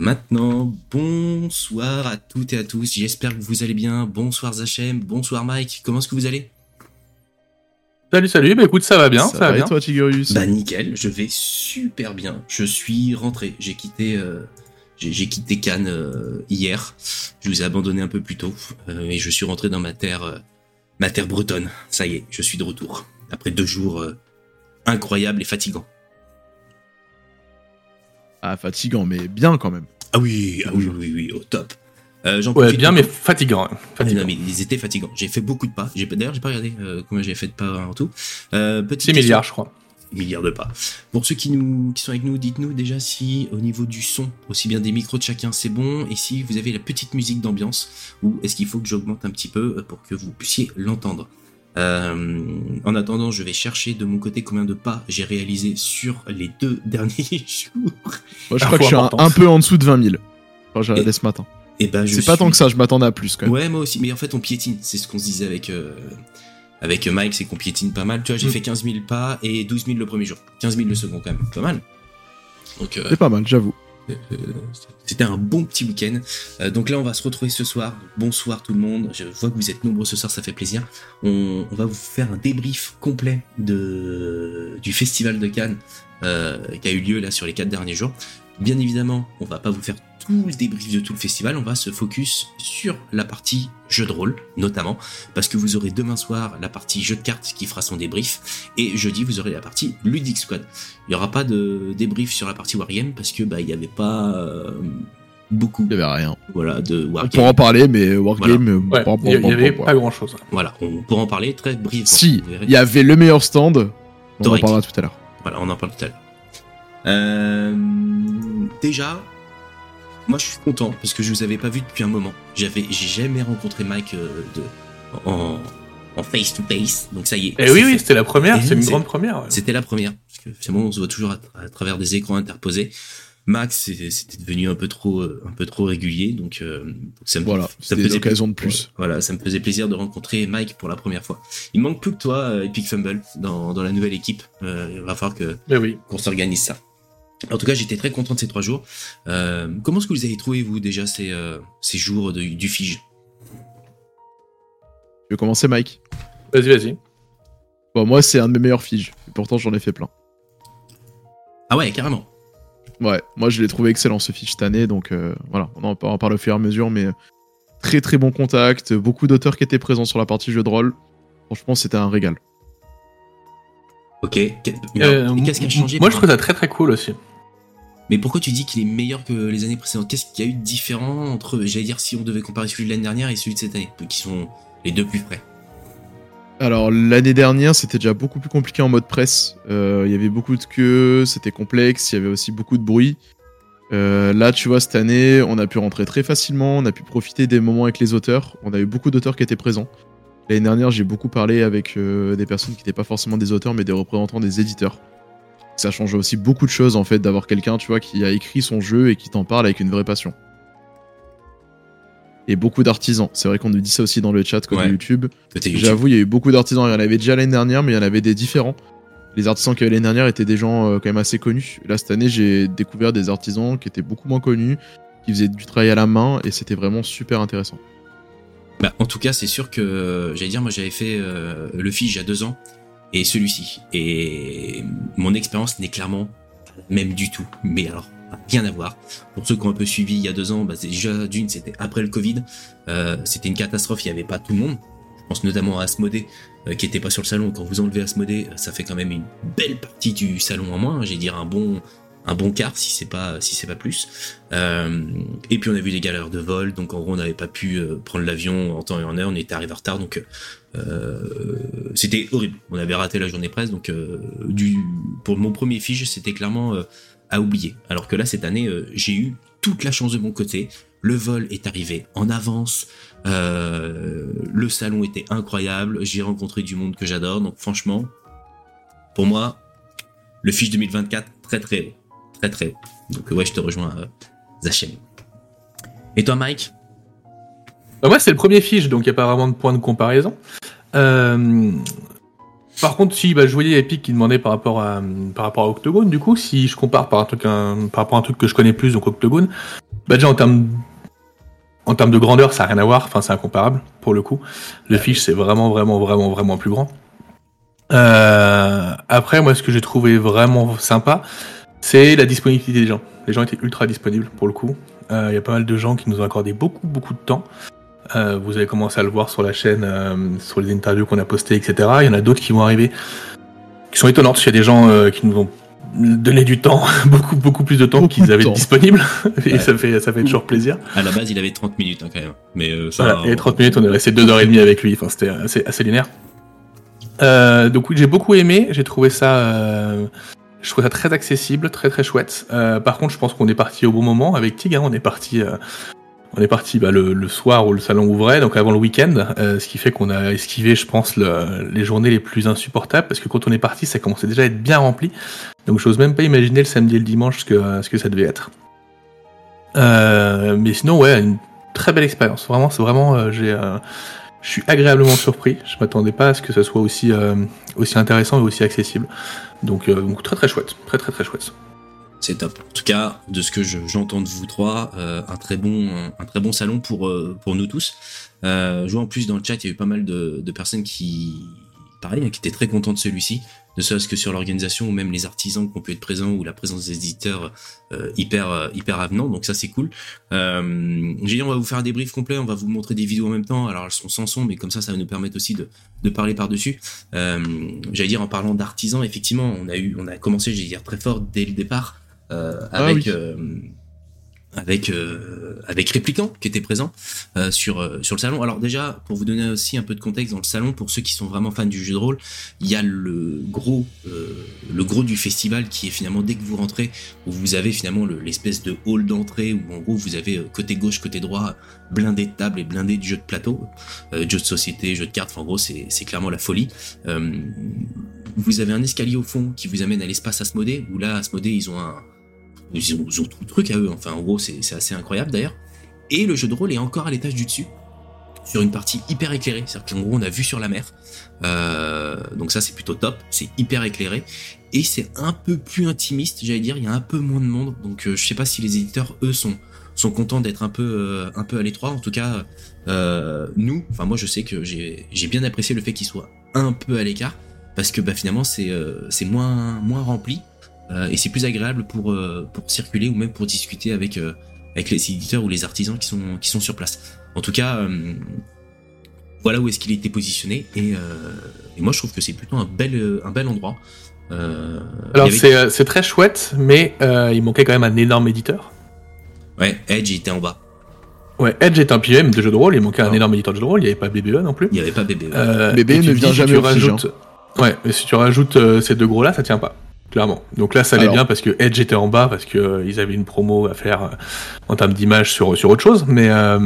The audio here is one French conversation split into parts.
Maintenant, bonsoir à toutes et à tous. J'espère que vous allez bien. Bonsoir Zachem, bonsoir Mike. Comment est-ce que vous allez? Salut, salut. Bah écoute, ça va bien, ça, va, bien. Et toi, Tigurius Bah nickel, je vais super bien. Je suis rentré. J'ai quitté, euh, j'ai quitté Cannes euh, hier. Je vous ai abandonné un peu plus tôt euh, et je suis rentré dans ma terre, ma terre bretonne. Ça y est, je suis de retour après deux jours incroyables et fatigants. Ah, fatigant, mais bien quand même. Ah oui, ah oui, oui, oui, au top. Euh, ouais, bien, mais fatigant. Hein. fatigant. mais ils étaient fatigants. J'ai fait beaucoup de pas. D'ailleurs, j'ai pas regardé euh, combien j'ai fait de pas en tout. Euh, 6 milliards, je crois. Milliards de pas. Pour ceux qui nous, qui sont avec nous, dites-nous déjà si au niveau du son, aussi bien des micros de chacun, c'est bon, et si vous avez la petite musique d'ambiance, ou est-ce qu'il faut que j'augmente un petit peu euh, pour que vous puissiez l'entendre? Euh, en attendant, je vais chercher de mon côté combien de pas j'ai réalisé sur les deux derniers jours. Moi, je crois que je suis un, peu en dessous de 20 000. Enfin, j'ai regardé ce matin. Et eh ben, c'est pas tant que ça, je m'attendais à plus quand même. Ouais, moi aussi. Mais en fait, on piétine. C'est ce qu'on se disait avec, euh, avec Mike, c'est qu'on piétine pas mal. Tu vois, j'ai mm. fait 15 000 pas et 12 000 le premier jour. 15 000 le second quand même. Pas mal. Euh, c'est pas mal, j'avoue. C'était un bon petit week-end. Euh, donc là, on va se retrouver ce soir. Bonsoir tout le monde. Je vois que vous êtes nombreux ce soir, ça fait plaisir. On, va vous faire un débrief complet du festival de Cannes euh, qui a eu lieu là sur les quatre derniers jours. Bien évidemment, on va pas vous faire tout le débrief de tout le festival, on va se focus sur la partie jeu de rôle, notamment, parce que vous aurez demain soir la partie jeu de cartes qui fera son débrief, et jeudi vous aurez la partie Ludic Squad. Il n'y aura pas de débrief sur la partie Wargame, parce que bah il n'y avait pas euh, beaucoup. Il n'y avait rien. Voilà, de Wargame. On pourra en parler, mais Wargame, il n'y avait pas grand chose. Voilà, on pourra en parler très brièvement. Si, il y avait le meilleur stand, on en parlera tout à l'heure. Voilà, on en parle tout à l'heure. Euh, déjà, moi je suis content parce que je vous avais pas vu depuis un moment. J'avais, j'ai jamais rencontré Mike euh, de, en, en face to face, donc ça y est. Et eh oui, oui, c'était la première, c'est une grande première. C'était la première, parce que finalement on se voit toujours à, travers des écrans interposés. Max, c'était devenu un peu trop, euh, un peu trop régulier, donc ça me, voilà, ça me faisait occasion de plus. Voilà, ça me faisait plaisir de rencontrer Mike pour la première fois. Il manque plus que toi, Epic Fumble, dans, dans la nouvelle équipe. il va falloir que oui. qu'on s'organise ça. En tout cas, j'étais très content de ces trois jours. Euh, comment est-ce que vous avez trouvé, vous, déjà, ces, euh, ces jours du Fige? Je vais commencer, Mike. Vas-y, vas-y. Bon, moi, c'est un de mes meilleurs Figes. Et pourtant, j'en ai fait plein. Ah ouais, carrément. Ouais, moi, je l'ai trouvé excellent, ce Fige, cette année. Donc, euh, voilà, on en parle au fur et à mesure. Mais très, très bon contact. Beaucoup d'auteurs qui étaient présents sur la partie jeu de rôle. Franchement, c'était un régal. Ok. Qu'est-ce qui a changé Moi, je trouve ça très, très cool aussi. Mais pourquoi tu dis qu'il est meilleur que les années précédentes? Qu'est-ce qu'il y a eu de différent entre, j'allais dire, si on devait comparer celui de l'année dernière et celui de cette année, qui sont les deux plus près alors l'année dernière, c'était déjà beaucoup plus compliqué en mode presse. Euh, il y avait beaucoup de queues, c'était complexe, il y avait aussi beaucoup de bruit. Euh, là, tu vois, cette année, on a pu rentrer très facilement, on a pu profiter des moments avec les auteurs. On a eu beaucoup d'auteurs qui étaient présents. L'année dernière, j'ai beaucoup parlé avec euh, des personnes qui n'étaient pas forcément des auteurs, mais des représentants des éditeurs ça change aussi beaucoup de choses en fait d'avoir quelqu'un, tu vois, qui a écrit son jeu et qui t'en parle avec une vraie passion. Et beaucoup d'artisans. C'est vrai qu'on nous dit ça aussi dans le chat comme YouTube. J'avoue, il y a eu beaucoup d'artisans. Il y en avait déjà l'année dernière, mais il y en avait des différents. Les artisans qui avaient l'année dernière étaient des gens euh, quand même assez connus. Là, cette année, j'ai découvert des artisans qui étaient beaucoup moins connus, qui faisaient du travail à la main, et c'était vraiment super intéressant. Bah, en tout cas, c'est sûr que, j'allais dire, moi j'avais fait euh, le Fige il y a deux ans et celui-ci. Et mon expérience n'est clairement même du tout. Mais alors, rien à voir. Pour ceux qui ont un peu suivi il y a deux ans, bah, déjà d'une, c'était après le Covid. Euh, c'était une catastrophe, il n'y avait pas tout le monde. Je pense notamment à Asmodée, euh, qui était pas sur le salon. Quand vous enlevez Asmodée, ça fait quand même une belle partie du salon en moins. J'ai dire un bon un bon quart si c'est pas si c'est pas plus. Euh, et puis on a vu des galères de vol, donc en gros on n'avait pas pu euh, prendre l'avion en temps et en heure, on était arrivé en retard, donc euh, c'était horrible. On avait raté la journée presse, donc pour mon premier fiche c'était clairement à oublier. Alors que là cette année j'ai eu toute la chance de mon côté. Le vol est arrivé en avance. le salon était incroyable. J'ai rencontré du monde que j'adore. Donc franchement, pour moi, le fiche 2024 très très très très. Donc ouais, je te rejoins, euh, Zachem. Et toi, Mike? Bah, Moi, c'est le premier fiche, donc il n'y a pas vraiment de point de comparaison. Euh, par contre, si bah, je voyais Epic qui demandait par rapport à par rapport à Octogone, du coup, si je compare par un truc par rapport à un truc que je connais plus, donc Octogone, Bah déjà en termes en termes de grandeur, ça n'a rien à voir. Enfin, c'est incomparable pour le coup. Le fiche, c'est vraiment, vraiment, vraiment, vraiment plus grand. Euh, après, moi, ce que j'ai trouvé vraiment sympa, c'est la disponibilité des gens. Les gens étaient ultra disponibles pour le coup. Euh, Il y a pas mal de gens qui nous ont accordé beaucoup, beaucoup de temps. Euh, vous avez commencé à le voir sur la chaîne, euh, sur les interviews qu'on a postées, etc. Il y en a d'autres qui vont arriver, qui sont étonnantes. Il y a des gens euh, qui nous ont donné du temps, beaucoup, beaucoup plus de temps Beaucoup qu'ils avaient temps. disponible. Et Ouais. ça fait, ça fait toujours plaisir. À la base, il avait 30 minutes hein, quand même. Mais euh, ça, Voilà, et 30 minutes, on est resté 2h30 avec lui, enfin, c'était assez, assez linéaire. Euh, donc oui, j'ai beaucoup aimé, j'ai trouvé ça, euh, je trouve ça très accessible, très très chouette. Euh, par contre, je pense qu'on est parti au bon moment avec Tig, hein, on est parti, euh, on est parti bah, le, soir où le salon ouvrait, donc avant le week-end, euh, ce qui fait qu'on a esquivé, je pense, le- les journées les plus insupportables, parce que quand on est parti, ça commençait déjà à être bien rempli, donc j'ose même pas imaginer le samedi et le dimanche ce que, ça devait être. Mais sinon, ouais, une très belle expérience. Vraiment, c'est vraiment, je suis agréablement surpris. Je m'attendais pas à ce que ça soit aussi intéressant et aussi accessible. Donc, euh, donc très très chouette, très très très chouette. c'est top. En tout cas, de ce que je- j'entends de vous trois, euh, un très bon, un très bon salon pour euh, pour nous tous. Euh, je vois en plus dans le chat, il y a eu pas mal de, de personnes qui, pareil, hein, qui étaient très contents de celui-ci, ne serait-ce que sur l'organisation ou même les artisans qui ont pu être présents ou la présence des éditeurs euh, hyper euh, hyper avenants. Donc ça c'est cool. Euh, J'ai dit on va vous faire un débrief complet, on va vous montrer des vidéos en même temps. Alors elles sont sans son, mais comme ça ça va nous permettre aussi de, de parler par dessus. Euh, J'allais dire en parlant d'artisans, effectivement, on a eu, on a commencé, j'allais dire très fort dès le départ euh, Ah avec oui. Avec euh, avec Répliquant qui était présent euh, sur euh, sur le salon. Alors déjà pour vous donner aussi un peu de contexte dans le salon pour ceux qui sont vraiment fans du jeu de rôle, il y a le gros euh, le gros du festival qui est finalement dès que vous rentrez où vous avez finalement le- l'espèce de hall d'entrée où en gros vous avez euh, côté gauche côté droit blindé de tables et blindé de jeux de plateau, euh, jeux de société, jeux de cartes. Enfin en gros c'est c'est clairement la folie. Vous avez un escalier au fond qui vous amène à l'espace Asmodée, où là, Asmodée, ils ont un, ils ont, tout le truc à eux. Enfin, en gros, c'est assez incroyable d'ailleurs. Et le jeu de rôle est encore à l'étage du dessus, sur une partie hyper éclairée. C'est-à-dire qu'en gros, on a vu sur la mer. Euh, donc ça, c'est plutôt top. C'est hyper éclairé. Et c'est un peu plus intimiste, j'allais dire. Il y a un peu moins de monde. Donc euh, je sais pas si les éditeurs, eux, sont sont contents d'être un peu euh, un peu à l'étroit. En tout cas, euh, nous, enfin moi, je sais que j'ai bien apprécié le fait qu'ils soient un peu à l'écart parce que bah, finalement c'est moins moins rempli et c'est plus agréable pour euh, pour circuler ou même pour discuter avec euh, avec les éditeurs ou les artisans qui sont qui sont sur place. En tout cas, euh, voilà où est-ce qu'il était positionné et, euh, et moi je trouve que c'est plutôt un bel euh, un bel endroit. Euh, Alors avait- c'est euh, c'est très chouette, mais euh, il manquait quand même un énorme éditeur. ouais, Edge il était en bas. Ouais, Edge est un PM de jeu de rôle, il manquait un Non. énorme éditeur de jeu de rôle, il n'y avait pas BBE non plus. Il y avait pas. Euh, BBE tu ne vient si jamais Fige, rajoutes... Ouais, mais si tu rajoutes euh, ces deux gros là, ça tient pas. Clairement. Donc là, ça allait Alors. bien parce que Edge était en bas, parce que euh, ils avaient une promo à faire euh, en termes d'image sur, sur autre chose, mais... euh,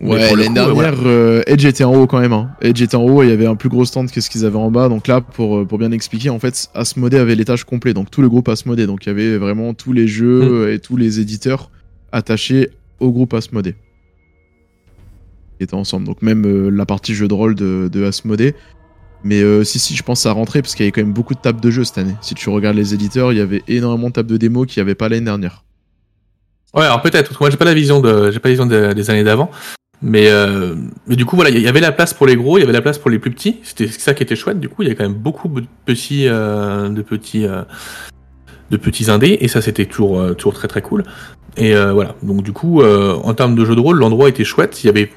Ouais, l'année coup, dernière, euh, Edge était en haut quand même. hein. Edge était en haut et il y avait un plus gros stand que ce qu'ils avaient en bas. Donc là, pour, euh, pour bien expliquer, en fait, Asmodee avait l'étage complet. Donc tout le groupe Asmodee. Donc il y avait vraiment tous les jeux Hmm. et tous les éditeurs attachés au groupe Asmodee. Qui étaient ensemble. Donc même euh, la partie jeu de rôle de, de. Mais euh, si, si, je pense à rentrer parce qu'il y avait quand même beaucoup de tables de jeux cette année. Si tu regardes les éditeurs, il y avait énormément de tables de démo qu'il n'y avait pas l'année dernière. Ouais, alors peut-être, moi j'ai pas la vision de, j'ai pas la vision de- des années d'avant, mais euh, mais du coup voilà, il y avait la place pour les gros, il y avait la place pour les plus petits. C'était ça qui était chouette. Du coup, il y a quand même beaucoup de petits, euh, de petits, de petits indés, et ça c'était toujours, toujours très très cool. Et voilà, donc du coup, en termes de jeu de rôle, l'endroit était chouette. Il y avait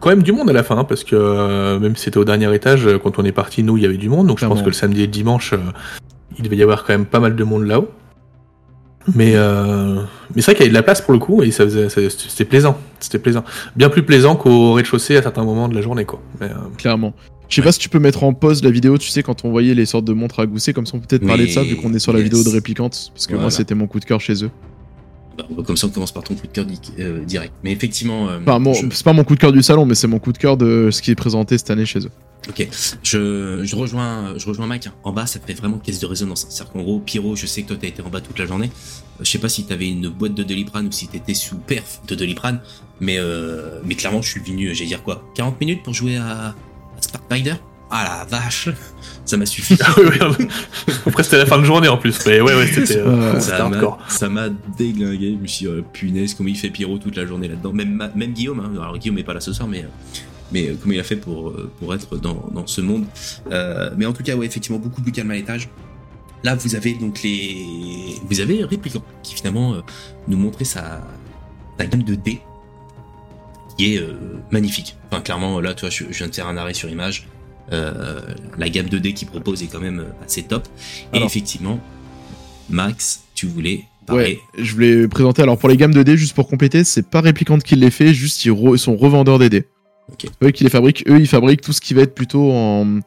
quand même du monde à la fin, hein, parce que euh, même si c'était au dernier étage, euh, quand on est parti, nous, il y avait du monde. Donc je pense que le samedi et le dimanche, euh, il devait y avoir quand même pas mal de monde là-haut. Mais, euh, mais c'est vrai qu'il y avait de la place pour le coup et ça faisait, ça- c'était plaisant. C'était plaisant. Bien plus plaisant qu'au rez-de-chaussée à certains moments de la journée, quoi. Mais, euh, Clairement. Je sais Ouais. pas si tu peux mettre en pause la vidéo, tu sais, quand on voyait les sortes de montres à gousset, comme ça on peut peut-être Oui, parler de ça vu qu'on est sur la yes. vidéo de réplicante, parce que moi c'était mon coup de cœur chez eux. Bah, comme ça on commence par ton coup de cœur di- euh, direct. Mais effectivement, euh, Enfin, mon- je- c'est pas mon coup de cœur du salon, mais c'est mon coup de cœur de ce qui est présenté cette année chez eux. Ok, je, je rejoins, je rejoins Mike. hein. En bas, ça fait vraiment caisse de résonance. hein. C'est-à-dire qu'en gros, Pyro, je sais que toi t'as été en bas toute la journée. Euh, Je sais pas si t'avais une boîte de Doliprane ou si t'étais sous perf de Doliprane, mais euh, mais clairement, je suis venu, j'allais dire quoi, 40 minutes pour jouer à, à ah la vache, ça m'a suffi. Ah. Après, c'était la fin de journée en plus. Mais ouais, ouais, c'était euh, ça m'a- déglingué. Je me suis dit, oh, punaise, comment il fait Pyro toute la journée là-dedans? Même, même Guillaume, hein. alors Guillaume est pas là ce soir, mais, euh, mais euh, comment il a fait pour, euh, pour être dans, dans ce monde? Euh, mais en tout cas, ouais, effectivement, beaucoup plus calme à l'étage. Là, vous avez donc les. Vous avez Réplicant qui finalement euh, nous montrait sa, sa gamme de dés qui est euh, magnifique. Enfin, clairement, là, tu vois, je, je viens de faire un arrêt sur image. Euh, la gamme de dés qu'il propose est quand même euh, assez top. Et Alors. effectivement, Max, tu voulais Ouais, parler. je voulais présenter. Alors pour les gammes de dés, juste pour compléter, c'est pas Réplicante qui les fait, juste ils, re- sont revendeurs des dés. Eux qui les fabriquent. Eux, ils fabriquent tout ce qui va être plutôt en,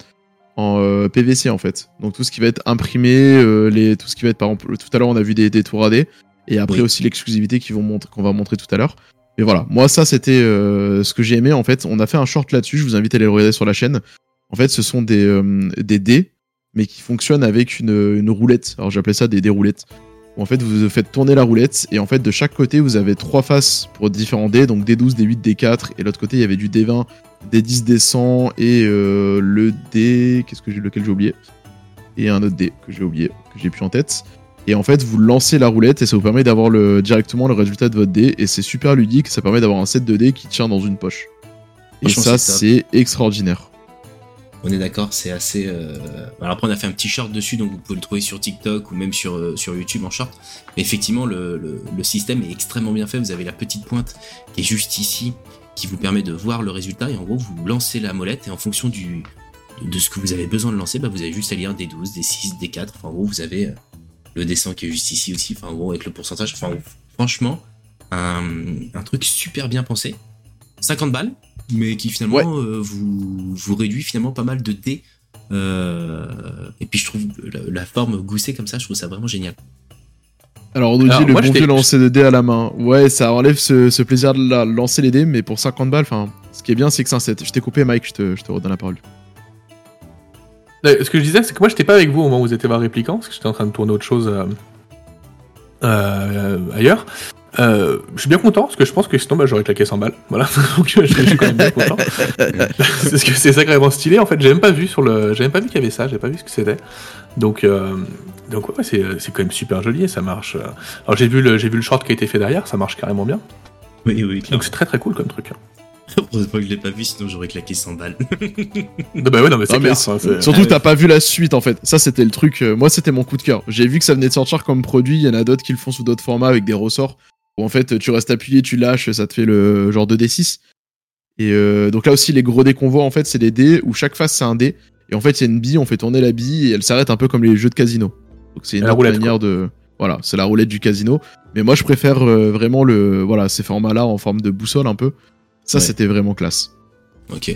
en euh, PVC en fait. Donc tout ce qui va être imprimé, euh, les, tout ce qui va être par exemple. Tout à l'heure, on a vu des, des tours à dés. Et après Oui. aussi l'exclusivité qu'on va montrer tout à l'heure. Mais voilà, moi ça c'était euh, ce que j'ai aimé en fait. On a fait un short là-dessus. Je vous invite à aller le regarder sur la chaîne. En fait, ce sont des, euh, des dés, mais qui fonctionnent avec une, une roulette. Alors j'appelais ça des, des roulettes. Où en fait, vous faites tourner la roulette et en fait, de chaque côté, vous avez trois faces pour différents dés. Donc D12, D8, D4. Et l'autre côté, il y avait du D20, D10, D100 et euh, le D. Qu'est-ce que j'ai, lequel j'ai oublié? Et un autre dé que j'ai oublié, que j'ai plus en tête. Et en fait, vous lancez la roulette et ça vous permet d'avoir le, directement le résultat de votre dé. Et c'est super ludique. Ça permet d'avoir un set de dés qui tient dans une poche. Et ça, c'est extraordinaire. On est d'accord, c'est assez. euh, Alors après, on a fait un petit short dessus, donc vous pouvez le trouver sur TikTok ou même sur, euh, YouTube en short. Mais effectivement, le, le, système est extrêmement bien fait. Vous avez la petite pointe qui est juste ici, qui vous permet de voir le résultat. Et en gros, vous lancez la molette et en fonction du, de ce que vous avez besoin de lancer, bah, vous avez juste à lire des 12, des 6, des 4. Enfin, en gros, vous avez euh, le dessin qui est juste ici aussi. Enfin, en gros, avec le pourcentage. Enfin, franchement, un, un truc super bien pensé. 50 balles, mais qui finalement Ouais. euh, vous, vous réduit finalement pas mal de dés. Euh, et puis je trouve la, la forme goussée comme ça, je trouve ça vraiment génial. Alors on nous dit Alors, le moi, bon vieux lancer de dés à la main. Ouais, ça enlève ce, ce plaisir de la- lancer les dés, mais pour 50 balles, enfin, ce qui est bien, c'est que c'est un set. Je t'ai coupé, Mike, je te, je te redonne la parole. Euh, Ce que je disais, c'est que moi, j'étais pas avec vous au moment où vous étiez voir Réplicant, parce que j'étais en train de tourner autre chose euh, euh, ailleurs. Euh, je suis bien content, parce que je pense que sinon, bah, j'aurais claqué 100 balles. Voilà, donc je, je suis quand même bien content. c'est ce que c'est sacrément stylé. En fait, j'ai même pas vu sur le, j'ai même pas vu qu'il y avait ça, j'ai pas vu ce que c'était. Donc, euh, donc ouais, c'est, c'est quand même super joli et ça marche. euh. Alors j'ai vu le, j'ai vu le short qui a été fait derrière, ça marche carrément bien. Oui, oui, Donc c'est très très cool comme truc. hein. Heureusement que je l'ai pas vu, sinon j'aurais claqué 100 balles. Non, bah ouais, non mais c'est Non, mais clair. Surtout Ah t'as pas vu la suite, en fait. Ça, c'était le truc. euh, moi, c'était mon coup de cœur. J'ai vu que ça venait de sortir comme produit. Il y en a d'autres qui le font sous d'autres formats avec des ressorts. Où en fait, tu restes appuyé, tu lâches, ça te fait le genre 2d6. Et euh, donc là aussi, les gros dés qu'on voit, en fait, c'est des dés où chaque face, c'est un dé. Et en fait, il y a une bille, on fait tourner la bille et elle s'arrête un peu comme les jeux de casino. Donc c'est une La autre roulette, manière de. Voilà, c'est la roulette du casino. Mais moi, je préfère euh, vraiment le, voilà, ces formats-là en forme de boussole un peu. Ça, Ouais. c'était vraiment classe. Ok.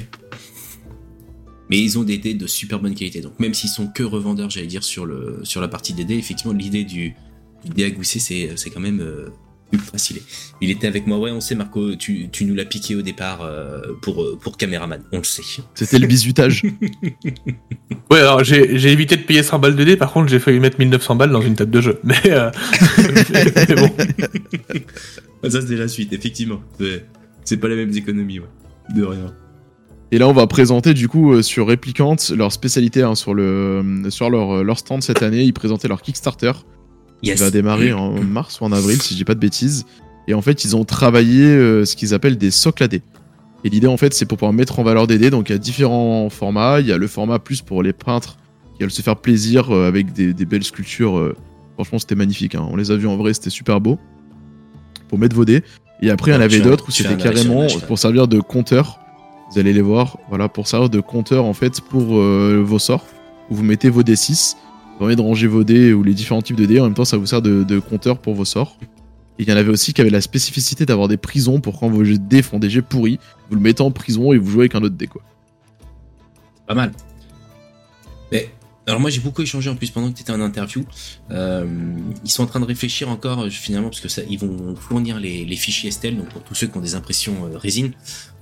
Mais ils ont des dés de super bonne qualité. Donc même s'ils sont que revendeurs, j'allais dire, sur, le, sur la partie des dés, effectivement, l'idée du, du dé à gousser, c'est, c'est quand même euh, ultra stylé. Il était avec moi, ouais, on sait, Marco, tu, tu nous l'as piqué au départ euh, pour, euh, pour caméraman, on le sait. C'était le bisutage. Ouais, alors j'ai j'ai évité de payer 100 balles de dés, par contre j'ai failli mettre 1900 balles dans une table de jeu. Mais, euh, mais- mais bon. Ah, Ça, c'est la suite, effectivement. C'est, c'est pas les mêmes économies, ouais. De rien. Et là, on va présenter du coup euh, sur Replicant leur spécialité hein, sur, le, sur leur, leur stand cette année. Ils présentaient leur Kickstarter Yes. qui va démarrer en mars ou en avril, si je dis pas de bêtises. Et en fait, ils ont travaillé euh, ce qu'ils appellent des socles à dés. Et l'idée, en fait, c'est pour pouvoir mettre en valeur des dés. Donc, il y a différents formats. Il y a le format plus pour les peintres qui veulent se faire plaisir euh, avec des, des belles sculptures. euh. Franchement, c'était magnifique. hein. On les a vus en vrai, c'était super beau. Pour mettre vos dés. Et après, il y en avait d'autres où c'était carrément pour servir de compteur. Vous allez les voir. Voilà, pour servir de compteur, en fait, pour vos sorts. Où vous mettez vos D6. Permet de ranger vos dés ou les différents types de dés. En même temps, ça vous sert de, compteur pour vos sorts. Et il y en avait aussi qui avaient la spécificité d'avoir des prisons pour quand vos dés font des jets pourris, vous le mettez en prison et vous jouez avec un autre dé quoi. Pas mal. Mais, alors moi j'ai beaucoup échangé en plus pendant que tu étais en interview. Euh, ils sont en train de réfléchir encore euh, finalement parce que ça, ils vont fournir les, les fichiers Estelle donc pour tous ceux qui ont des impressions euh, résine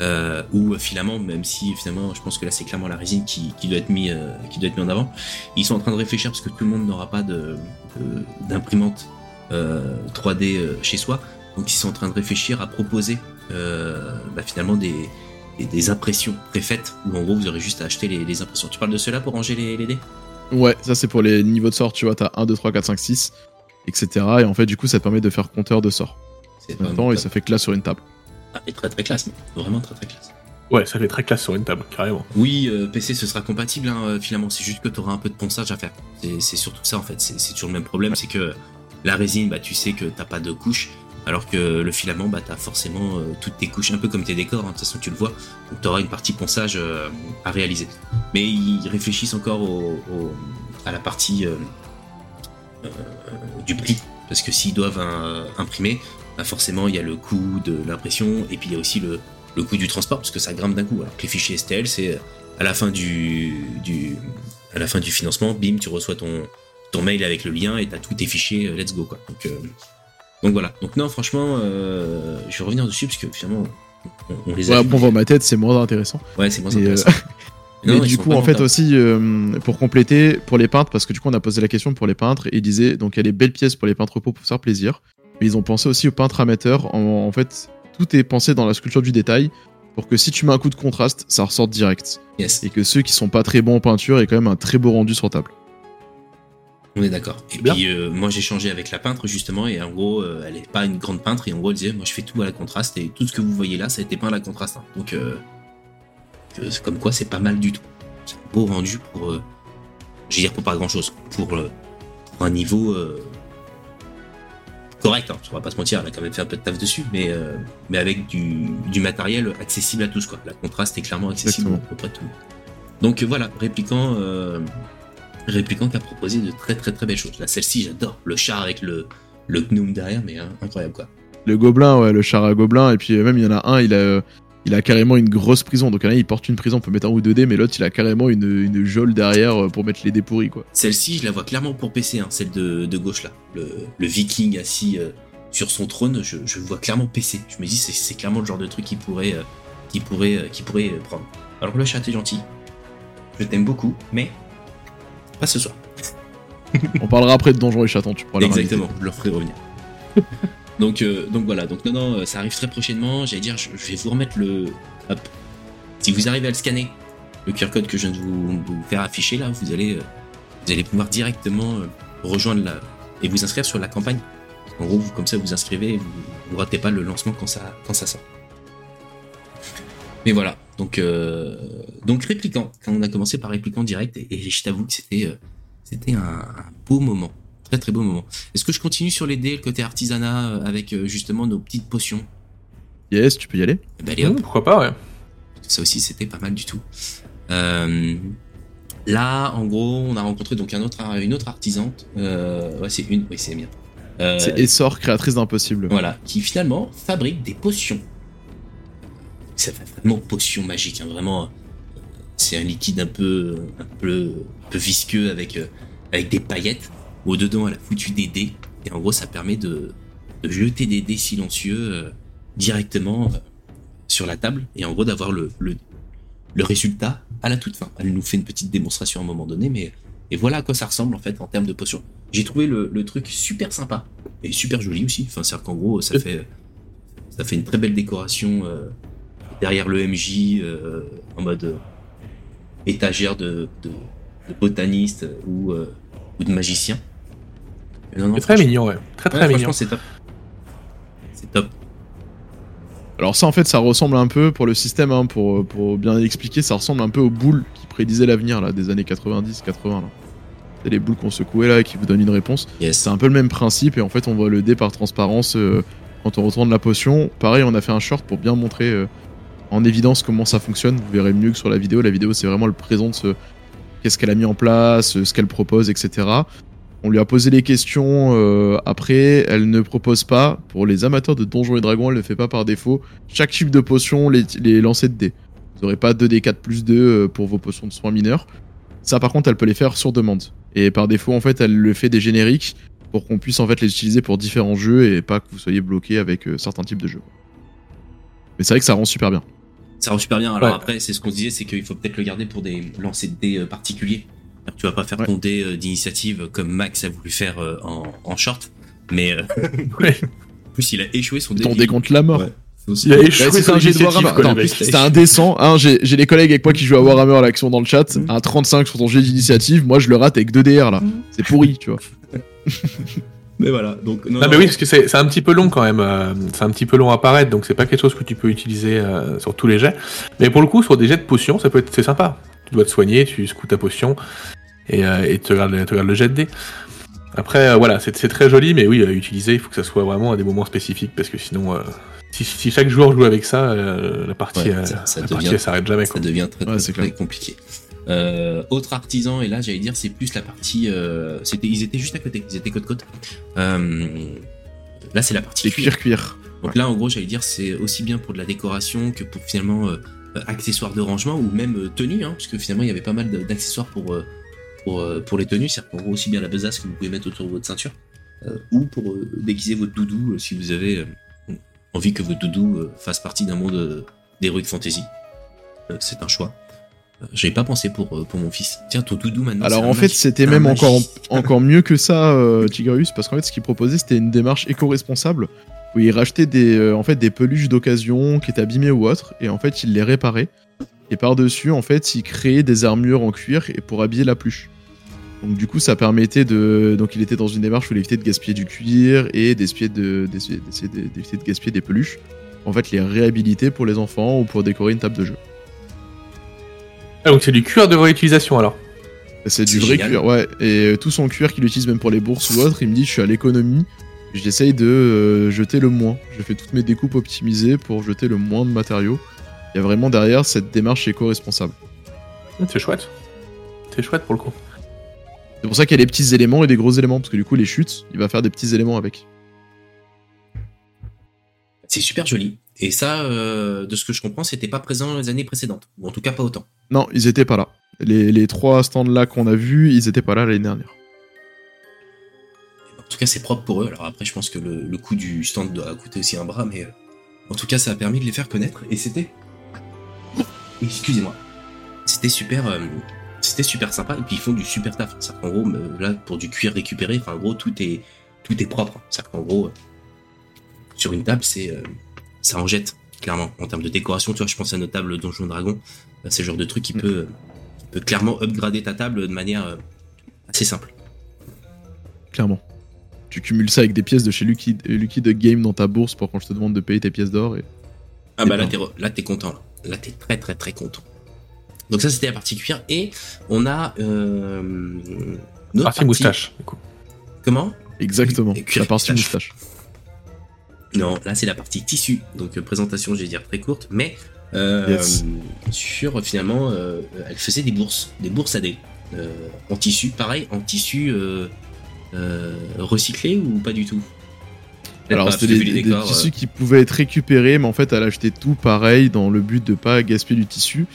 euh, ou euh, filament même si finalement je pense que là c'est clairement la résine qui, qui doit être mis qui doit être mis en avant. Ils sont en train de réfléchir parce que tout le monde n'aura pas de d'imprimante euh, 3D euh, chez soi donc ils sont en train de réfléchir à proposer bah, finalement des impressions préfaites où en gros vous aurez juste à acheter les, les impressions. Tu parles de cela pour ranger les, les dés? Ouais, ça c'est pour les niveaux de sort, tu vois, t'as 1, 2, 3, 4, 5, 6, etc. Et en fait, du coup, ça te permet de faire compteur de sorts C'est temps et ça fait classe sur une table. Ah, et très très classe, vraiment très très classe. Ouais, ça fait très classe sur une table, carrément. Oui, euh, PC ce sera compatible hein, euh, finalement, c'est juste que tu auras un peu de ponçage à faire. C'est c'est surtout ça en fait, c'est c'est toujours le même problème, c'est que la résine, bah, tu sais que t'as pas de couche, alors que le filament, bah, t'as forcément euh, toutes tes couches, un peu comme tes décors, hein, de toute façon tu le vois, donc tu auras une partie ponçage euh, à réaliser. Mais ils réfléchissent encore à la partie euh, du prix, parce que s'ils doivent imprimer, bah, forcément il y a le coût de l'impression, et puis il y a aussi le, coût du transport, parce que ça grimpe d'un coup. Alors que les fichiers STL, c'est à la fin du, financement, bim, tu reçois ton, mail avec le lien et t'as tous tes fichiers, let's go quoi. Donc voilà. Donc non, franchement, euh, je vais revenir dessus parce que finalement, on, on les a. Ouais, vus. après, on voit ma tête, c'est moins intéressant. Ouais, c'est moins Et, euh, intéressant. Non, Mais du coup, en fait, aussi, euh, pour compléter, pour les peintres, parce que du coup, on a posé la question pour les peintres, et ils disaient, donc il y a les belles pièces pour les peintres pour faire plaisir, mais ils ont pensé aussi aux peintres amateurs. En, en fait, tout est pensé dans la sculpture du détail, pour que si tu mets un coup de contraste, ça ressorte direct. Yes, Et que ceux qui sont pas très bons en peinture aient quand même un très beau rendu sur table. On est d'accord. Et Bien. puis euh, moi j'ai changé avec la peintre justement et en gros euh, elle est pas une grande peintre et en gros elle disait moi je fais tout à la contraste et tout ce que vous voyez là ça a été peint à la contraste. hein. Donc euh, c'est comme quoi c'est pas mal du tout. C'est un beau rendu pour je veux dire pour pas grand chose pour, pour un niveau correct. Hein. On va pas se mentir elle a quand même fait un peu de taf dessus mais euh, mais avec du, du matériel accessible à tous quoi. La contraste est clairement accessible Exactement. auprès de tout. le monde. Donc voilà répliquant. Répliquant qui a proposé de très très très belles choses. Là, celle-ci, j'adore. Le char avec le, le gnome derrière, mais hein, incroyable quoi. Le gobelin, ouais, le char à gobelin, et puis euh, même il y en a un, il a, euh, il a carrément une grosse prison. Donc il y en a, il porte une prison, on peut mettre un ou deux dés, mais l'autre, il a carrément une, une geôle derrière euh, pour mettre les dés pourris, quoi. Celle-ci, je la vois clairement pour PC, hein, celle de, de gauche là. Le, le viking assis euh, sur son trône, je, je le vois clairement PC. Je me dis, c'est, c'est clairement le genre de truc qui pourrait, euh, pourrait, euh, pourrait prendre. Alors le chat est gentil. Je t'aime beaucoup, mais pas ce soir. On parlera après de Donjons et Chatons, tu pourras Exactement, je leur ferai revenir. donc, euh, donc voilà, donc non, non, euh, ça arrive très prochainement. J'allais dire, je, je vais vous remettre le. Hop. Si vous arrivez à le scanner, le QR code que je viens de vous, vous faire afficher là, vous allez, euh, vous allez pouvoir directement rejoindre la et vous inscrire sur la campagne. En gros, vous, comme ça, vous inscrivez et vous, vous ratez pas le lancement quand ça, quand ça sort. Mais voilà, donc euh, donc répliquant. Quand on a commencé par répliquant direct, et, et je t'avoue que c'était euh, c'était un, un beau moment, très très beau moment. Est-ce que je continue sur les dés, le côté artisanat, euh, avec euh, justement nos petites potions? Yes, tu peux y aller. Ben, allez, hop, Mmh, pourquoi pas, ouais. ça aussi c'était pas mal du tout. Euh, là, en gros, on a rencontré donc un autre, une autre artisante. Euh, ouais, c'est une, oui, c'est bien. Euh, C'est Essor, créatrice d'Impossible. voilà, qui finalement fabrique des potions. C'est vraiment potion magique, hein, vraiment. euh, C'est un liquide un peu, un peu, un peu visqueux avec, euh, avec des paillettes. Au dedans, elle a foutu des dés et en gros, ça permet de, de jeter des dés silencieux euh, directement euh, sur la table et en gros d'avoir le, le, le résultat à la toute fin. Elle nous fait une petite démonstration à un moment donné, mais et voilà à quoi ça ressemble en fait en termes de potions. J'ai trouvé le, le truc super sympa et super joli aussi. Enfin, c'est-à-dire qu'en gros, ça fait ça fait une très belle décoration euh, derrière le MJ euh, en mode euh, étagère de, de, de botaniste ou, euh, ou de magicien. Mais non, non, C'est très mignon, ouais. Très ouais, très mignon. franchement, c'est top. C'est top. Alors ça en fait ça ressemble un peu pour le système, hein, pour, pour bien expliquer, ça ressemble un peu aux boules qui prédisaient l'avenir là des années 90-80 là. C'est les boules qu'on secouait là et qui vous donnent une réponse. Yes. C'est un peu le même principe et en fait on voit le dé par transparence euh, quand on retourne la potion. Pareil on a fait un short pour bien montrer euh, en évidence comment ça fonctionne. Vous verrez mieux que sur la vidéo. La vidéo c'est vraiment le présent de ce qu'est-ce qu'elle a mis en place, ce qu'elle propose, etc. On lui a posé les questions euh, après, elle ne propose pas, pour les amateurs de Donjons et Dragons, elle ne fait pas par défaut, chaque type de potion, les, les de dés. Vous n'aurez pas 2d4 plus 2 euh, pour vos potions de soins mineurs. Ça par contre elle peut les faire sur demande. Et par défaut en fait elle le fait des génériques pour qu'on puisse en fait les utiliser pour différents jeux et pas que vous soyez bloqué avec euh, certains types de jeux. Mais c'est vrai que ça rend super bien. Ça rend super bien. Alors Ouais. après, c'est ce qu'on se disait, c'est qu'il faut peut-être le garder pour des lancers de dés euh, particuliers. Alors, Tu vas pas faire Ouais. ton dé euh, d'initiative comme Max a voulu faire euh, en, en short, mais Ouais. en plus il a échoué son dé. Ton dé contre la mort. Aussi. Il a échoué c'était son un jet de Warhammer. C'était indécent. Hein, j'ai les collègues avec moi qui jouent à Warhammer à l'action dans le chat. Mhm. Un 35 sur ton jet d'initiative. Moi, je le rate avec 2 DR là. C'est pourri, tu vois. Mais voilà, donc non, Non, mais oui, parce que c'est c'est un petit peu long quand même. euh, c'est un petit peu long à apparaître, donc c'est pas quelque chose que tu peux utiliser euh, sur tous les jets. Mais pour le coup, sur des jets de potions, ça peut être c'est sympa. Tu dois te soigner, tu secoues ta potion et, euh, et te regardes te regardes le jet de dés. Après, euh, voilà, c'est c'est très joli, mais oui, à utiliser, il faut que ça soit vraiment à des moments spécifiques, parce que sinon, euh, si, si chaque joueur joue avec ça, euh, la partie, Ouais, ça- ça la devient- partie elle s'arrête jamais. ça Quoi. devient très, Ouais, très, c'est très clair. compliqué. Euh, autre artisan, et là j'allais dire c'est plus la partie. Euh, c'était, ils étaient juste à côté, ils étaient côte côte. Euh, là c'est la partie Les cuir. cuir. Donc là en gros j'allais dire c'est aussi bien pour de la décoration que pour finalement euh, accessoires de rangement ou même euh, tenues, hein, parce que finalement il y avait pas mal d'accessoires pour euh, pour, pour les tenues, c'est-à-dire gros aussi bien la besace que vous pouvez mettre autour de votre ceinture, euh, ou pour euh, déguiser votre doudou si vous avez euh, envie que votre doudou euh, fasse partie d'un monde euh, d'heroic fantasy. Euh, c'est un choix. J'avais pas pensé pour, euh, pour mon fils. Tiens, ton doudou maintenant. Alors en fait, c'était même encore, encore mieux que ça, euh, Tigreus, parce qu'en fait, ce qu'il proposait, c'était une démarche éco-responsable où il rachetait des, euh, en fait, des peluches d'occasion qui étaient abîmées ou autres, et en fait, il les réparait. Et par-dessus, en fait, il créait des armures en cuir et pour habiller la pluche. Donc du coup, ça permettait de... Donc il était dans une démarche où il évitait de gaspiller du cuir et d'essayer de, de, de gaspiller des peluches. En fait, les réhabiliter pour les enfants ou pour décorer une table de jeu. Ah, donc c'est du cuir de réutilisation alors. C'est du vrai génial. cuir, ouais. Et euh, tout son cuir qu'il utilise même pour les bourses ou autre, il me dit je suis à l'économie. J'essaye de euh, jeter le moins. Je fais toutes mes découpes optimisées pour jeter le moins de matériaux. Il y a vraiment derrière cette démarche éco-responsable. C'est chouette. C'est chouette pour le coup. C'est pour ça qu'il y a des petits éléments et des gros éléments, parce que du coup les chutes, il va faire des petits éléments avec. C'est super joli. Et ça, euh, de ce que je comprends, c'était pas présent les années précédentes. Ou en tout cas pas autant. Non, ils étaient pas là. Les, les trois stands là qu'on a vus, ils étaient pas là l'année dernière. En tout cas, c'est propre pour eux. Alors après, je pense que le, le coût du stand doit coûter aussi un bras, mais euh, en tout cas, ça a permis de les faire connaître. Et c'était. Excusez-moi. C'était super. euh, c'était super sympa. Et puis ils font du super taf. En gros, là, pour du cuir récupéré, enfin, en gros, tout est, tout est propre. Qu'en gros, sur une table, c'est. Euh, ça en jette, clairement. En termes de décoration, tu vois, je pense à notre table Donjon Dragon. Euh, C'est le genre de truc qui Mm. peut, qui peut clairement upgrader ta table de manière euh, assez simple. Clairement. Tu cumules ça avec des pièces de chez Lucky, Lucky Duck Game dans ta bourse pour quand je te demande de payer tes pièces d'or. Et... Ah bah là t'es, là t'es content. Là, là t'es très très très content. Donc ça c'était la partie cuir et on a euh, une autre Partie moustache. Du coup. Comment? Exactement. La partie moustache. Non, là c'est la partie tissu. Donc euh, présentation, je vais dire très courte, mais euh, Yes. sur finalement, euh, elle faisait des bourses, des bourses à dés euh, en tissu. Pareil, en tissu recyclé ou pas du tout? Alors c'était des, tissus qui pouvaient être récupérés, mais en fait elle achetait tout pareil dans le but de pas gaspiller du tissu.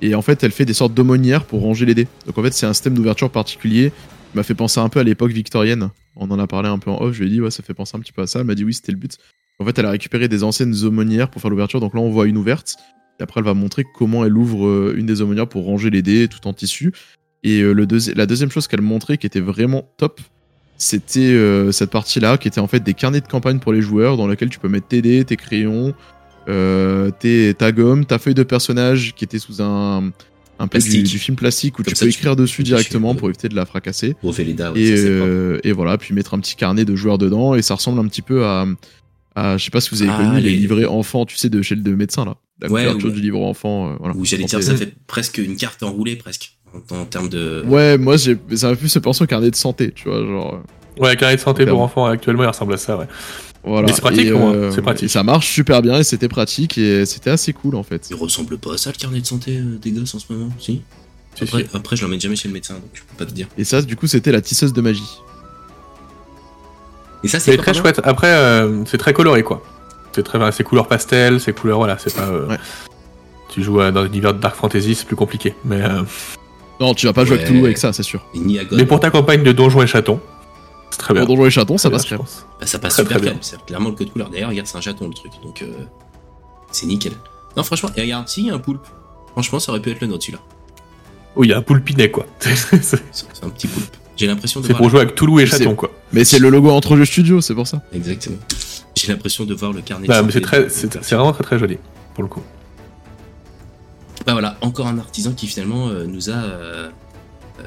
Et en fait elle fait des sortes d'aumônières pour ranger les dés. Donc en fait c'est un système d'ouverture particulier. M'a fait penser un peu à l'époque victorienne. On en a parlé un peu en off, je lui ai dit ouais ça fait penser un petit peu à ça. Elle m'a dit oui c'était le but. En fait elle a récupéré des anciennes aumônières pour faire l'ouverture. Donc là on voit une ouverte. Et après elle va montrer comment elle ouvre euh, une des aumônières pour ranger les dés tout en tissu. Et euh, la deuxième chose qu'elle montrait qui était vraiment top, c'était euh, cette partie-là qui était en fait des carnets de campagne pour les joueurs dans lesquels tu peux mettre tes dés, tes crayons, tes, ta gomme, ta feuille de personnage qui était sous un, un peu du, film plastique où Comme tu ça, peux tu écrire peux dessus directement pour éviter de la fracasser. Ouais, et, ça, euh, et voilà, puis mettre un petit carnet de joueurs dedans et ça ressemble un petit peu à, à je sais pas si vous avez Ah, connu les les- livrets enfants, tu sais, de chez le médecin là. La Ouais, couverture ouais. du livre enfant. euh, voilà. Ou j'allais dire, ça fait presque une carte enroulée presque en, en termes de. Ouais, moi j'ai, ça m'a plus se penser au carnet de santé, tu vois, genre. euh, Ouais, carré de santé pour enfants actuellement, il ressemble à ça, ouais. Voilà. Mais c'est pratique, euh, c'est pratique. ça marche super bien et c'était pratique et c'était assez cool en fait. Il ressemble pas à ça le carnet de santé euh, des gosses en ce moment, si? Après, si. après, je l'emmène jamais chez le médecin, donc je peux pas te dire. Et ça, du coup, c'était la tisseuse de magie. Et ça, c'est très chouette. Après, euh, c'est très coloré, quoi. C'est très, c'est couleur pastel, c'est couleur, voilà, c'est pas. euh, Ouais. Tu joues euh, dans l'univers de Dark Fantasy, c'est plus compliqué. Mais, euh, Non, tu vas pas jouer Ouais. avec Toulouse avec ça, c'est sûr. Et ni à God. mais pour ta campagne de Donjons et Chatons, c'est très bien. Donjons et Chatons, ça Très passe bien. Bah, ça passe Très, super très bien. bien. C'est clairement le code couleur. D'ailleurs, regarde, c'est un chaton le truc, donc euh, c'est nickel. Non, franchement, et regarde, si, il y a un poulpe. Franchement, ça aurait pu être le nôtre celui-là. Oui, il y a un poulpinet, quoi. c'est un petit poulpe. J'ai l'impression de c'est pour jouer avec Toulouse et Chaton, quoi. Mais c'est le logo entre jeux studio, c'est pour ça. Exactement. J'ai l'impression de voir le carnet. Bah, c'est très, c'est vraiment très très joli pour le coup. Bah voilà, encore un artisan qui finalement euh, nous a euh, euh,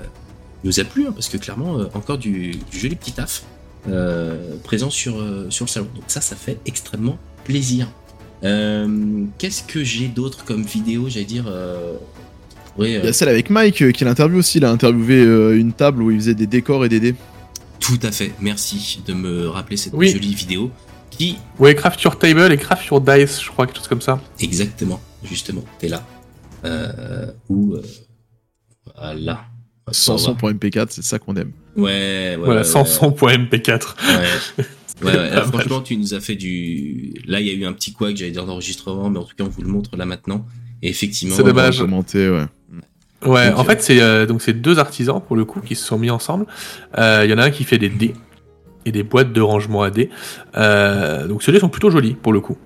nous a plu hein, parce que clairement euh, encore du, du joli petit taf euh, présent sur euh, sur le salon. Donc ça, ça fait extrêmement plaisir. Euh, Qu'est-ce que j'ai d'autre comme vidéo J'allais dire. Euh, ouais, Il y a celle avec Mike euh, qui l'interview aussi. Il a interviewé euh, une table où il faisait des décors et des dés. tout à fait. Merci de me rappeler cette Oui. jolie vidéo qui Ouais, Craft Your Table et Craft Your Dice, je crois, quelque chose comme ça. exactement, justement, t'es là. Euh, ou euh, voilà. Sans son pour MP4, c'est ça qu'on aime. Ouais, ouais. voilà, ouais, sans ouais. son.mp4. Ouais. Ouais, ouais. Alors, Pas mal. franchement, tu nous as fait du. Là, il y a eu un petit couac, j'allais dire d'enregistrement, mais en tout cas, on vous le montre là maintenant. Et effectivement, C'est dommage. Commenter, ouais. Ouais, Donc, en euh, fait, c'est euh, donc c'est deux artisans pour le coup qui se sont mis ensemble. Euh, Il y en a un qui fait des dés et des boîtes de rangement à dés. Euh, donc ceux-là sont plutôt jolis pour le coup.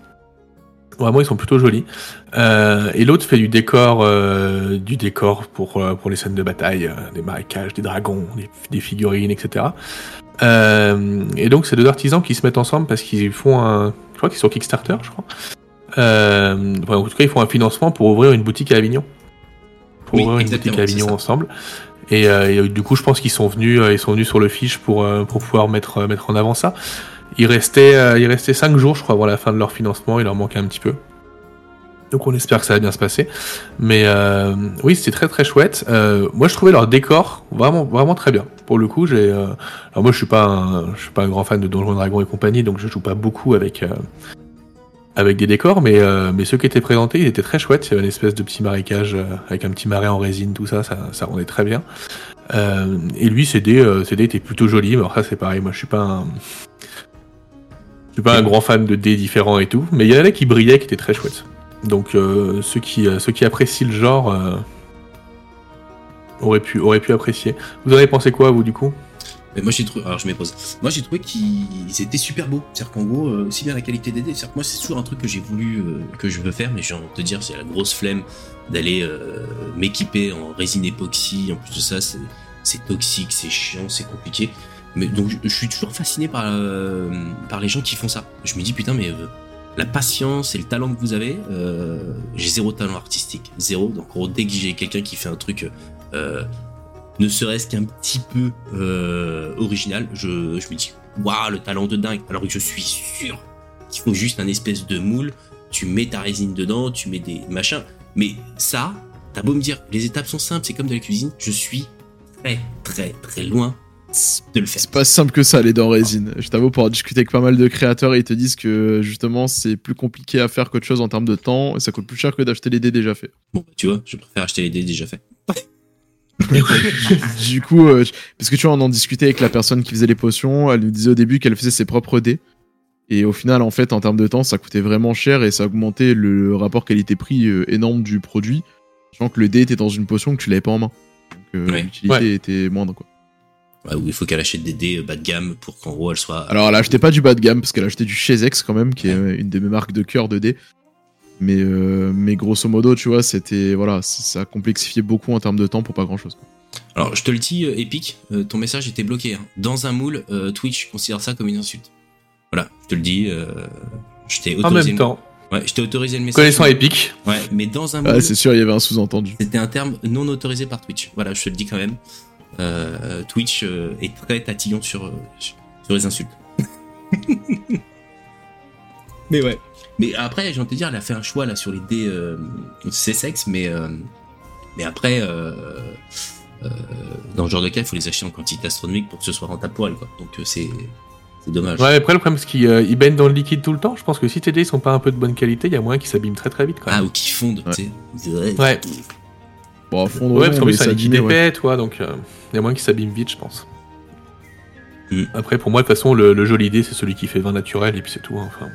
Vraiment, ils sont plutôt jolis. Euh, et l'autre fait du décor, euh, du décor pour euh, pour les scènes de bataille, des marécages, des dragons, des, des figurines, etc. Et donc c'est deux artisans qui se mettent ensemble parce qu'ils font un, je crois qu'ils sont Kickstarter, je crois. Enfin, en tout cas, ils font un financement pour ouvrir une boutique à Avignon. Pour Oui, ouvrir une boutique à Avignon ensemble. Et, et, du coup, je pense qu'ils sont venus, ils sont venus sur le fiche pour pour pouvoir mettre mettre en avant ça. Il restait euh, il restait cinq jours, je crois, avant la fin de leur financement. Il leur manquait un petit peu. Donc on espère que ça va bien se passer. Mais euh, oui, c'était très très chouette. Euh, moi, je trouvais leur décor vraiment vraiment très bien. Pour le coup, j'ai. euh, Alors moi, je suis pas un, je suis pas un grand fan de Donjons Dragons et compagnie, donc je joue pas beaucoup avec euh, avec des décors, mais euh, mais ceux qui étaient présentés, ils étaient très chouettes. Il y avait une espèce de petit marécage euh, avec un petit marais en résine, tout ça, ça, ça rendait très bien. Euh, et lui, euh, ses dés étaient plutôt jolis. Mais alors ça, c'est pareil. Moi, je suis pas un suis pas un grand fan de dés différents et tout, mais il y en a qui brillaient, qui étaient très chouettes. Donc euh, ceux qui euh, ceux qui apprécient le genre euh, auraient pu auraient pu apprécier. Vous en avez pensé quoi vous du coup? Moi j'ai trouvé, alors je. Moi j'ai trouvé qu'ils étaient super beaux. C'est-à-dire qu'en gros, aussi bien la qualité des dés. C'est-à-dire que moi c'est toujours un truc que j'ai voulu, que je veux faire, mais j'ai envie de te dire, c'est la grosse flemme d'aller m'équiper en résine époxy. En plus de ça, c'est toxique, c'est chiant, c'est compliqué. Mais donc je, suis toujours fasciné par euh, par les gens qui font ça. Je me dis putain mais euh, la patience et le talent que vous avez, euh, j'ai zéro talent artistique, zéro. Donc en gros, dès que j'ai quelqu'un qui fait un truc ne serait-ce qu'un petit peu original, je, je me dis, waouh, le talent de dingue. Alors que je suis sûr qu'il faut juste un espèce de moule, tu mets ta résine dedans, tu mets des machins. Mais ça, t'as beau me dire, les étapes sont simples, c'est comme de la cuisine, je suis très, très, très loin de le faire. C'est pas simple que ça, les dents résine. Je t'avoue, pour discuter avec pas mal de créateurs, ils te disent que justement, c'est plus compliqué à faire qu'autre chose en termes de temps et ça coûte plus cher que d'acheter les dés déjà faits. Bon, bah, tu vois, je préfère acheter les dés déjà faits. du coup, euh, parce que tu vois, on en discutait avec la personne qui faisait les potions, elle nous disait au début qu'elle faisait ses propres dés. Et au final, en fait, en termes de temps, ça coûtait vraiment cher et ça augmentait le rapport qualité-prix euh, énorme du produit. Sachant que le dé était dans une potion que tu l'avais pas en main. Donc euh, Ouais. l'utilité Ouais. était moindre, quoi. Ouais, ou il faut qu'elle achète des dés euh, bas de gamme pour qu'en gros elle soit. Alors, elle a acheté pas du bas de gamme parce qu'elle a acheté du Chesex quand même, qui est une de mes marques de cœur de dés. Mais, euh, mais grosso modo, tu vois, c'était. Voilà, ça a complexifié beaucoup en termes de temps pour pas grand chose. Alors, je te le dis, euh, Epic, euh, ton message était bloqué. hein. Dans un moule, euh, Twitch considère ça comme une insulte. Voilà, je te le dis. Euh, je t'ai En autorisé. même temps, Ouais, je t'ai autorisé le message. connaissant Epic, Ouais, mais dans un moule, Ah, c'est sûr, il y avait un sous-entendu. c'était un terme non autorisé par Twitch. Voilà, je te le dis quand même. Euh, Twitch euh, est très tatillon sur, euh, sur les insultes. mais ouais. Mais après, j'ai envie de te dire, elle a fait un choix là sur les dés euh, C-Sex, mais, euh, mais après, euh, euh, dans ce genre de cas, il faut les acheter en quantité astronomique pour que ce soit rentable pour elle. Quoi. Donc euh, c'est c'est dommage. ouais, après le problème c'est qu'ils euh, ils baignent dans le liquide tout le temps. Je pense que si tes dés sont pas un peu de bonne qualité, il y a moyen qu'ils s'abîment très très vite quand Ah, ou qui fondent, Ouais. tu sais. Ouais. Bon, Ouais, parce qu'en plus c'est un liquide épais, toi, donc euh, il y a moyen qu'ils s'abîment vite, je pense. Mm. Après, pour moi, de toute façon, le, le joli dé, c'est celui qui fait vin naturel et puis c'est tout. hein, Enfin,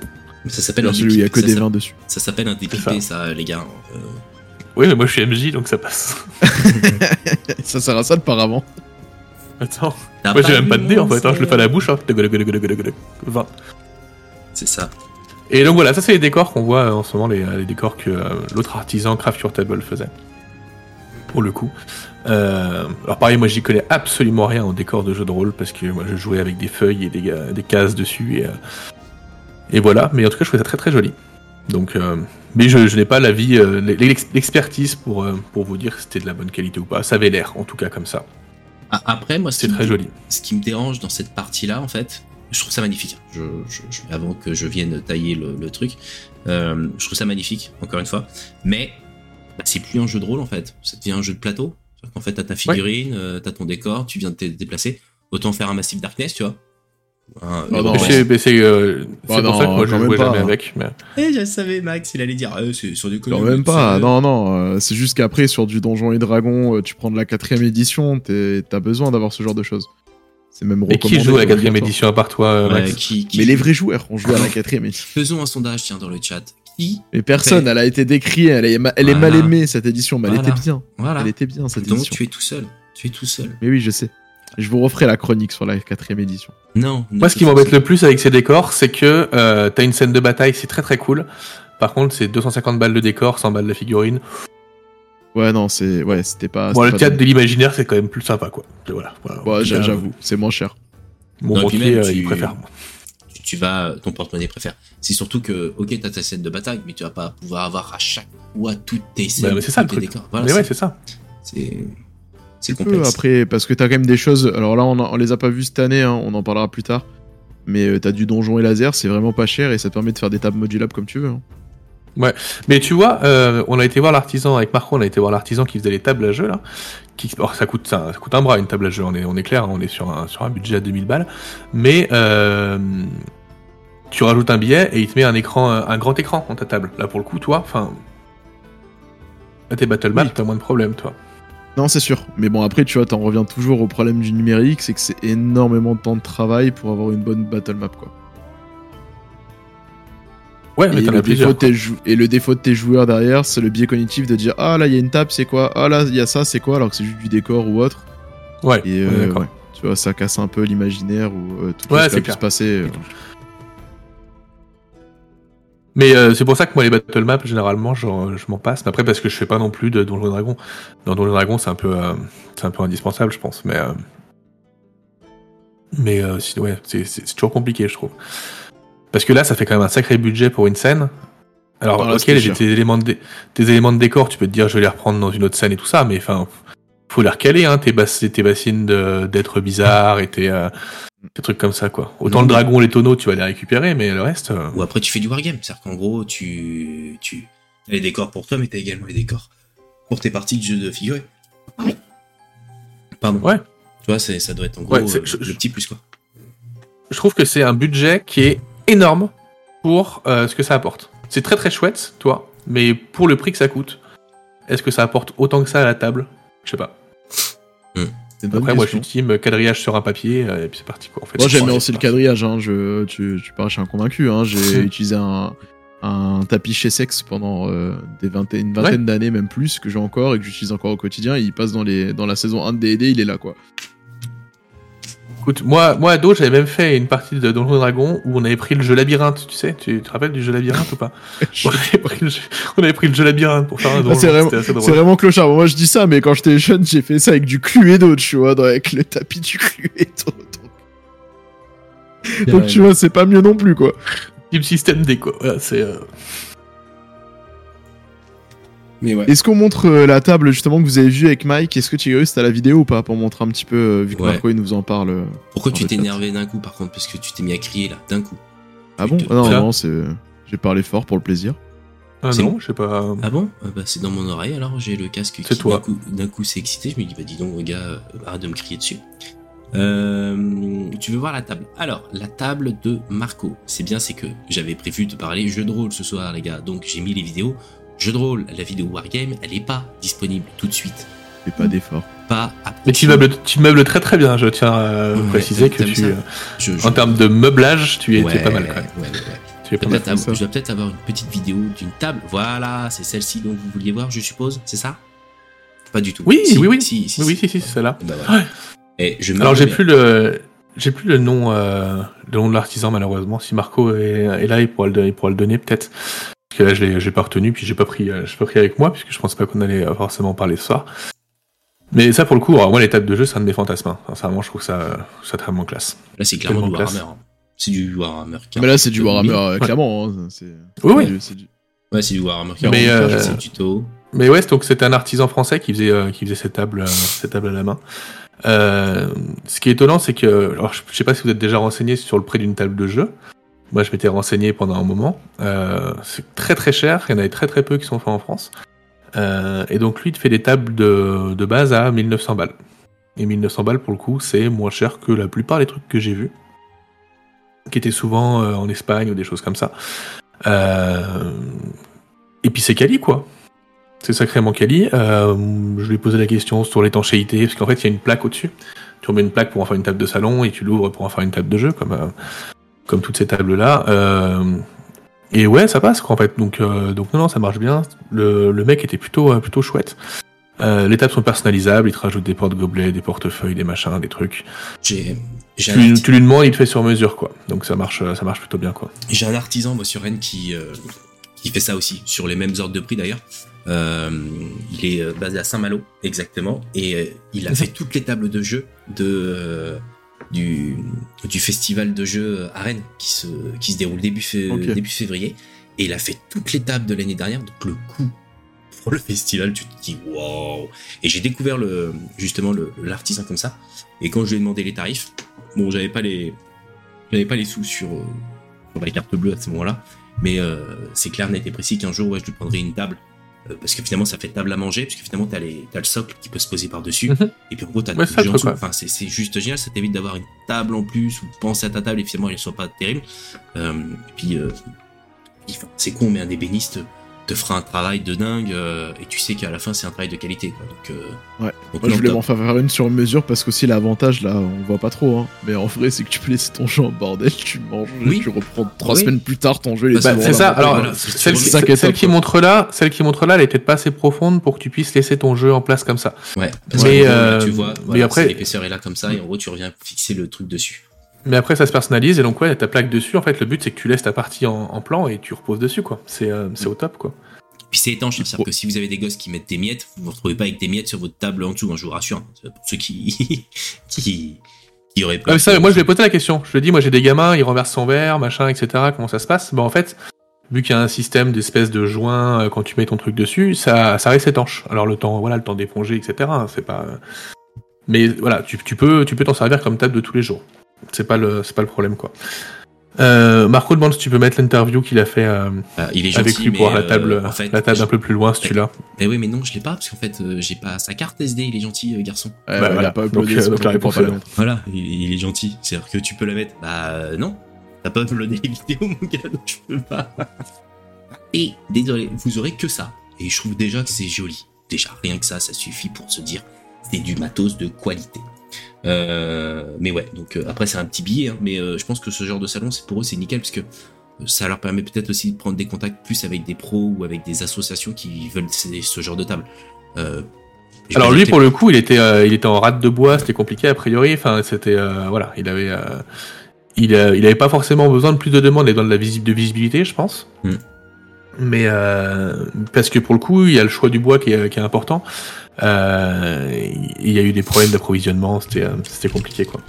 Mais ça s'appelle un celui où il y a que ça des s'appelle- vins dessus. Ça s'appelle un dépipé, ça. les gars. Euh, Oui, mais moi je suis MJ donc ça passe. ça sert à ça le paravent. Attends, t'as moi j'ai même pas de dé en fait, hein, je le fais à la bouche. Hein. Degu, degu, degu, degu, degu. 20. C'est ça. Et donc voilà, ça c'est les décors qu'on voit euh, en ce moment, les, les décors que euh, l'autre artisan Craft Your Table faisait. Pour le coup. Euh, alors pareil, moi j'y connais absolument rien en décor de jeu de rôle parce que moi je jouais avec des feuilles et des, des cases dessus et, euh, Et voilà, mais en tout cas, je trouvais ça très très joli. Donc, euh, mais je, je n'ai pas l'avis, euh, l'ex- l'expertise pour, pour vous dire si c'était de la bonne qualité ou pas. Ça avait l'air, en tout cas, comme ça. Ah, Après, moi, ce C'est très me, joli. ce qui me dérange dans cette partie-là, en fait, je trouve ça magnifique. Je, je, je- avant que je vienne tailler le, le truc, euh, je trouve ça magnifique, encore une fois. Mais bah, c'est plus un jeu de rôle, en fait. Ça devient un jeu de plateau. C'est-à-dire qu'en fait, t'as ta figurine, euh, t'as ton décor, tu viens de te déplacer. Autant faire un Massive Darkness, tu vois. Un- Ah non, Mais ouais. c'est mais c'est, euh, c'est pour non, ça que moi, je jouais jamais hein. avec. Mais... Eh, je savais, Max, il allait dire, euh, c'est sur du Quand même pas, non, non, euh, c'est juste qu'après, sur du Donjon et Dragon, euh, tu prends de la quatrième édition, t'as besoin d'avoir ce genre de choses. C'est même Et qui recommandé, joue à la quatrième édition à part toi, Max qui, qui- Mais les vrais joueurs ont joué à la quatrième édition. Faisons un sondage, tiens, dans le chat. Qui Mais personne, elle a été décriée, elle est, ma- elle est mal aimée cette édition, mais elle était bien. Voilà. Elle était bien cette Donc édition. tu es tout seul. Tu es tout seul. Mais oui, je sais. Je vous referai la chronique sur la quatrième édition. Non. Moi, ce qui m'embête le plus avec ces décors, c'est que euh, t'as une scène de bataille, c'est très très cool. Par contre, c'est 250 balles de décor, 100 balles de figurine. Ouais, non, c'est, ouais, c'était pas. Bon, le pas théâtre de l'imaginaire, c'est quand même plus sympa, quoi. Voilà. voilà. Ouais, j'a- Là, j'avoue, c'est moins cher. Mon banquier, euh, tu- il préfère. tu, tu vas, ton porte-monnaie préfère. C'est surtout que, ok, t'as ta scène de bataille, mais tu vas pas pouvoir avoir à chaque fois toutes tes scènes, Bah, c'est ça, tous le tes truc. décors. Voilà, Mais ouais, c'est- ça. c'est, c'est peu complexe. après, parce que t'as quand même des choses. Alors là, on, a- on les a pas vues cette année, hein, on en parlera plus tard. Mais euh, t'as du donjon et laser, c'est vraiment pas cher et ça te permet de faire des tables modulables comme tu veux. hein. Mais tu vois, euh, on a été voir l'artisan avec Marco, on a été voir l'artisan qui faisait les tables à jeu là. Alors, ça coûte ça, ça coûte un bras une table à jeu. On est on est clair, hein, on est sur un sur un budget à 2000 balles. Mais euh, tu rajoutes un billet et il te met un écran, un grand écran dans ta table. Là pour le coup, toi, enfin, t'es battle map, Oui. t'as moins de problèmes, toi. Non, c'est sûr. Mais bon, après, tu vois, t'en reviens toujours au problème du numérique, c'est que c'est énormément de temps de travail pour avoir une bonne battle map, quoi. Ouais, mais t'en le, as plusieurs. défaut de tes jou- et le défaut de tes joueurs derrière, c'est le biais cognitif de dire Ah là, il y a une table, c'est quoi? Ah là, il y a ça, c'est quoi? Alors que c'est juste du décor ou autre. Ouais, Et euh, ouais, tu vois, ça casse un peu l'imaginaire ou euh, tout Ouais, ce qui clair. se passer. euh. Mais euh, c'est pour ça que moi les battle maps généralement je m'en passe. Mais après parce que je fais pas non plus de Donjons et Dragons. Dans Donjons et Dragons c'est un peu euh, c'est un peu indispensable je pense. Mais euh, mais si- ouais c'est toujours compliqué je trouve. Parce que là ça fait quand même un sacré budget pour une scène. Alors Voilà, ok les, tes éléments de tes éléments de décor tu peux te dire je vais les reprendre dans une autre scène et tout ça mais enfin faut les recaler hein tes bas- tes bassines d'êtres bizarres et tes euh, des trucs comme ça quoi. Autant Non, le mais- dragon les tonneaux tu vas les récupérer mais le reste. euh, Ou après, tu fais du wargame. C'est-à-dire qu'en gros, tu, tu, as les décors pour toi, mais t'as également les décors pour tes parties de jeu de figurés. Pardon. Ouais. Tu vois, ça doit être en gros Ouais, euh, je- le petit plus, quoi. je trouve que c'est un budget qui est énorme pour euh, ce que ça apporte. C'est très très chouette, toi, mais pour le prix que ça coûte, est-ce que ça apporte autant que ça à la table? Je sais pas. Bonne Après, moi, je suis team quadrillage sur un papier, euh, et puis c'est parti quoi. En fait, Moi, j'aime bien aussi le quadrillage. Hein. Je, tu, tu je suis un convaincu. Hein. J'ai utilisé un, un tapis chez Sex pendant euh, des vingtaine, une vingtaine d'années, même plus, que j'ai encore et que j'utilise encore au quotidien. Il passe dans, les, dans la saison 1 de D&D, il est là, quoi. Écoute, moi, moi ado, j'avais même fait une partie de Donjons et Dragons où on avait pris le jeu labyrinthe, tu sais, tu te rappelles du jeu labyrinthe ou pas on avait, pris le jeu, on avait pris le jeu labyrinthe pour faire un donjon, Ah, c'est vraiment- drôle. C'est vraiment clochard. Moi, je dis ça, mais quand j'étais jeune, j'ai fait ça avec du Cluedo, tu vois, avec le tapis du Cluedo. Donc, donc, tu vois, c'est pas mieux non plus, quoi. Team System D quoi. Voilà, c'est euh, Mais ouais. Est-ce qu'on montre euh, la table, justement, que vous avez vue avec Mike? Est-ce que tu es? Curieux, c'était à la vidéo ou pas Pour montrer un petit peu, euh, vu que Ouais. Marco, il nous en parle. euh. Pourquoi tu t'es énervé d'un coup, par contre Parce que tu t'es mis à crier, là, d'un coup? Ah bon? te- Ah Non, non, c'est. J'ai parlé fort pour le plaisir. ah C'est non, bon? je sais pas. Ah bon? Ah bah, C'est dans mon oreille, alors j'ai le casque C'est qui, toi. d'un coup, d'un coup s'est excité. Je me dis, bah dis donc, gars, euh, arrête de me crier dessus. Euh, tu veux voir la table Alors, la table de Marco. C'est bien, c'est que j'avais prévu de parler jeu de rôle ce soir, les gars. Donc, j'ai mis les vidéos. Jeu de rôle, la vidéo Wargame, elle est pas disponible tout de suite. Fais pas d'effort. Pas à Mais tu meubles, tu meubles très très bien, je tiens à Ouais, préciser que tu, euh, Je, je- en termes de meublage, tu es, tu es Ouais, pas mal quand même. ouais, ouais, ouais. Tu es pas Je mal. dois peut-être avoir- je dois peut-être avoir une petite vidéo d'une table. Voilà, c'est celle-ci dont vous vouliez voir, je suppose, c'est ça? Pas du tout. Oui, Si, oui, oui. Si, si, Oui, oui, si. si, si, c'est celle-là. Bah voilà. Ouais. Et je Alors j'ai plus le, j'ai plus le nom, euh, le nom de l'artisan malheureusement. Si Marco est, est là, il pourra le, il pourra le donner peut-être. Que là, je l'ai, j'ai pas retenu, puis j'ai pas pris, euh, j'ai pas pris avec moi, puisque je pense pas qu'on allait euh, forcément parler ce soir. Mais ça, pour le coup, alors, moi, les tables de jeu, c'est un de mes fantasmes. hein. Sincèrement, je trouve ça, ça très classe. Là, c'est clairement du. Warhammer. hein. C'est du Warhammer. Mais là, c'est du 40 Warhammer, 000. euh, clairement. hein, c'est- Oui, oui. c'est du- Ouais, c'est du Warhammer. Mais, 40 000, euh, c'est du tuto. Mais ouais, donc c'était un artisan français qui faisait, euh, qui faisait cette table, euh, cette table à la main. Euh, ce qui est étonnant, c'est que, alors, je je sais pas si vous êtes déjà renseigné sur le prix d'une table de jeu. Moi, je m'étais renseigné pendant un moment. Euh, c'est très très cher. Il y en avait très très peu qui sont faits en France. Euh, et donc lui, il fait des tables de, de base à 1900 balles. Et 1900 balles, pour le coup, c'est moins cher que la plupart des trucs que j'ai vus, qui étaient souvent euh, en Espagne ou des choses comme ça. Et puis c'est quali, quoi. C'est sacrément quali. Je lui ai posé la question sur l'étanchéité, parce qu'en fait, il y a une plaque au-dessus. Tu remets une plaque pour en faire une table de salon et tu l'ouvres pour en faire une table de jeu, comme, comme toutes ces tables-là. Euh, et ouais, ça passe, quoi, en fait. Donc, euh, donc non, non, ça marche bien. Le, le mec était plutôt, euh, plutôt chouette. Les tables sont personnalisables, il te rajoute des porte-gobelets, des portefeuilles, des machins, des trucs. J'ai j'ai Tu, lui demandes, il te fait sur mesure, quoi. Donc ça marche, ça marche plutôt bien, quoi. j'ai un artisan, moi, sur Rennes, qui, qui fait ça aussi, sur les mêmes ordres de prix d'ailleurs. Il est basé à Saint-Malo, exactement, et il a fait toutes les tables de jeu de, du, du festival de jeux à Rennes qui se, qui se déroule début, début février. Et il a fait toutes les tables de l'année dernière, donc le coût pour le festival, tu te dis waouh! Et j'ai découvert le, justement le- l'artisan comme ça. Et quand je lui ai demandé les tarifs, bon, j'avais pas les, j'avais pas les sous sur, euh, sur la carte bleue à ce moment-là, mais euh, c'est clair, net et précis qu'un jour, ouais, je lui prendrai une table. Euh, parce que finalement, ça fait table à manger, parce que finalement, t'as, les, t'as le socle qui peut se poser par-dessus. Mhm. Et puis en gros, t'as Ouais, ouais. Enfin, c'est, c'est juste génial, ça t'évite d'avoir une table en plus, ou de penser à ta table et finalement, elle soit pas terrible. Euh, et puis, euh, puis, enfin, c'est con, mais un ébéniste te fera un travail de dingue, euh, et tu sais qu'à la fin, c'est un travail de qualité. Quoi. Donc, euh, Ouais. donc Moi, je voulais m'en faire une sur mesure parce qu'aussi l'avantage là, on voit pas trop. Hein. Mais en vrai, c'est que tu peux laisser ton jeu en bordel, tu manges, Oui. tu reprends trois Oui. semaines plus tard ton jeu. Bah, c'est ça. Alors, voilà, celle, qui, celle montre là, celle qui montre là, elle est peut-être pas assez profonde pour que tu puisses laisser ton jeu en place comme ça. Ouais, parce Mais, que euh, tu vois, voilà, après- l'épaisseur est là comme ça, et en gros, tu reviens fixer le truc dessus. Mais après, ça se personnalise et donc ouais, ta plaque dessus. En fait, le but c'est que tu laisses ta partie en, en plan et tu reposes dessus, quoi. C'est euh, c'est au top, quoi. Puis c'est étanche, hein, c'est-à-dire que si vous avez des gosses qui mettent des miettes, vous vous retrouvez pas avec des miettes sur votre table en dessous, hein, je vous rassure. C'est Pour ceux qui, qui, qui auraient Ah, peur. mais ça, moi je lui ai posé la question. Je lui ai dit, moi j'ai des gamins, ils renversent son verre, machin, etc. Comment ça se passe? Bah en fait, vu qu'il y a un système d'espèce de joint euh, quand tu mets ton truc dessus, ça, ça reste étanche. Alors le temps, voilà, le temps d'éponger, etc. hein, c'est pas. euh, Mais voilà, tu, tu peux, tu peux t'en servir comme table de tous les jours. C'est pas le, c'est pas le problème, quoi. Euh, Marco demande si tu peux mettre l'interview qu'il a fait euh, Ah, il est gentil, avec lui pour la euh, table, en fait, la table un peu plus loin, si tu l'as. Mais oui, mais non, je l'ai pas, parce qu'en fait, euh, j'ai pas sa carte SD, il est gentil, euh, garçon. Bah, voilà. il a pas Donc, uploadé, euh, la réponse pas mettre. Voilà, il, il est gentil. C'est-à-dire que tu peux la mettre. Bah euh, non, t'as pas uploadé les vidéos, mon gars, donc je peux pas. Et désolé, vous aurez que ça. Et je trouve déjà que c'est joli. Déjà, rien que ça, ça suffit pour se dire c'est du matos de qualité. Euh, mais ouais, donc euh, après c'est un petit billet, hein, mais euh, je pense que ce genre de salon, c'est pour eux c'est nickel parce que ça leur permet peut-être aussi de prendre des contacts plus avec des pros ou avec des associations qui veulent ce, ce genre de table. Alors lui, pour le coup, il était, il était en rate de bois, c'était compliqué a priori. Enfin, c'était, voilà, il avait, il, il avait pas forcément besoin de plus de demandes et de la de visibilité, je pense. Hmm. Mais parce que pour le coup, il y a le choix du bois qui est, qui est important. Euh, il y a eu des problèmes d'approvisionnement, c'était, euh, compliqué quoi.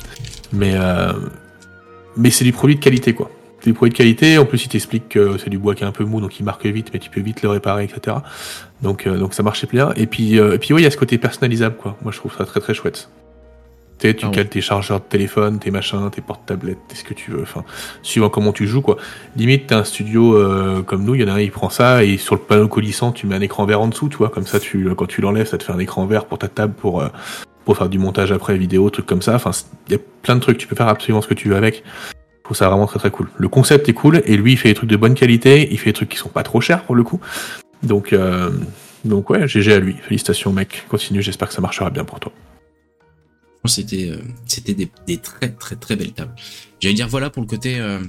Mais, euh, mais c'est du produit de qualité quoi. C'est du produit de qualité. En plus, il t'explique que c'est du bois qui est un peu mou, donc il marque vite, mais tu peux vite le réparer, etc. Donc, donc ça marchait bien. Et puis, euh, puis ouais, il y a ce côté personnalisable, quoi. Moi, je trouve ça très très chouette. Tu tu Ah ouais. cales tes chargeurs de téléphone, tes machins, tes porte-tablettes, tes ce que tu veux. Enfin, suivant comment tu joues, quoi. Limite, t'as un studio euh, comme nous, il y en a un, il prend ça et sur le panneau coulissant, tu mets un écran vert en dessous, tu vois. Comme ça, tu, quand tu l'enlèves, ça te fait un écran vert pour ta table, pour euh, pour faire du montage après vidéo, trucs comme ça. Enfin, il y a plein de trucs. Tu peux faire absolument ce que tu veux avec. Je trouve ça vraiment très très cool. Le concept est cool et lui, il fait des trucs de bonne qualité. Il fait des trucs qui sont pas trop chers pour le coup. Donc, euh, donc ouais, GG à lui. Félicitations, mec. Continue. J'espère que ça marchera bien pour toi. C'était euh, c'était des, des très très très belles tables. J'allais dire voilà pour le côté euh,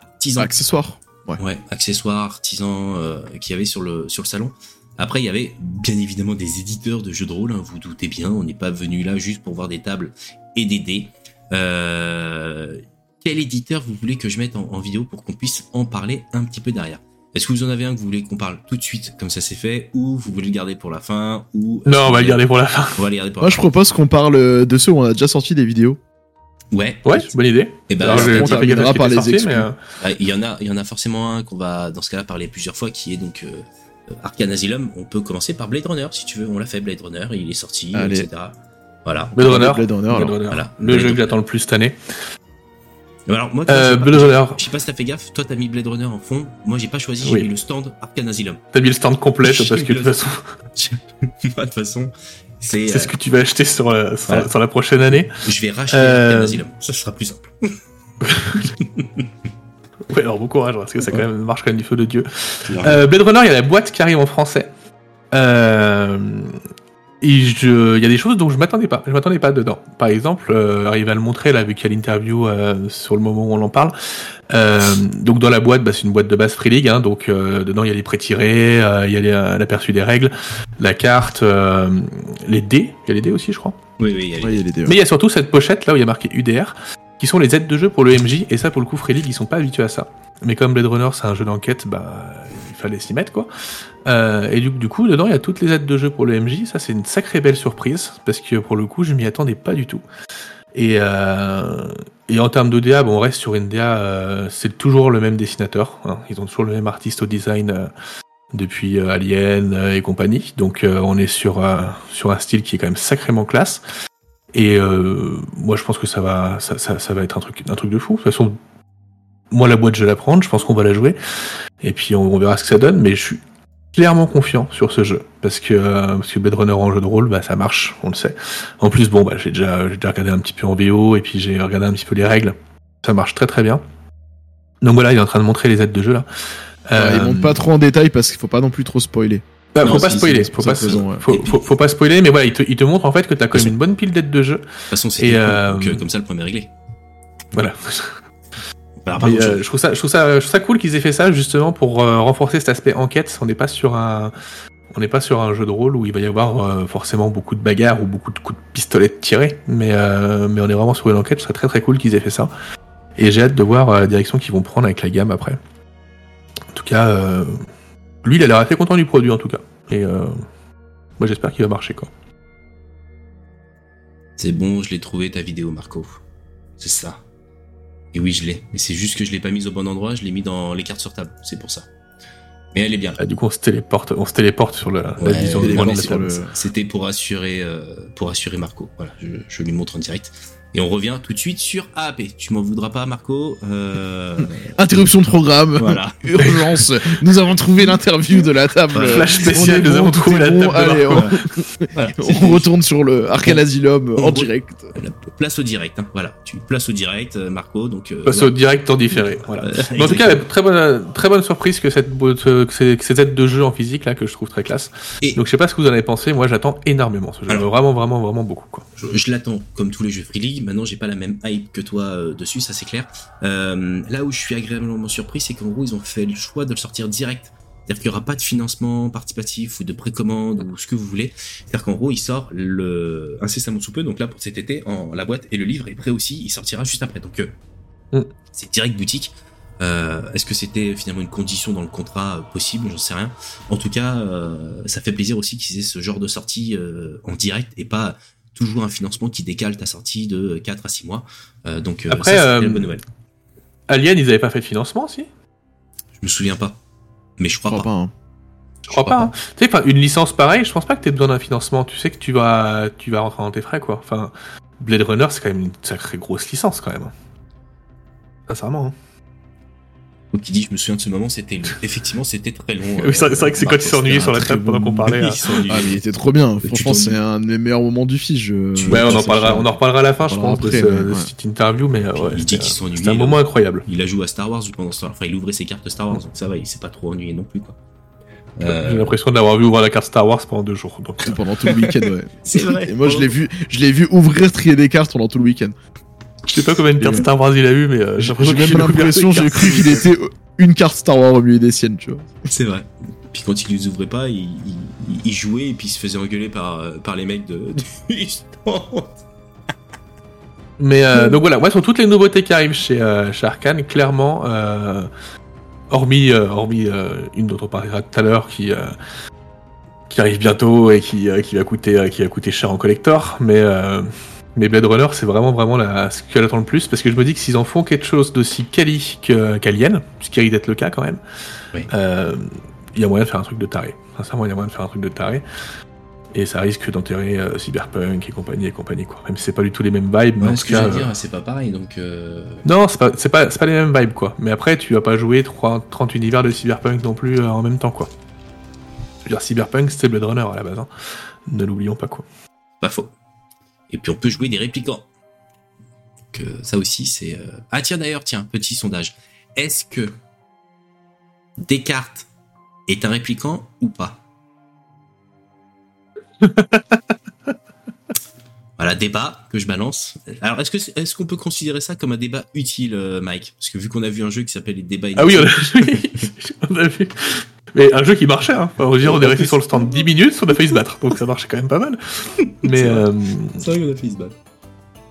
artisan. Accessoire. Ouais. Ouais, accessoires, artisans euh, qu'il y avait sur le sur le salon. Après, il y avait bien évidemment des éditeurs de jeux de rôle. hein, vous doutez bien, on n'est pas venu là juste pour voir des tables et des dés. Euh, quel éditeur vous voulez que je mette en, en vidéo pour qu'on puisse en parler un petit peu derrière? Est-ce que vous en avez un que vous voulez qu'on parle tout de suite, comme ça c'est fait, ou vous voulez le garder pour la fin, ou Non, on va le garder pour la fin. On va le garder pour Moi, la je fin. propose qu'on parle euh, de ceux où on a déjà sorti des vidéos. Ouais. Ouais, bonne idée. Et ben, pas fait gaffe à terminera par les sorti, mais, euh, Il y en a, il y en a forcément un qu'on va dans ce cas-là parler plusieurs fois, qui est donc euh, Arcane Asylum. On peut commencer par Blade Runner si tu veux. On l'a fait Blade Runner, il est sorti, Allez. etc. Voilà. Blade Runner. Blade Runner. Blade Runner. Voilà. Le Blade jeu que j'attends le plus cette année. Alors moi, Euh, Blade Runner. je sais pas si t'as fait gaffe. Toi, t'as mis Blade Runner en fond. Moi, j'ai pas choisi. Oui. J'ai mis le stand Arcane Asylum. T'as mis le stand complet parce que de toute façon, de toute façon, c'est. ce que tu vas acheter sur, la- sur, Voilà. sur la prochaine année. euh, je vais racheter Euh, Asylum. Ça sera plus simple. Ouais, alors bon courage parce que ça quand même marche quand même du feu de Dieu. Euh, Blade Runner, il y a la boîte qui arrive en français. Euh, et je, il y a des choses dont je m'attendais pas. Je m'attendais pas dedans. Par exemple, euh, arrive à le montrer là, vu qu'il y a l'interview euh, sur le moment où on en parle. Euh, donc dans la boîte, bah, c'est une boîte de base Free League. Hein, donc euh, dedans, il y a les prêts tirés, euh, il y a euh, l'aperçu des règles, la carte, euh, les dés. Il y a les dés aussi, je crois. Oui, oui. Ouais, il y a les deux. Mais il y a surtout cette pochette là où il y a marqué UDR, qui sont les aides de jeu pour le MJ, et ça pour le coup Free League ils sont pas habitués à ça. Mais comme Blade Runner c'est un jeu d'enquête, bah fallait s'y mettre quoi. Euh, et du, coup dedans il y a toutes les aides de jeu pour le MJ, ça c'est une sacrée belle surprise, parce que pour le coup je m'y attendais pas du tout. Et, euh, en termes d'ODA, bon, on reste sur une DA, euh, c'est toujours le même dessinateur, hein. ils ont toujours le même artiste au design depuis Alien et compagnie, donc on est sur, sur un style qui est quand même sacrément classe. Et moi, je pense que ça va, ça, ça va être un truc, un truc de fou. De toute façon, moi, la boîte, je vais la prendre. Je pense qu'on va la jouer. Et puis, on, on verra ce que ça donne. Mais je suis clairement confiant sur ce jeu parce que euh, parce que Blade Runner en jeu de rôle, bah, ça marche, on le sait. En plus, bon, bah, j'ai déjà, j'ai déjà regardé un petit peu en VO et puis j'ai regardé un petit peu les règles. Ça marche très très bien. Donc voilà, il est en train de montrer les aides de jeu là. Euh, Ils montent pas trop en détail parce qu'il faut pas non plus trop spoiler. bah, Non, faut pas spoiler, faut pas, raison, faut, Et puis- faut, faut pas spoiler, mais voilà, il te, il te montre en fait que t'as quand même une bonne pile d'aides de jeu. De toute façon, c'est euh, euh, comme ça, le problème est réglé. Voilà. Alors, par Mais, contre, euh, je, trouve ça, je, trouve ça, je trouve ça cool qu'ils aient fait ça justement pour euh, renforcer cet aspect enquête. On n'est pas sur un, on n'est pas sur un jeu de rôle où il va y avoir euh, forcément beaucoup de bagarres ou beaucoup de coups de pistolet tirés, mais euh, mais on est vraiment sur une enquête. Ce serait très très cool qu'ils aient fait ça. Et j'ai hâte de voir euh, la direction qu'ils vont prendre avec la gamme après. En tout cas, euh, lui, il a l'air assez content du produit en tout cas. Et euh, moi, j'espère qu'il va marcher quoi. c'est bon, je l'ai trouvé ta vidéo, Marco. C'est ça. Et oui, je l'ai. Mais c'est juste que je l'ai pas mise au bon endroit. Je l'ai mis dans les cartes sur table. C'est pour ça. Mais elle est bien. Ah, du coup, on se téléporte, on se téléporte sur la Ouais, vision de la table. le- C'était pour assurer, euh, pour assurer Marco. Voilà, je, je lui montre en direct. Et on revient tout de suite sur AAP. Tu m'en voudras pas, Marco euh, Interruption de programme. Voilà. Urgence. Nous avons trouvé l'interview de la table. Flash spécial, nous avons trouvé la table Allez. Voilà. on, retourne sur le Arcane Asylum On en re- direct. La place au direct. Hein. Voilà, tu places au direct, euh, Marco. Donc. euh, ouais. au direct en différé. Voilà. En tout cas, très bonne, très bonne surprise que cette, boîte- que ces aides de jeu en physique là que je trouve très classe. Et- Donc je sais pas ce que vous en avez pensé. Moi, j'attends énormément ce jeu. Alors- vraiment, vraiment, vraiment beaucoup. Quoi. Je, je l'attends comme tous les jeux Free League. Maintenant, j'ai pas la même hype que toi euh, dessus, ça c'est clair. Euh, là où je suis agréablement surpris, c'est qu'en gros, ils ont fait le choix de le sortir direct. C'est-à-dire qu'il n'y aura pas de financement participatif ou de précommande ou ce que vous voulez. C'est-à-dire qu'en gros, il sort le incessamment sous peu. Donc là, pour cet été, en la boîte et le livre est prêt aussi. Il sortira juste après. Donc euh, Mm. c'est direct boutique. Euh, Est-ce que c'était finalement une condition dans le contrat euh, possible? J'en sais rien. En tout cas, euh, ça fait plaisir aussi qu'ils aient ce genre de sortie en direct et pas toujours un financement qui décale ta sortie de 4 à 6 mois. Euh, donc euh, Après, ça, c'est euh, une bonne nouvelle. Alien, ils avaient pas fait de financement, si? Je me souviens pas. Mais je Je crois, pas. pas. hein. Je crois pas. hein. Tu sais, enfin, une licence pareille, je pense pas que t'aies besoin d'un financement. Tu sais que tu vas, tu vas rentrer dans tes frais, quoi. Enfin, Blade Runner, c'est quand même une sacrée grosse licence, quand même. Sincèrement. Hein. Donc il dit, je me souviens de ce moment, c'était long. effectivement c'était très long. Oui, c'est c'est vrai que c'est quand il s'est ennuyé sur la table pendant qu'on parlait. Hein. Ah, mais il était trop bien. Franchement, c'est un des meilleurs moments du je- Tu- Ouais, on en c'est parlera, on en reparlera à la fin, je pense, de, ouais. cette interview, mais euh, il dit c'était- qu'il s'ennuie. c'était un moment incroyable. Il a joué à Star Wars pendant ce temps. Enfin, il ouvrait ses cartes Star Wars, donc ça va, il s'est pas trop ennuyé non plus, quoi. J'ai Euh, l'impression d'avoir vu ouvrir la carte Star Wars pendant deux jours. Donc, euh, Pendant tout le week-end, ouais. c'est vrai. Et moi, je l'ai vu, je l'ai vu ouvrir trier des cartes pendant tout le week-end. Je sais pas combien de cartes Star Wars il a eu, mais euh, j'ai l'impression même j'ai cru qu'il était une carte Star Wars au milieu des siennes, tu vois. C'est vrai. Puis quand il les ouvrait pas, il, il, il jouait et puis il se faisait engueuler par, euh, par les mecs de, du stand. Mais euh, donc voilà, moi sur toutes les nouveautés qui arrivent chez, euh, chez Arkane, clairement, euh, hormis, euh, hormis euh, une dont on parlera tout à l'heure qui, euh, qui arrive bientôt et qui, euh, qui, va coûter, euh, qui va coûter cher en collector, mais, euh, Mais Blade Runner, c'est vraiment vraiment la, ce que j'attends le plus, parce que je me dis que s'ils en font quelque chose d'aussi quali qu'Alien, ce qui risque d'être le cas quand même, Oui. euh, il y a moyen de faire un truc de taré. Sincèrement, il y a moyen de faire un truc de taré. Et ça risque d'enterrer euh, Cyberpunk et compagnie et compagnie, quoi. Même si c'est pas du tout les mêmes vibes, mais en Ouais, tout ce que cas, j'allais dire, c'est pas pareil, donc. euh, Non, c'est pas, pas, les mêmes vibes, quoi. Mais après, tu vas pas jouer 3, 30 univers de Cyberpunk non plus en même temps, quoi. Je veux dire, Cyberpunk, c'était Blade Runner à la base. hein. Ne l'oublions pas, quoi. Pas faux. Et puis on peut jouer des réplicants. Que ça aussi, c'est. euh, Ah tiens d'ailleurs, tiens, petit sondage. Est-ce que Descartes est un répliquant ou pas Voilà, débat que je balance. Alors, est-ce que est-ce qu'on peut considérer ça comme un débat utile, euh, Mike? Parce que vu qu'on a vu un jeu qui s'appelle les débats Ah oui, on a, on a vu. Mais un jeu qui marchait, hein. Enfin, on, va dire, on est resté sur le stand 10 minutes, on a failli se battre. Donc ça marchait quand même pas mal. Mais, C'est vrai. euh, vrai qu'on a fait se battre.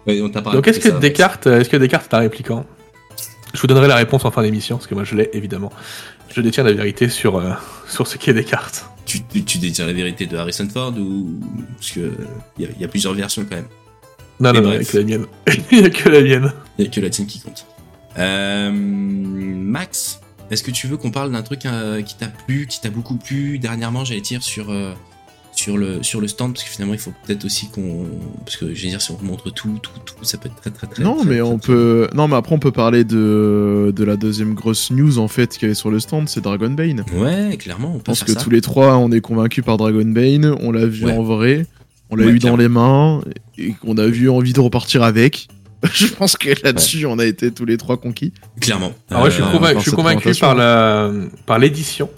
Ouais, on donc est-ce que ça. Descartes, est-ce que Descartes est un répliquant? Je vous donnerai la réponse en fin d'émission, parce que moi je l'ai, évidemment. Je détiens la vérité sur, euh, sur ce qu'est Descartes. tu, tu, tu détiens la vérité de Harrison Ford ou parce que il y, a- y a plusieurs versions quand même. Non, Mais non, non, il n'y a que la mienne. Il n'y a que la mienne. Il y a que la tienne qui compte. Euh, Max, est-ce que tu veux qu'on parle d'un truc euh, qui t'a plu, qui t'a beaucoup plu? Dernièrement, j'allais dire sur euh, sur le sur le stand parce que finalement il faut peut-être aussi qu'on parce que j'allais dire si on montre tout tout tout ça peut être très très très Non, très, mais très, on très- peut. Non, mais après, on peut parler de, de la deuxième grosse news en fait qu'il y avait sur le stand, c'est Dragon Bane. Ouais, clairement, on peut faire que ça. tous les trois, on est convaincus par Dragon Bane. On l'a vu Ouais. en vrai, on l'a Ouais, eu dans les mains, et qu'on a vu envie de repartir avec. Je pense que là-dessus, on a été tous les trois conquis. Clairement. Alors, moi, je suis, Euh, convaincu- par je suis convaincu par la par l'édition.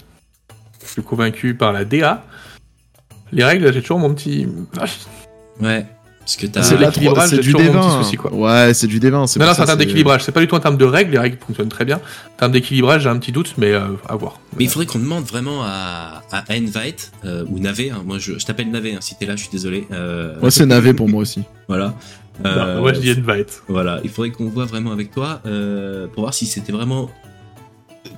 Je suis convaincu par la DA. Les règles, j'ai toujours mon petit. Ah, Ouais, parce que t'as C'est c'est de la l'équilibrage, c'est j'ai du toujours mon D20. petit souci, quoi. Ouais, c'est du D20. Non, non, c'est en termes d'équilibrage. C'est pas du tout en termes de règles. Les règles fonctionnent très bien. En termes d'équilibrage, j'ai un petit doute, mais euh, à voir. Mais il faudrait qu'on demande vraiment à, à Invite euh, ou Navé. hein. Moi, je, je t'appelle Navé. Hein, si t'es là, je suis désolé. Euh, Moi, c'est navé pour moi aussi. Voilà. Euh, moi, je dis invite. Voilà, il faudrait qu'on voit vraiment avec toi euh, pour voir si c'était vraiment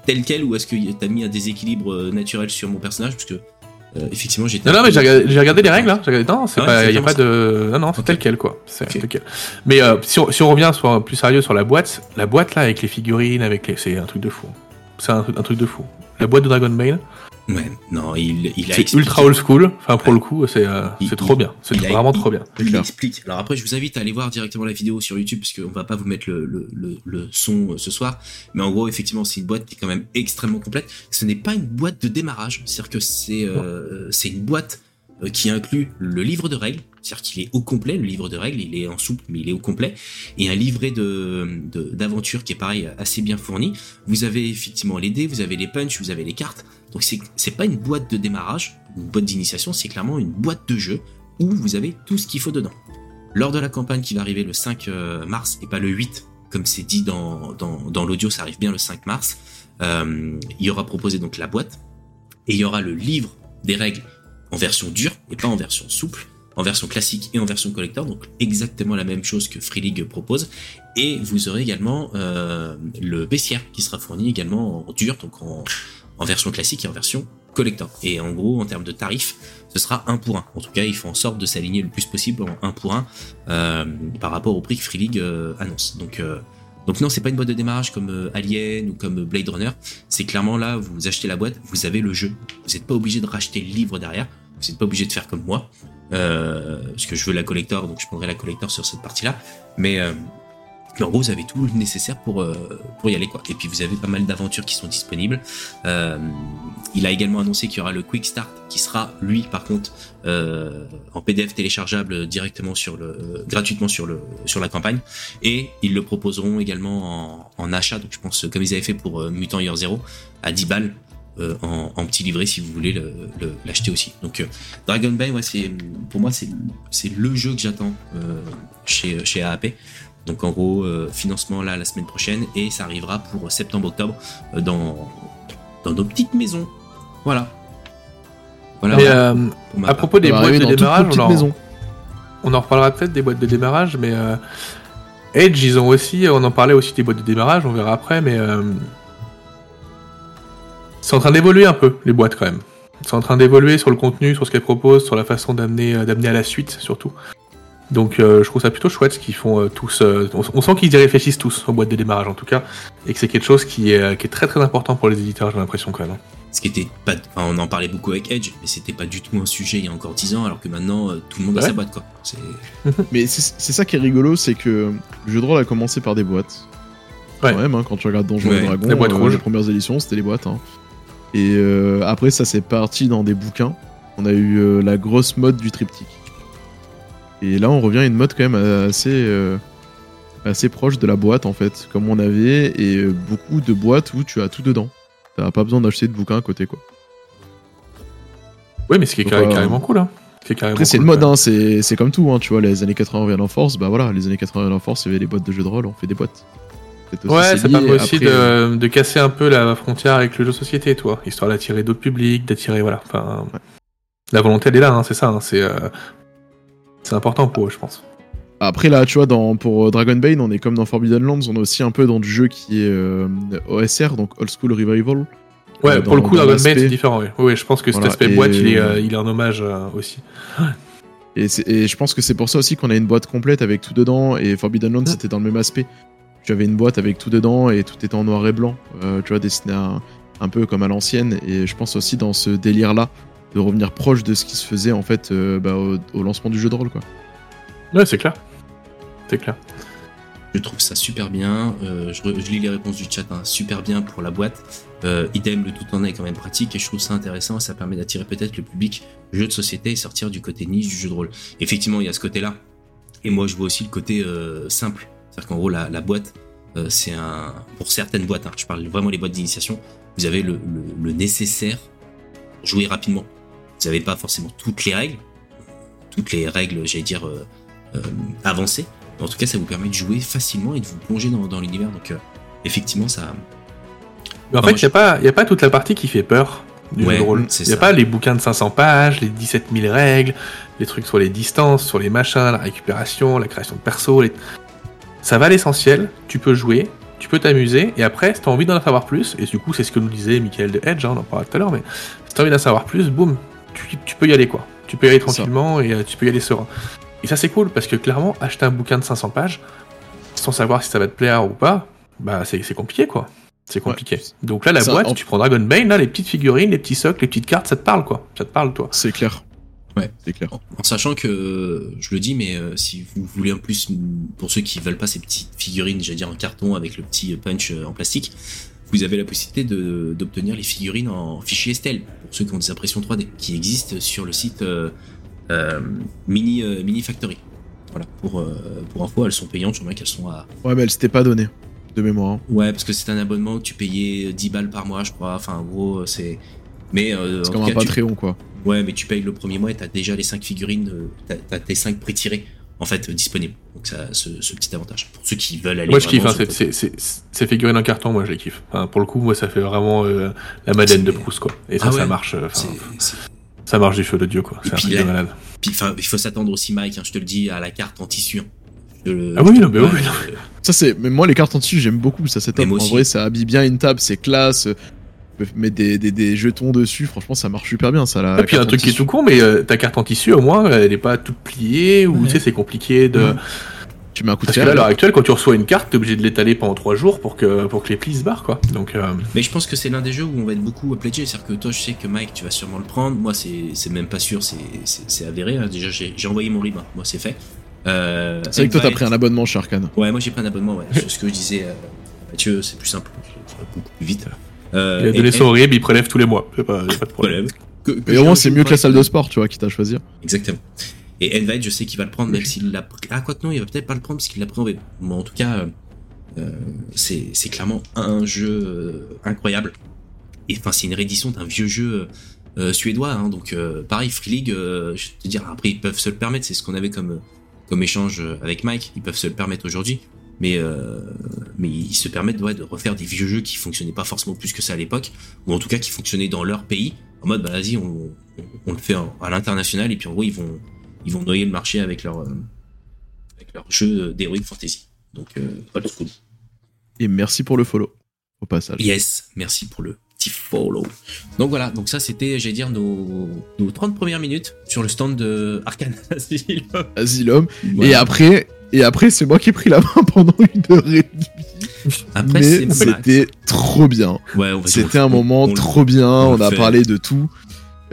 tel quel ou est-ce que t'as mis un déséquilibre euh, naturel sur mon personnage parce que euh, effectivement j'étais. Non, non, mais j'ai regardé, les règles. Hein. J'ai regardé- Non, c'est Ah ouais, pas, c'est y a pas de. Non, non, c'est tel quel, quoi. C'est tel quel. Mais si, on, si on revient sur, plus sérieux sur la boîte, la boîte là, avec les figurines, avec les... c'est un truc de fou. C'est un, un truc de fou. La boîte de Dragon Bane, Ouais, non, il, il a c'est expliqué. ultra old school. Enfin, pour le coup, c'est euh, Il- c'est trop bien. C'est il a- vraiment il- trop bien. Il clair. explique. Alors après, je vous invite à aller voir directement la vidéo sur YouTube parce qu'on va pas vous mettre le, le, le, le son euh, ce soir. Mais en gros, effectivement, c'est une boîte qui est quand même extrêmement complète. Ce n'est pas une boîte de démarrage. C'est-à-dire que c'est euh, c'est une boîte euh, qui inclut le livre de règles. C'est-à-dire qu'il est au complet. Le livre de règles, il est en souple, mais il est au complet. Et un livret de qui est pareil, assez bien fourni. Vous avez effectivement les dés, vous avez les punchs, vous avez les cartes. Donc c'est c'est pas une boîte de démarrage, une boîte d'initiation, c'est clairement une boîte de jeu où vous avez tout ce qu'il faut dedans. Lors de la campagne qui va arriver le 5 euh, mars et pas le 8, comme c'est dit dans l'audio, ça arrive bien le 5 mars, euh, il y aura proposé donc la boîte et il y aura le livre des règles en version dure et pas en version souple, en version classique et en version collector, donc exactement la même chose que Free League propose. Et vous aurez également euh, le baissière qui sera fourni également en dur, donc en, version classique et en version collector. Et en gros, en termes de tarifs, ce sera un pour un. En tout cas, ils font en sorte de s'aligner le plus possible en un pour un euh, par rapport au prix que Free League euh, annonce. Donc, euh, donc non, c'est pas une boîte de démarrage comme Alien ou comme Blade Runner. C'est clairement là, vous achetez la boîte, vous avez le jeu. Vous n'êtes pas obligé de racheter le livre derrière. Vous n'êtes pas obligé de faire comme moi, euh, parce que je veux la collector, donc je prendrai la collector sur cette partie-là. Mais euh, en gros, vous avez tout le nécessaire pour, euh, pour y aller, quoi. Et puis, vous avez pas mal d'aventures qui sont disponibles. Euh, il a également annoncé qu'il y aura le Quick Start qui sera, lui, par contre, euh, en PDF téléchargeable directement sur le, gratuitement sur le, sur la campagne. Et ils le proposeront également en, en achat, donc je pense, comme ils avaient fait pour Mutant Year Zero, à 10 balles. Euh, en, en petit livret si vous voulez le- le- l'acheter aussi. Donc euh, Dragon Bane, ouais, c'est pour moi c'est le jeu que j'attends euh, chez chez AAP. Donc en gros, euh, financement là la semaine prochaine et ça arrivera pour septembre-octobre euh, dans, dans nos petites maisons. Voilà. Voilà. Mais euh, à propos des boîtes de démarrage, on en, on en reparlera peut-être des boîtes de démarrage, mais euh, Edge, ils ont aussi, on en parlait aussi des boîtes de démarrage, on verra après, mais euh, c'est en train d'évoluer un peu les boîtes quand même. C'est en train d'évoluer sur le contenu, sur ce qu'elles proposent, sur la façon d'amener, euh, d'amener à la suite surtout. Donc euh, je trouve ça plutôt chouette ce qu'ils font euh, tous. euh, on, on sent qu'ils y réfléchissent tous aux boîtes de démarrage en tout cas, et que c'est quelque chose qui est, qui est très très important pour les éditeurs, j'ai l'impression quand même. hein. Ce qui était pas, enfin, on en parlait beaucoup avec Edge, mais c'était pas du tout un sujet il y a encore 10 ans, alors que maintenant euh, tout le monde a sa boîte quoi. Mais c'est ça qui est rigolo, c'est que le jeu de rôle a commencé par des boîtes. Ouais. Quand même, hein, quand tu regardes Donjons Ouais, et Dragons, euh, rouge. les premières éditions, c'était les boîtes. hein. Et euh, après, ça s'est parti dans des bouquins. On a eu euh, la grosse mode du triptyque. Et là, on revient à une mode quand même assez, euh, assez proche de la boîte, en fait, comme on avait, et beaucoup de boîtes où tu as tout dedans. T'as pas besoin d'acheter de bouquins à côté, quoi. Oui, mais ce qui est carré- carrément cool. Hein. Après, c'est cool, une mode, hein, c'est c'est comme tout, hein, tu vois, les années 80 reviennent en force, bah voilà, les années 80 reviennent en force, il y avait les boîtes de jeux de rôle, on fait des boîtes. Ouais, c'est ça permet aussi après, euh, de, de casser un peu la frontière avec le jeu de société, toi, histoire d'attirer d'autres publics, d'attirer, voilà. Enfin, Ouais. la volonté elle est là, hein, c'est ça. hein, c'est euh, c'est important pour eux, je pense. Après, là, tu vois, dans, pour euh, Dragonbane, on est comme dans Forbidden Lands, on est aussi un peu dans du jeu qui est euh, OSR, donc Old School Revival. Ouais, Euh, pour le coup, Dragon Bane, c'est différent. Oui, oui, je pense que cet Voilà, aspect et- boîte, il est, euh, il est en hommage euh, aussi. Et je pense que c'est pour ça aussi qu'on a une boîte complète avec tout dedans, et Forbidden Lands, Mm. c'était dans le même aspect. Tu avais une boîte avec tout dedans, et tout était en noir et blanc, euh, tu vois, dessiné un, un peu comme à l'ancienne, et je pense aussi dans ce délire-là, de revenir proche de ce qui se faisait, en fait, euh, bah, au, au lancement du jeu de rôle, quoi. Ouais, c'est clair. C'est clair. Je trouve ça super bien. Euh, je, re- je lis les réponses du chat, hein, super bien pour la boîte. Euh, idem, le tout en est quand même pratique et je trouve ça intéressant. Ça permet d'attirer peut-être le public jeu de société et sortir du côté niche du jeu de rôle. Effectivement, il y a ce côté-là. Et moi, je vois aussi le côté euh, simple. C'est-à-dire qu'en gros, la, la boîte, euh, c'est un. Pour certaines boîtes, hein, je parle vraiment les boîtes d'initiation, vous avez le, le- le nécessaire pour jouer rapidement. Vous n'avez pas forcément toutes les règles, toutes les règles, j'allais dire, euh, euh, avancées. Mais en tout cas, ça vous permet de jouer facilement et de vous plonger dans, dans l'univers. Donc, euh, effectivement, ça. Mais en fait, il n'y a, pas- y a pas toute la partie qui fait peur du Ouais, jeu de rôle. Il n'y a pas les bouquins de 500 pages, les 17 000 règles, les trucs sur les distances, sur les machins, la récupération, la création de perso. les- Ça va à l'essentiel, tu peux jouer, tu peux t'amuser, et après, si tu as envie d'en savoir plus, et du coup, c'est ce que nous disait Michael de Edge, hein, on en parlait tout à l'heure, mais si tu as envie d'en savoir plus, boum, tu, tu peux y aller quoi. Tu peux y aller tranquillement et euh, tu peux y aller serein. Et ça, c'est cool, parce que clairement, acheter un bouquin de 500 pages, sans savoir si ça va te plaire ou pas, bah c'est compliqué quoi. C'est compliqué. Donc là, la Ça, boîte, en- tu prends Dragon Bane, là, les petites figurines, les petits socles, les petites cartes, ça te parle quoi. Ça te parle toi. C'est clair. Ouais. C'est clair. En, en sachant que, euh, je le dis, mais euh, si vous voulez en plus, pour ceux qui veulent pas ces petites figurines, j'allais dire en carton avec le petit punch euh, en plastique, vous avez la possibilité de- d'obtenir les figurines en fichier Estelle, pour ceux qui ont des impressions 3D, qui existent sur le site euh, euh, Mini, euh, Mini Factory. Voilà, pour, euh, pour info, elles sont payantes, je crois qu'elles sont à... Ouais, mais elle s'était pas donnée, de mémoire. hein. Ouais, parce que c'est un abonnement que tu payais 10 balles par mois, je crois, enfin en gros, c'est... Mais euh, C'est comme un cas, tu- Patreon, quoi. Ouais, mais tu payes le premier mois et t'as déjà les 5 figurines, euh, t'as- tes 5 pré-tirés, en fait, euh, disponibles. Donc ça, ce, ce petit avantage. Pour ceux qui veulent aller Moi je kiffe, hein, sur c'est- le c'est- c'est- ces figurines en carton, moi je les kiffe. Enfin, pour le coup, moi ça fait vraiment euh, la Madeleine de Proust quoi. Et ça, Ah ça ouais. marche. euh, ça marche du feu de Dieu quoi. C'est un truc de malade. Puis, enfin, il faut s'attendre aussi, Mike, hein, je te le dis, à la carte en tissu. hein. Le- Ah oui, non, mais oui, ouais, non. Ça, c'est. Mais moi, les cartes en tissu, j'aime beaucoup. Ça, c'est top. En vrai, ça habille bien une table, c'est classe. Tu peux mettre des, des, des jetons dessus. Franchement, ça marche super bien, ça. La Et puis un truc qui est tout con, mais euh, ta carte en tissu au moins, elle est pas toute pliée ou Ouais. tu sais c'est compliqué de. Tu mets un coup de Parce que là, à l'heure actuelle, quand tu reçois une carte, t'es obligé de l'étaler pendant trois jours pour que, pour que les plis se barrent, quoi. Donc, euh, Mais je pense que c'est l'un des jeux où on va être beaucoup pledgé. C'est-à-dire que toi, je sais que Mike, tu vas sûrement le prendre. Moi, c'est c'est même pas sûr, c'est- avéré. hein. Déjà, j'ai j'ai envoyé mon RIB. hein. Moi, c'est fait. Euh, C'est vrai que toi, t'as pris un abonnement chez Arcane. Ouais, moi j'ai pris un abonnement, ouais. Ce que je disais, euh, Mathieu, c'est plus simple, beaucoup plus vite. Euh, il a donné et- son RIB, il prélève tous les mois. C'est pas, y a pas de problème. Problème. Que- que Mais j'ai au moins, c'est mieux que la salle de sport, tu vois, qui t'a choisi. Exactement. Et Envite, je sais qu'il va le prendre, même s'il l'a pris. Ah, quoi que non, il va peut-être pas le prendre parce qu'il l'a pris en VO. Mais en tout cas, euh, euh, c'est clairement un jeu euh, incroyable. Et enfin, c'est une réédition d'un vieux jeu euh, suédois. Hein, donc, euh, pareil, Free League, euh, je vais te dire, après, ils peuvent se le permettre. C'est ce qu'on avait comme, comme échange avec Mike. Ils peuvent se le permettre aujourd'hui. Mais, euh, mais ils se permettent ouais, de refaire des vieux jeux qui fonctionnaient pas forcément plus que ça à l'époque, ou en tout cas qui fonctionnaient dans leur pays, en mode bah vas-y, on, on, on le fait à l'international, et puis en gros, ils vont, ils vont noyer le marché avec leur, euh, avec leur jeu d'Heroic Fantasy. Donc, euh, old school. Et merci pour le follow, au passage. Yes, merci pour le petit follow. Donc voilà, donc ça c'était, j'allais dire, nos, nos 30 premières minutes sur le stand de Arkane Asylum. Asylum. Voilà. Et après, et après c'est moi qui ai pris la main pendant une heure et demie. Après, Mais c'était trop bien. Ouais, C'était un moment on- trop bien. on a fait. parlé de tout.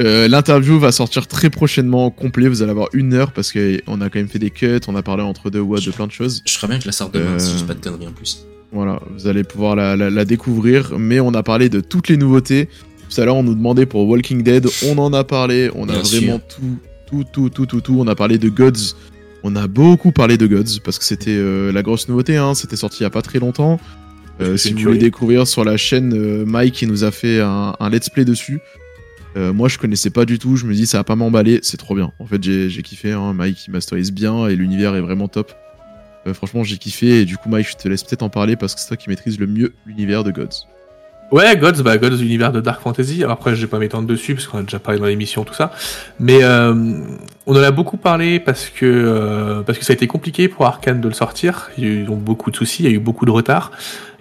Euh, L'interview va sortir très prochainement en complet. Vous allez avoir une heure parce qu'on a quand même fait des cuts. On a parlé entre deux watts de plein de choses. Je ferais bien que je la sorte demain, Euh, si je dis pas de conneries en plus. Voilà, vous allez pouvoir la, la- la découvrir. Mais on a parlé de toutes les nouveautés. Tout à l'heure, on nous demandait pour Walking Dead. On en a parlé. On a vraiment tout, tout, tout, tout, tout, tout. On a parlé de Gods. On a beaucoup parlé de Gods parce que c'était euh, la grosse nouveauté. Hein. C'était sorti il y a pas très longtemps. Euh, si vous voulez découvrir sur la chaîne, euh, Mike qui nous a fait un, un let's play dessus. Moi, je connaissais pas du tout. Je me dis, ça va pas m'emballer. C'est trop bien. En fait, j'ai kiffé. Hein. Mike, il masterise bien et l'univers est vraiment top. Franchement, j'ai kiffé. Et du coup, Mike, je te laisse peut-être en parler parce que c'est toi qui maîtrise le mieux l'univers de Gods. Ouais, Gods, bah Gods, l'univers de Dark Fantasy. Alors après, je vais pas m'étendre dessus parce qu'on a déjà parlé dans l'émission, tout ça. Mais euh, on en a beaucoup parlé parce que euh, parce que ça a été compliqué pour Arkane de le sortir. Ils ont beaucoup de soucis, il y a eu beaucoup de retard.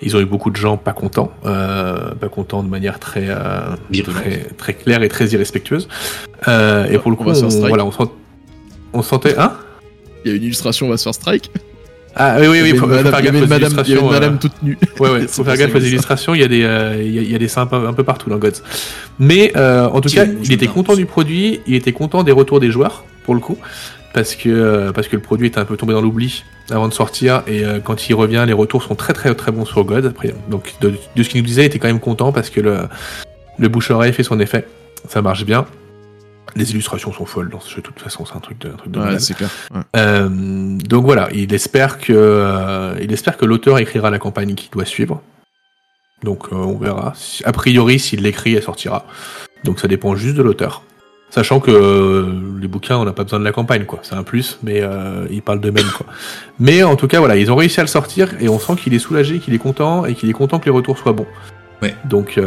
Ils ont eu beaucoup de gens pas contents, euh, pas contents de manière très euh, très très claire et très irrespectueuse. Et pour le On coup, on, strike. voilà, on, sent- on sentait hein? Il y a une illustration, on va se faire strike. Ah oui oui oui, faut, madame, faire gaffe aux madame, illustrations. toute nue. Ouais, ouais, faut faire gaffe aux illustrations, il y a des, euh, il y, a, il y a des seins un peu, partout dans Gods. Mais euh, en tout cas, il était content du produit, il était content des retours des joueurs, pour le coup, parce que, euh, parce que le produit était un peu tombé dans l'oubli avant de sortir, et euh, quand il revient, les retours sont très très très bons sur God. Après, donc de, de ce qu'il nous disait, il était quand même content parce que le, le bouche-oreille fait son effet, ça marche bien. Les illustrations sont folles dans ce jeu, de toute façon, c'est un truc de, un truc de Ouais, malade. c'est clair. Ouais. Euh, donc voilà, il espère que euh, il espère que l'auteur écrira la campagne qui doit suivre. Donc euh, on verra. A priori, s'il l'écrit, elle sortira. Donc ça dépend juste de l'auteur. Sachant que euh, les bouquins, on n'a pas besoin de la campagne, quoi. C'est un plus, mais euh, ils parlent d'eux-mêmes, quoi. Mais en tout cas, voilà, ils ont réussi à le sortir et on sent qu'il est soulagé, qu'il est content et qu'il est content que les retours soient bons. Ouais. Donc euh,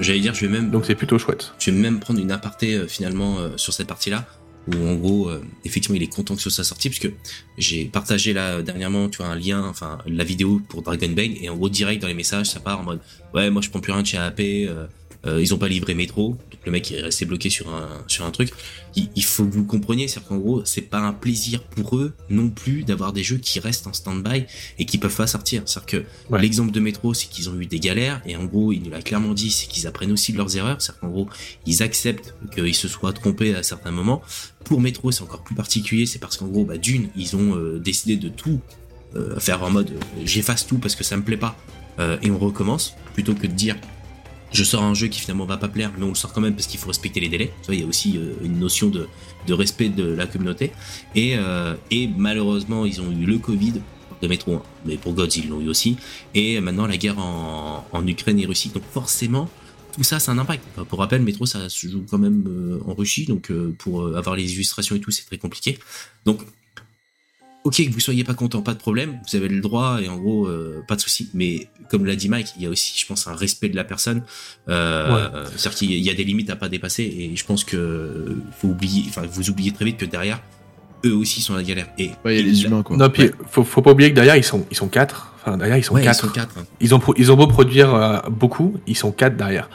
J'allais dire, je vais même donc c'est plutôt chouette. Je vais même prendre une aparté euh, finalement euh, sur cette partie-là, où en gros, euh, effectivement, il est content que ce soit sorti, puisque j'ai partagé là dernièrement, tu vois, un lien, enfin, la vidéo pour Dragon Bane, et en gros, direct dans les messages, ça part en mode, ouais, moi je prends plus rien de chez AP, euh, euh, ils ont pas livré métro, donc le mec est resté bloqué sur un sur un truc. Il, il faut que vous compreniez, c'est qu'en gros, c'est pas un plaisir pour eux non plus d'avoir des jeux qui restent en stand-by et qui peuvent pas sortir. C'est-à-dire que Ouais. l'exemple de métro, c'est qu'ils ont eu des galères, et en gros, il nous l'a clairement dit, c'est qu'ils apprennent aussi de leurs erreurs. C'est-à-dire qu'en gros, ils acceptent qu'ils se soient trompés à certains moments. Pour Metro, c'est encore plus particulier, c'est parce qu'en gros, bah, d'une, ils ont euh, décidé de tout euh, faire en mode j'efface tout parce que ça me plaît pas et on recommence, plutôt que de dire je sors un jeu qui finalement va pas plaire, mais on le sort quand même parce qu'il faut respecter les délais. Il y a aussi euh, une notion de, de respect de la communauté. Et, euh, et malheureusement, ils ont eu le Covid de Metro 1, mais pour Gods, ils l'ont eu aussi. Et maintenant, la guerre en, en Ukraine et Russie. Donc forcément, tout ça, c'est un impact. Pour rappel, Metro, ça se joue quand même euh, en Russie, donc pour avoir les illustrations et tout, c'est très compliqué. Donc, ok, que vous soyez pas content, pas de problème, vous avez le droit et en gros, euh, pas de souci. Mais comme l'a dit Mike, il y a aussi, je pense, un respect de la personne. Euh, C'est-à-dire qu'il y a des limites à pas dépasser et je pense que faut oublier, enfin, vous oubliez très vite que derrière, eux aussi sont à la galère. Et Ouais, il y a les humains, quoi. Non, puis Ouais. faut, faut pas oublier que derrière ils sont ils sont quatre. Enfin derrière ils sont ouais, ils quatre. sont quatre. hein. Ils ont, pro- ils ont beau produire euh, beaucoup, ils sont quatre derrière.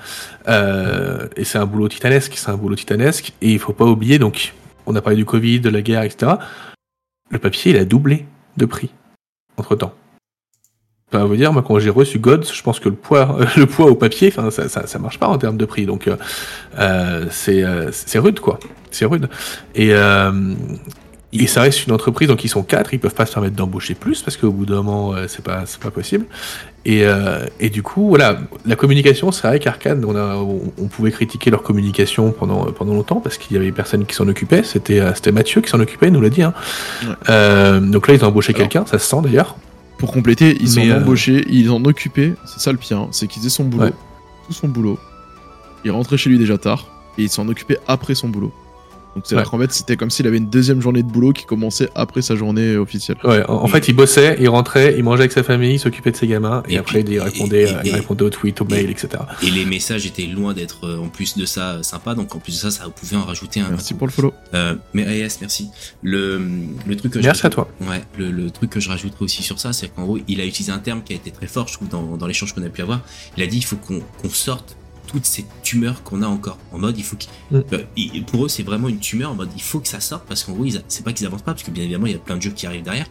Euh, et c'est un boulot titanesque, c'est un boulot titanesque. Et il faut pas oublier, donc, on a parlé du Covid, de la guerre, etc. Le papier, il a doublé de prix entre temps. Enfin, vous dire, moi, quand j'ai reçu Gods, je pense que le poids, le poids au papier, enfin, ça, ça, marche pas en termes de prix. Donc, euh, euh, c'est, euh, rude, quoi. C'est rude. Et, euh, et ça reste une entreprise, donc ils sont quatre, ils peuvent pas se permettre d'embaucher plus parce qu'au bout d'un moment, euh, c'est pas, c'est pas possible. Et, euh, et du coup, voilà, la communication, c'est vrai qu'Arcane, on, a, on, on pouvait critiquer leur communication pendant, pendant longtemps parce qu'il y avait personne qui s'en occupait. C'était, euh, c'était Mathieu qui s'en occupait, il nous l'a dit. Hein. Ouais. Euh, donc là, ils ont embauché quelqu'un, ça se sent d'ailleurs. Pour compléter, ils Mais, ont euh, embauché, ils en occupaient, c'est ça le pire, hein, c'est qu'ils faisaient son boulot, Ouais. tout son boulot. Il rentrait chez lui déjà tard, et il s'en occupait après son boulot. Donc c'est à dire Ouais. qu'en fait, c'était comme s'il avait une deuxième journée de boulot qui commençait après sa journée officielle. Ouais, en, en fait, il bossait, il rentrait, il mangeait avec sa famille, il s'occupait de ses gamins, et, Et après, puis- il répondait, et- euh, il répondait aux tweets, aux et- mails, etc. Et les messages étaient loin d'être, euh, en plus de ça, sympa. Donc en plus de ça, ça pouvait en rajouter un. Merci pour le follow. Euh, mais AS, merci. Le, le truc que Merci je à toi. Ouais, le, le truc que je rajouterais aussi sur ça, c'est qu'en gros, il a utilisé un terme qui a été très fort, je trouve, dans, dans l'échange qu'on a pu avoir. Il a dit il faut qu'on qu'on sorte toute cette tumeur qu'on a encore. En mode, il faut qu'il. Mm. il- pour eux, c'est vraiment une tumeur. En mode, il faut que ça sorte parce qu'en gros, ils c'est pas qu'ils avancent pas, parce que bien évidemment, il y a plein de jeux qui arrivent derrière.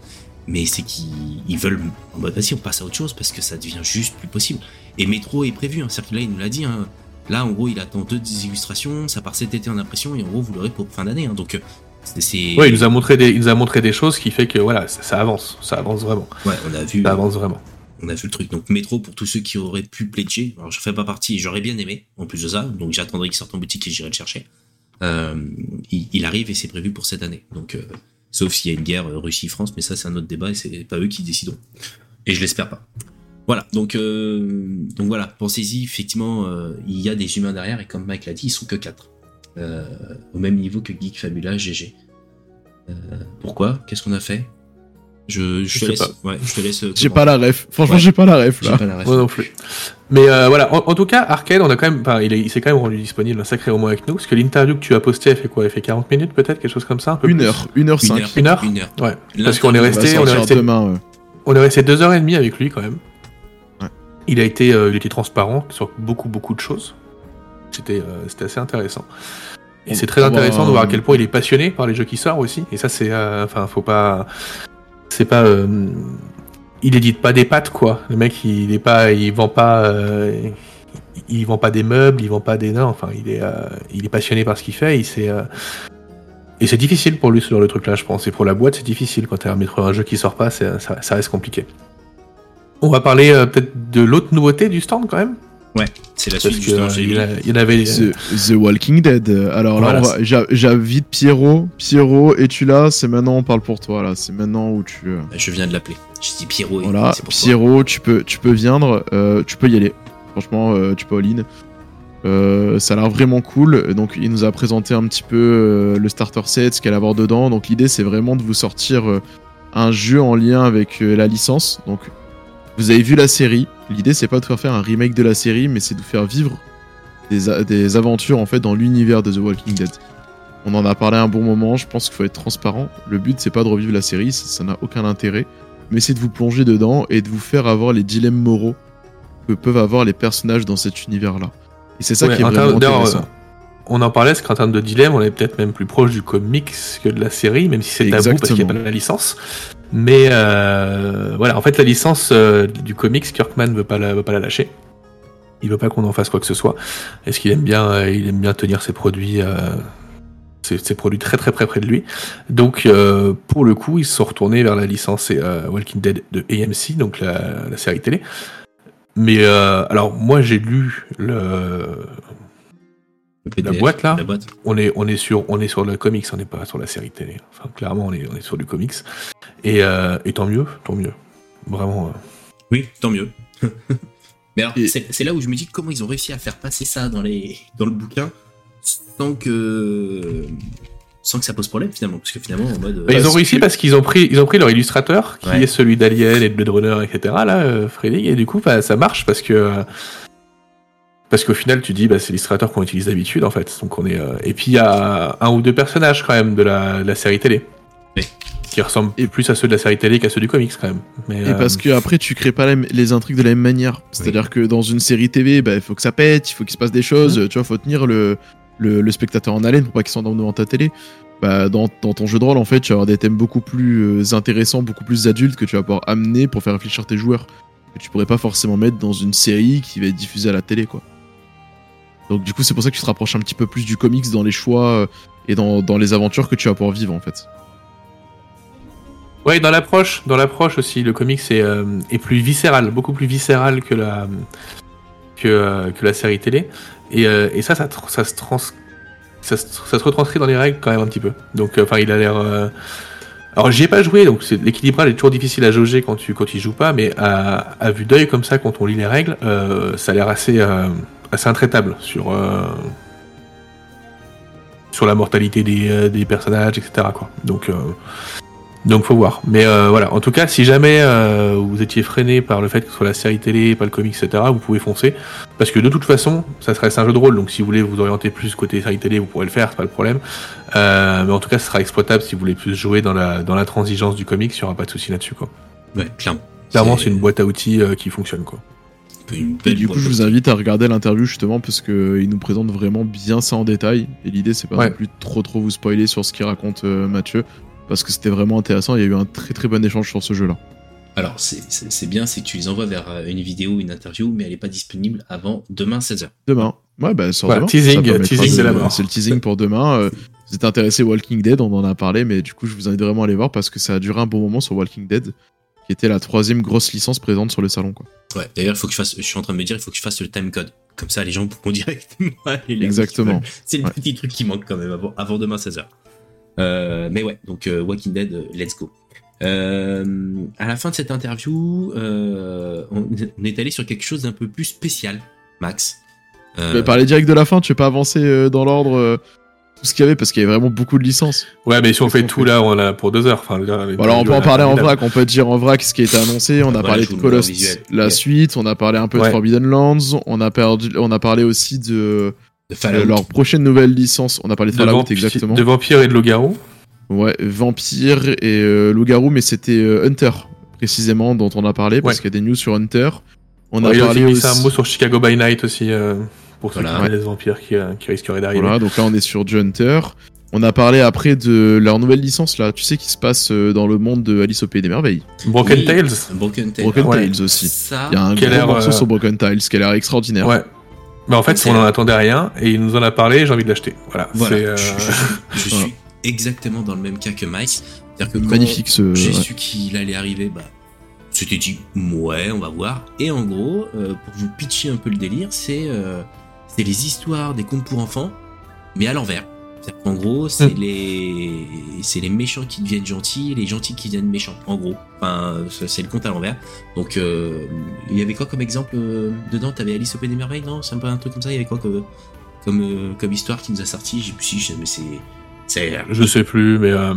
Mais c'est qu'ils ils veulent. En mode, vas-y, on passe à autre chose parce que ça devient juste plus possible. Et Metro est prévu. Hein. Que là, il nous l'a dit. Hein. Là, en gros, il attend deux illustrations. Ça part cet été en impression et en gros, vous l'aurez pour fin d'année. Hein. Donc, euh, c'est. c'est- Ouais, il nous a montré des, il nous a montré des choses qui fait que voilà, ça, ça avance, ça avance vraiment, Ouais, on a vu. ça avance vraiment. On a vu le truc. Donc métro pour tous ceux qui auraient pu pledger. Alors je fais pas partie, j'aurais bien aimé en plus de ça. Donc j'attendrai qu'il sorte en boutique et j'irai le chercher. Euh, il, arrive et c'est prévu pour cette année. Donc euh, sauf s'il y a une guerre euh, Russie-France, mais ça c'est un autre débat et c'est pas eux qui décideront. Et je l'espère pas. Voilà. Donc voilà. Pensez-y. Effectivement, il y a des humains derrière et comme Mike l'a dit, ils sont que 4 au même niveau que Geek Fabula, GG. Pourquoi? Qu'est-ce qu'on a fait? Je, je, Je te sais laisse. pas. Ouais, je te laisse. euh, J'ai pas la ref. Franchement, Ouais. j'ai pas la ref J'ai là. pas la ref. Moi non plus. Mais euh, voilà, en, en tout cas, Arcade, on a quand même, enfin, il, est- il s'est quand même rendu disponible un sacré moment avec nous, parce que l'interview que tu as postée, elle fait quoi? Elle fait 40 minutes peut-être, quelque chose comme ça, un peu Une plus? heure, une heure Une cinq. heure. Une heure? Une heure. Ouais. Parce qu'on est resté, on est resté, demain. ouais. on est resté deux heures et demie avec lui quand même. Ouais. Il a été, euh, il était transparent sur beaucoup beaucoup de choses. C'était, euh, c'était assez intéressant. Et c'est très intéressant de voir à quel point il est passionné par les jeux qui sortent aussi. Et ça, c'est, euh, enfin, faut pas, c'est pas, euh, il édite pas des pattes quoi. Le mec, il est pas, il vend pas, euh, il vend pas des meubles, il vend pas des nains. Enfin, il est, euh, il est passionné par ce qu'il fait. Il sait, euh, et c'est difficile pour lui ce genre de truc là, je pense. Et pour la boîte, c'est difficile quand tu as un jeu qui sort pas, ça reste compliqué. On va parler euh, peut-être de l'autre nouveauté du stand quand même. C'est la Parce suite, que euh, il a- il avait. The, The Walking Dead. Alors Voilà, là, j'invite Pierrot. Pierrot, es-tu là? C'est maintenant, on parle pour toi là. C'est maintenant où tu. euh, Je viens de l'appeler. Je dis Pierrot. et Voilà, toi. Pierrot, tu peux, tu peux viendre, euh, tu peux y aller. Franchement, euh, tu peux all-in. Ça a l'air vraiment cool. Donc, il nous a présenté un petit peu le starter set, ce qu'elle a avoir dedans. Donc, l'idée, c'est vraiment de vous sortir un jeu en lien avec la licence. Donc, vous avez vu la série. L'idée, c'est pas de faire faire un remake de la série, mais c'est de vous faire vivre des, aventures en fait dans l'univers de The Walking Dead. On en a parlé un bon moment. Je pense qu'il faut être transparent. Le but, c'est pas de revivre la série. Ça n'a aucun intérêt mais c'est de vous plonger dedans et de vous faire avoir les dilemmes moraux que peuvent avoir les personnages dans cet univers-là. Et c'est ça Ouais, qui est vraiment intéressant. euh, On en parlait, parce qu'en termes de dilemme, on est peut-être même plus proche du comics que de la série, même si c'est tabou parce qu'il n'y a pas la licence. Mais euh, voilà, en fait, la licence euh, du comics, Kirkman veut veut pas la lâcher. Il veut pas qu'on en fasse quoi que ce soit. Est-ce qu'il aime bien, euh, aime bien tenir ses produits, ses, produits très très près près de lui? Donc, pour le coup, ils se sont retournés vers la licence Walking Dead de AMC, donc la, série télé. Mais alors, moi, j'ai lu le, Le PDF, boîte, là La boîte. on est, on est sur, on est sur le comics, on n'est pas sur la série télé. Enfin, clairement, on est, on est sur du comics. Et, euh, et tant mieux, tant mieux. Vraiment. euh. Oui, tant mieux. Mais alors, Et- c'est là où je me dis comment ils ont réussi à faire passer ça dans, les, dans le bouquin sans que, sans que ça pose problème finalement. Parce que finalement, en mode. Bah, ils ont Parce réussi que- parce qu'ils ont pris, ils ont pris leur illustrateur, qui Ouais. est celui d'Alien et de Blade Runner, etc. Là, euh, Freddy, et du coup, bah, ça marche parce que. Euh, Parce qu'au final, tu dis, bah, c'est l'illustrateur qu'on utilise d'habitude, en fait. Donc on est. euh, Et puis il y a un ou deux personnages quand même de la, de la série télé. Oui. Qui ressemblent Et- plus à ceux de la série télé qu'à ceux du comics quand même. Mais, Et euh, parce que après tu crées pas les intrigues de la même manière. C'est-à-dire que dans une série TV, bah, il faut que ça pète, il faut qu'il se passe des choses, tu vois, faut tenir le, le, le spectateur en haleine pour pas qu'il s'endorme devant ta télé. Bah, dans, dans ton jeu de rôle, en fait, tu vas avoir des thèmes beaucoup plus euh, intéressants, beaucoup plus adultes que tu vas pouvoir amener pour faire réfléchir tes joueurs. Que tu pourrais pas forcément mettre dans une série qui va être diffusée à la télé, quoi. Donc du coup, c'est pour ça que tu te rapproches un petit peu plus du comics dans les choix euh, et dans, dans les aventures que tu vas pouvoir vivre, en fait. Ouais, dans l'approche, dans l'approche aussi, le comics est, euh, est plus viscéral, beaucoup plus viscéral que la que, euh, que la série télé. Et, et ça, ça, ça se trans, ça, ça se retranscrit dans les règles quand même un petit peu. Donc, enfin, il a l'air. Alors, j'y ai pas joué, donc l'équilibrage est toujours difficile à jauger quand tu quand tu joues pas, mais à, à vue d'œil comme ça, quand on lit les règles, ça a l'air assez assez intraitable sur euh, sur la mortalité des, euh, des personnages, etc. Quoi. Donc euh, donc faut voir. Mais euh, voilà, en tout cas, si jamais vous étiez freiné par le fait que ce soit la série télé, pas le comic, etc., vous pouvez foncer. Parce que de toute façon, ça serait un jeu de rôle, donc si vous voulez vous orienter plus côté série télé, vous pourrez le faire, c'est pas le problème. Mais en tout cas, ce sera exploitable si vous voulez plus jouer dans la, dans la transigence du comic, il n'y aura pas de souci là-dessus. Quoi. Ouais, clairement. Clairement, c'est une boîte à outils qui fonctionne. Quoi. Une Et du coup, je vous invite à regarder l'interview justement parce que il nous présente vraiment bien ça en détail. Et l'idée, c'est pas Ouais. non plus trop trop vous spoiler sur ce qu'il raconte euh, Mathieu parce que c'était vraiment intéressant. Il y a eu un très très bon échange sur ce jeu-là. Alors, c'est- c'est c'est bien, c'est que tu les envoies vers euh, une vidéo, une interview, mais elle n'est pas disponible avant demain 16h. Demain. Ouais, bah, sur Voilà, demain. teasing, teasing de- de la mort. C'est le teasing pour demain. Euh, vous êtes intéressé Walking Dead, on en a parlé, mais du coup, je vous invite vraiment à aller voir parce que ça a duré un bon moment sur Walking Dead, qui était la troisième grosse licence présente sur le salon. Quoi. Ouais, d'ailleurs, il faut que je fasse, je suis en train de me dire, il faut que je fasse le timecode. Comme ça, les gens pourront directement aller Exactement. C'est le Ouais. petit truc qui manque quand même avant, avant demain 16h. Euh, mais ouais, donc euh, Walking Dead, euh, let's go. Euh, à la fin de cette interview, euh, on, on est allé sur quelque chose d'un peu plus spécial, Max. Vais parler direct de la fin, tu veux pas avancer dans l'ordre tout ce qu'il y avait parce qu'il y avait vraiment beaucoup de licences. Ouais, mais si on fait tout fait là, on a pour deux heures. Enfin, là, les Bon, alors on peut en parler en vrac, on peut dire en vrac ce qui a été annoncé, on a parlé de visuel. la Ouais. suite, on a parlé un peu de. Forbidden Lands, on a, perdu, on a parlé aussi de de Fallout. euh, leur prochaine nouvelle licence, on a parlé de de, Fallout vampi- exactement. de vampires et de loup-garou. Ouais, Vampire et euh, Loup-garou, mais c'était euh, Hunter précisément dont on a parlé parce qu'il y a des news sur Hunter. On Ouais, a il a parlé aussi un mot sur Chicago by Night aussi, euh, pour ceux Voilà. qui connaissent les vampires qui, euh, qui risqueraient d'arriver. Voilà, donc là on est sur du Hunter. On a parlé après de leur nouvelle licence là, tu sais qui se passe euh, dans le monde de Alice au pays des merveilles. Broken Oui. Tales. Broken Tale. Broken ouais. Tales aussi. Ça, Il y a un gros morceau euh, sur Broken Tiles qui a l'air extraordinaire. Ouais. Mais en fait, C'est- on en attendait rien et il nous en a parlé. J'ai envie de l'acheter. Voilà. voilà, C'est, euh, je, je- je Voilà. suis exactement dans le même cas que Mike. C'est-à-dire que quand Magnifique ce. j'ai ouais. su qu'il allait arriver, bah, c'était dit, ouais, on va voir. Et en gros, euh, pour vous pitcher un peu le délire, c'est euh, c'est les histoires des contes pour enfants, mais à l'envers. C'est-à-dire qu'en gros, c'est Mm. les c'est les méchants qui deviennent gentils et les gentils qui deviennent méchants. En gros, enfin, c'est c'est le conte à l'envers. Donc, euh, il y avait quoi comme exemple euh, dedans? T'avais Alice au Pays des Merveilles, non? C'est un peu un truc comme ça? Il y avait quoi comme comme, euh, comme histoire qui nous a sorti? J'ai plus si, mais c'est c'est. je sais plus, mais, euh,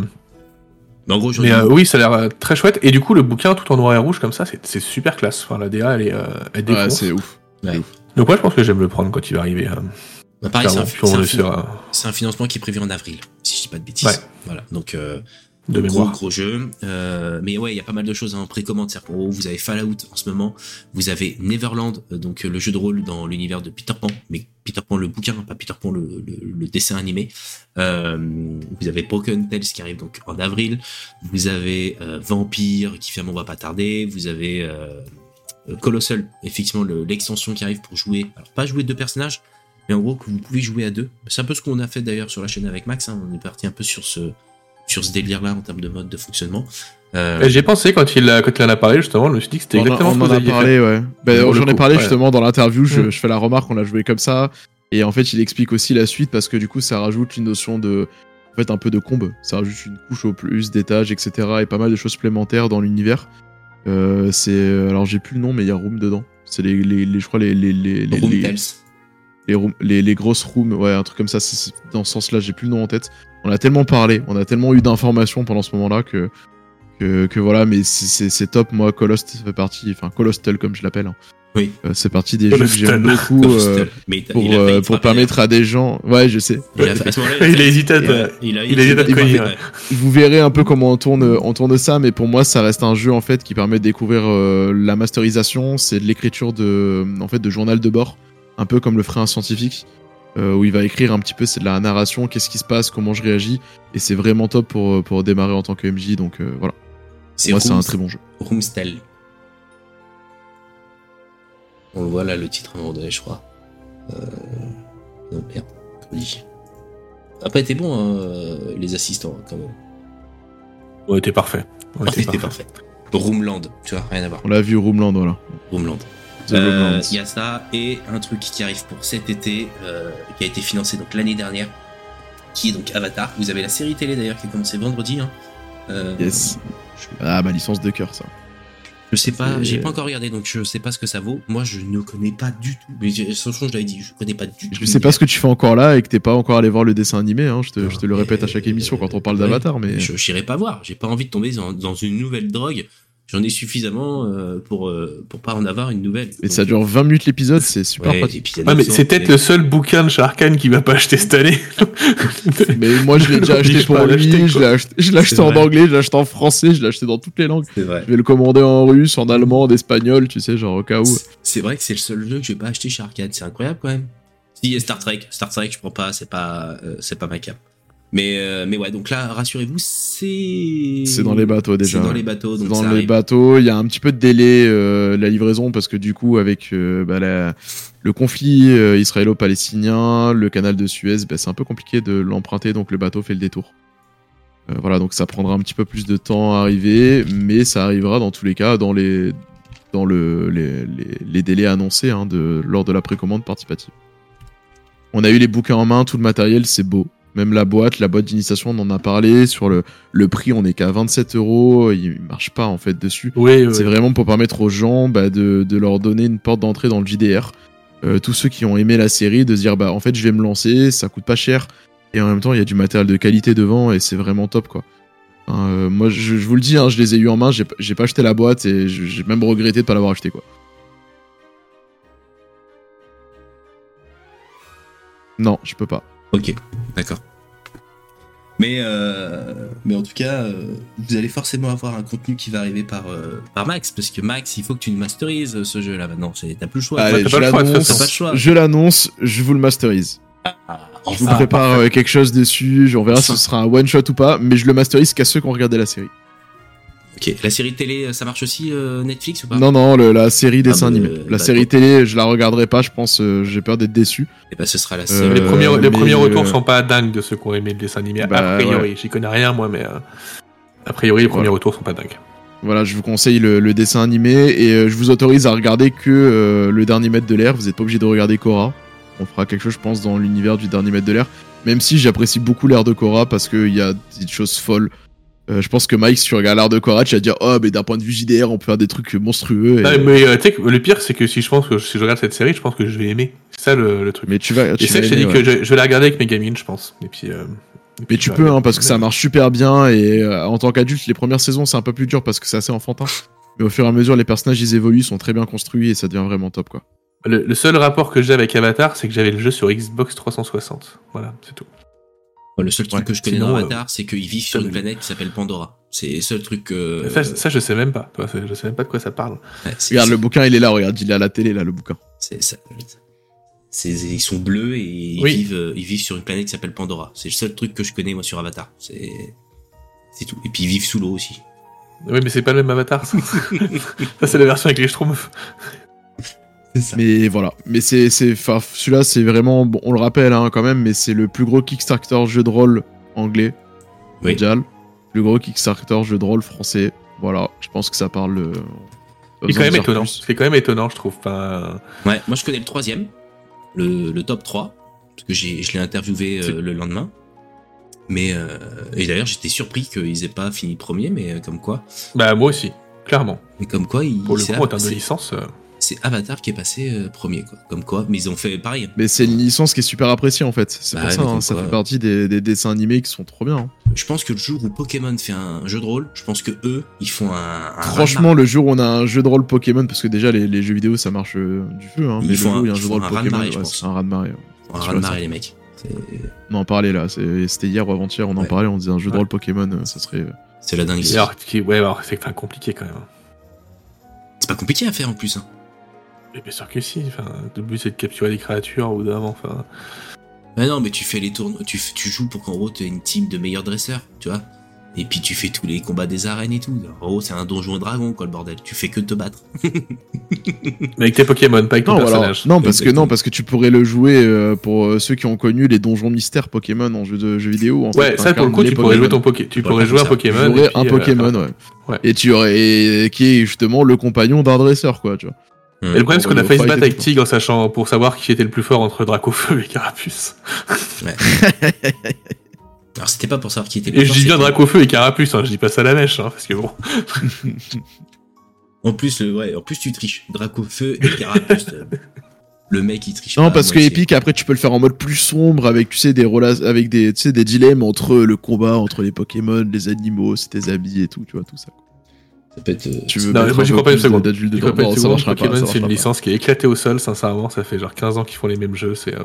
Mais en gros, mais euh, oui, ça a l'air euh, très chouette. Et du coup, le bouquin tout en noir et rouge comme ça, c'est, c'est super classe. Enfin, la DA, elle est, euh, elle Ouais, c'est ouf. Donc ouais, je pense que j'aime le prendre quand il va arriver. euh, Bah, pareil, c'est un, financement qui est prévu en avril, si je dis pas de bêtises. Ouais. Voilà, donc euh, de gros mémoire. gros jeu. Euh, mais ouais, il y a pas mal de choses en précommande. Qu'en gros, vous avez Fallout en ce moment, vous avez Neverland, donc le jeu de rôle dans l'univers de Peter Pan, mais Peter Pan le bouquin, pas Peter Pan le, le- le dessin animé. Euh, vous avez Broken Tales qui arrive donc en avril. Vous avez Vampire qui finalement va pas tarder. Vous avez Colossal, effectivement le- l'extension qui arrive pour jouer. Alors pas jouer deux personnages, mais en gros que vous pouvez jouer à deux. C'est un peu ce qu'on a fait d'ailleurs sur la chaîne avec Max. hein. On est parti un peu sur ce sur ce délire-là en termes de mode de fonctionnement. Euh, J'ai pensé quand il, a- quand il en a parlé justement, je me suis dit que c'était a- exactement on ce en vous a fait. parlé, ouais. Ben, J'en ai parlé ouais. justement dans l'interview, je, Mm. je fais la remarque, on l'a joué comme ça. Et en fait, il explique aussi la suite parce que du coup, ça rajoute une notion de. En fait, un peu de combe. Ça rajoute une couche au plus d'étages, etc. Et pas mal de choses supplémentaires dans l'univers. Euh, c'est. Alors, j'ai plus le nom, mais il y a Room dedans. C'est les, les, les- Je crois les. les, les, les, Room les- les, room- les, les grosses rooms, ouais, un truc comme ça, c'est- dans ce sens-là, j'ai plus le nom en tête. On a tellement parlé, on a tellement eu d'informations pendant ce moment-là que, que, que voilà, mais c'est- c'est c'est top. Moi, Colost fait partie, enfin, Colostel comme je l'appelle. hein. Oui. Euh, c'est partie des jeux que j'aime beaucoup euh, pour, euh, pour permettre à des gens. Ouais, je sais. Il a, hésité à il te- a-. Vous verrez un peu comment on tourne, on tourne ça, mais pour moi, ça reste un jeu en fait qui permet de découvrir euh, la masterisation. C'est de l'écriture de, en fait, de journal de bord, un peu comme le ferait un scientifique, euh, où il va écrire un petit peu, c'est de la narration, qu'est-ce qui se passe, comment je réagis, et c'est vraiment top pour pour démarrer en tant que MJ. Donc euh, voilà, C'est pour moi, c'est un très bon jeu. Roomstel. On le voit là, le titre à un moment donné, je crois. Euh... Non, merde, comment on dit Après, t'es bon, hein, euh, les assistants, quand même. Ouais, t'es parfait. Ouais, t'es C'était parfait. parfait. Roomland, tu vois, rien à voir. On l'a vu Roomland, voilà. Roomland. The Euh. Il y a ça et un truc qui arrive pour cet été, euh, qui a été financé donc l'année dernière, qui est donc Avatar. Vous avez la série télé d'ailleurs qui a commencé vendredi. Hein. Euh, Yes. Ah, ma licence de cœur, ça. Je sais pas, j'ai pas encore regardé, donc je sais pas ce que ça vaut. Moi, je ne connais pas du tout. Mais franchement, je l'avais dit, je connais pas du tout. Je sais pas ce que tu fais encore là et que t'es pas encore allé voir le dessin animé. Hein. Je, te, Non, je te le répète à chaque émission quand on parle ouais. d'Avatar, mais Je n'irai pas voir. J'ai pas envie de tomber dans, dans une nouvelle drogue j'en ai suffisamment euh, pour euh, pour pas en avoir une nouvelle. Mais Donc, ça dure 20 minutes l'épisode, c'est super ouais, pratique. et puis il y a Ouais, mais 900, c'est peut-être le seul bouquin de chez Arkane qui va pas acheter cette année. Mais moi, je l'ai déjà acheté pour lui, l'acheter, je l'ai acheté, acheté en anglais, je l'ai acheté en français, je l'ai acheté dans toutes les langues. Vrai. Je vais le commander en russe, en allemand, en espagnol, tu sais, genre au cas où. C'est vrai que c'est le seul jeu que je vais pas acheter chez Arcade. C'est incroyable quand même. Si il y a Star Trek, Star Trek, je prends pas. C'est pas euh, c'est pas ma cam. Mais euh, mais ouais. Donc là, rassurez-vous, c'est C'est dans les bateaux déjà. C'est dans les bateaux. Donc dans ça les arrive. bateaux, il y a un petit peu de délai euh, la livraison parce que du coup avec euh, bah, la- le conflit israélo-palestinien, le canal de Suez, bah, c'est un peu compliqué de l'emprunter donc le bateau fait le détour. Voilà donc ça prendra un petit peu plus de temps à arriver, mais ça arrivera dans tous les cas dans les dans le, les, les- les délais annoncés hein, de, lors de la précommande participative. On a eu les bouquins en main, tout le matériel, c'est beau. Même la boîte, la boîte d'initiation, on en a parlé. Sur le, le prix, on est qu'à 27 euros. Il marche pas en fait dessus. Oui, oui. C'est vraiment pour permettre aux gens bah, de, de leur donner une porte d'entrée dans le JDR. Euh, tous ceux qui ont aimé la série, de se dire bah en fait je vais me lancer, ça coûte pas cher et en même temps il y a du matériel de qualité devant et c'est vraiment top quoi. Euh, moi je, je vous le dis, hein, je les ai eu en main, j'ai pas- j'ai pas acheté la boîte et j'ai même regretté de pas l'avoir acheté quoi. Non, je peux pas. Ok, d'accord. Mais, euh, mais en tout cas, euh, vous allez forcément avoir un contenu qui va arriver par, euh, par Max, parce que Max, il faut que tu le masterises ce jeu-là maintenant. C'est- T'as plus le choix. Allez, je l'annonce, façon. T'as pas le choix. je l'annonce, je vous le masterise. Je vous Ah, prépare quelque chose dessus, on verra si ce sera un one shot ou pas, mais je le masterise qu'à ceux qui ont regardé la série. Ok, la série télé, ça marche aussi euh, Netflix ou pas? Non, non, le- la série dessin Ah, bah, animé. euh, la bah, série télé, je la regarderai pas, je pense, euh, j'ai peur d'être déçu. Et bah ce sera la Euh, seule. les premiers, les mais, premiers retours sont pas dingues de ceux qui ont aimé le dessin animé. Bah, a priori, j'y connais rien moi, mais euh, a priori, les premiers Voilà. retours sont pas dingues. Voilà, je vous conseille le, le dessin animé et euh, je vous autorise à regarder que euh, le dernier maître de l'air. Vous êtes pas obligé de regarder Korra. On fera quelque chose, je pense, dans l'univers du dernier maître de l'air. Même si j'apprécie beaucoup l'air de Korra parce qu'il y a des choses folles. Euh, je pense que Mike, si tu regardes l'air de Korra, tu vas dire Oh, mais d'un point de vue JDR, on peut faire des trucs monstrueux. et- Ouais, mais euh, tu sais que le pire, c'est que si je pense que si je regarde cette série, je pense que je vais aimer. C'est ça le, le truc. Mais tu vas. Tu Et c'est vas que je t'ai dit que je, je vais la regarder avec mes gamines, je pense. Et puis. euh, et puis Mais tu vais peux, hein, parce que ça marche super bien et en tant qu'adulte, les premières saisons, c'est un peu plus dur parce que c'est assez enfantin. Mais au fur et à mesure, les personnages, ils évoluent, sont très bien construits et ça devient vraiment top, quoi. Le, le seul rapport que j'ai avec Avatar, c'est que j'avais le jeu sur Xbox 360. Voilà, c'est tout. Le seul truc Ouais, que je connais sinon, dans euh, Avatar, c'est qu'ils vivent sur une planète qui s'appelle Pandora. C'est le seul truc que. ça, ça, je sais même pas. Je sais même pas de quoi ça parle. Ouais, Regarde, le bouquin, il est là, regarde, il est à la télé, là, le bouquin. c'est- ça- ils sont bleus et ils, Oui. vivent, euh, ils vivent sur une planète qui s'appelle Pandora. C'est le seul truc que je connais moi sur Avatar. C'est c'est tout. Et puis ils vivent sous l'eau aussi. Oui, mais c'est pas le même Avatar. ça, Ça, c'est la version avec les Schtroumpfs. Mais voilà. Mais c'est, celui-là, c'est vraiment, bon, on le rappelle, hein, quand même, mais c'est le plus gros Kickstarter jeu de rôle anglais, Oui. mondial. Plus gros Kickstarter jeu de rôle français. Voilà. Je pense que ça parle. euh, pas C'est quand même étonnant. C'est quand même étonnant, je trouve. Enfin, Ouais, moi je connais le troisième, le, le top 3, parce que j'ai, je l'ai interviewé euh, le lendemain. Mais euh, et d'ailleurs j'étais surpris qu'ils aient pas fini premier, mais euh, comme quoi, bah moi aussi, clairement. mais comme quoi, ils, Pour le coup, en termes de licence, euh, c'est Avatar qui est passé euh, premier, quoi. Comme quoi, mais ils ont fait pareil. Mais c'est une licence qui est super appréciée en fait. C'est Bah pour ouais, ça, hein, ça quoi. fait partie des, des dessins animés qui sont trop bien. hein. Je pense que le jour où Pokémon fait un jeu de rôle, je pense que eux, ils font un. un Franchement, le jour où on a un jeu de rôle Pokémon, parce que déjà les, les jeux vidéo ça marche euh, du feu, hein, Ils mais le font jour où il y a un- jeu de rôle Pokémon, ouais, c'est un raz de marée. un raz de marée, les mecs. On en parlait là, c'était hier ou avant-hier, on en Ouais. parlait, on disait un jeu de rôle Pokémon, euh, ça serait. C'est la dingue. ouais, alors, compliqué quand même. C'est pas compliqué à faire en plus. hein. Et bien sûr que si. Enfin, le but c'est de capturer des créatures ou d'avant. Enfin, Mais non, mais tu fais les tournois, tu, tu joues pour qu'en gros tu aies une team de meilleurs dresseurs, tu vois. Et puis tu fais tous les combats des arènes et tout. En gros, c'est un donjon et dragon, quoi, le bordel. Tu fais que te battre. mais avec tes Pokémon, pas avec ton Non, personnage. non, parce que non, parce que tu pourrais le jouer euh, pour euh, ceux qui ont connu les donjons mystères Pokémon en jeu de jeux vidéo. En Ouais, fait, ça pour le coup, tu pourrais jouer Pokémon. ton Poké. Tu Ouais, pourrais jouer un. Pokémon. Tu un euh, Pokémon, ouais. ouais. Et tu aurais et qui est justement le compagnon d'un dresseur, quoi, tu vois. Et le problème, c'est qu'on a failli se battre avec tout. Tigre, sachant pour savoir qui était le plus fort entre Dracofeu et Carapuce. Alors c'était pas pour savoir qui était le Et je fort, dis bien Dracofeu et Carapuce, hein, je dis pas ça à la mèche, hein, parce que bon. En plus, le, ouais, en plus tu triches. Dracofeu et Carapuce. euh, le mec il triche Non, pas parce que. Epic, après, tu peux le faire en mode plus sombre avec, tu sais, des avec des, tu sais, des dilemmes entre le combat entre les Pokémon, les animaux, c'est tes habits et tout, tu vois, tout ça. Ça peut être. euh, Tu veux Non, moi, un j'y crois pas une seconde. Pokémon, c'est une licence qui est éclatée au sol, sincèrement. Ça fait genre 15 ans qu'ils font les mêmes jeux. C'est. euh,